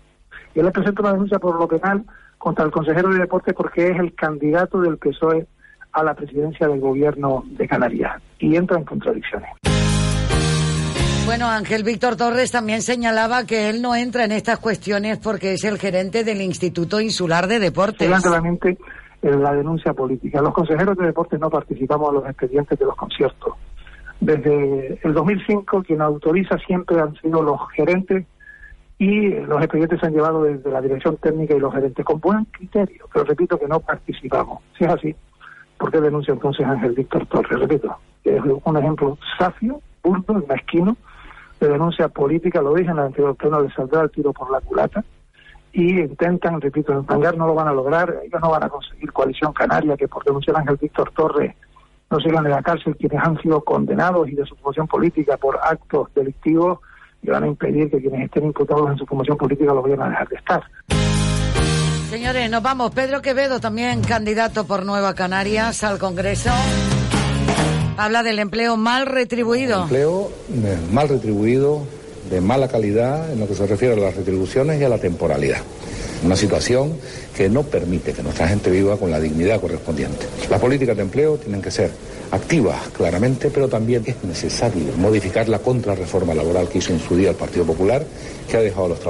Y él le presenta una denuncia por lo penal contra el consejero de deporte porque es el candidato del PSOE a la presidencia del gobierno de Canarias y entra en contradicciones. Bueno, Ángel Víctor Torres también señalaba que él no entra en estas cuestiones porque es el gerente del Instituto Insular de Deportes. Claramente en la denuncia política. Los consejeros de deportes no participamos en los expedientes de los conciertos. Desde el 2005, quien autoriza siempre han sido los gerentes y los expedientes se han llevado desde la dirección técnica y los gerentes con buen criterio, pero repito que no participamos. Si es así, ¿por qué denuncia entonces Ángel Víctor Torres? Repito, es un ejemplo safio, burdo, mezquino, de denuncia política, lo dije en el anterior pleno, le saldrá el tiro por la culata, y intentan, repito, enfangar, no lo van a lograr, ellos no van a conseguir coalición canaria, que por denunciar a Ángel Víctor Torres no sigan en la cárcel quienes han sido condenados y de su formación política por actos delictivos, y van a impedir que quienes estén imputados en su formación política lo vayan a dejar de estar. Señores, nos vamos. Pedro Quevedo, también candidato por Nueva Canarias al Congreso. Habla del empleo mal retribuido. Empleo eh, mal retribuido, de mala calidad en lo que se refiere a las retribuciones y a la temporalidad. Una situación que no permite que nuestra gente viva con la dignidad correspondiente. Las políticas de empleo tienen que ser activas, claramente, pero también es necesario modificar la contrarreforma laboral que hizo en su día el Partido Popular, que ha dejado a los trabajadores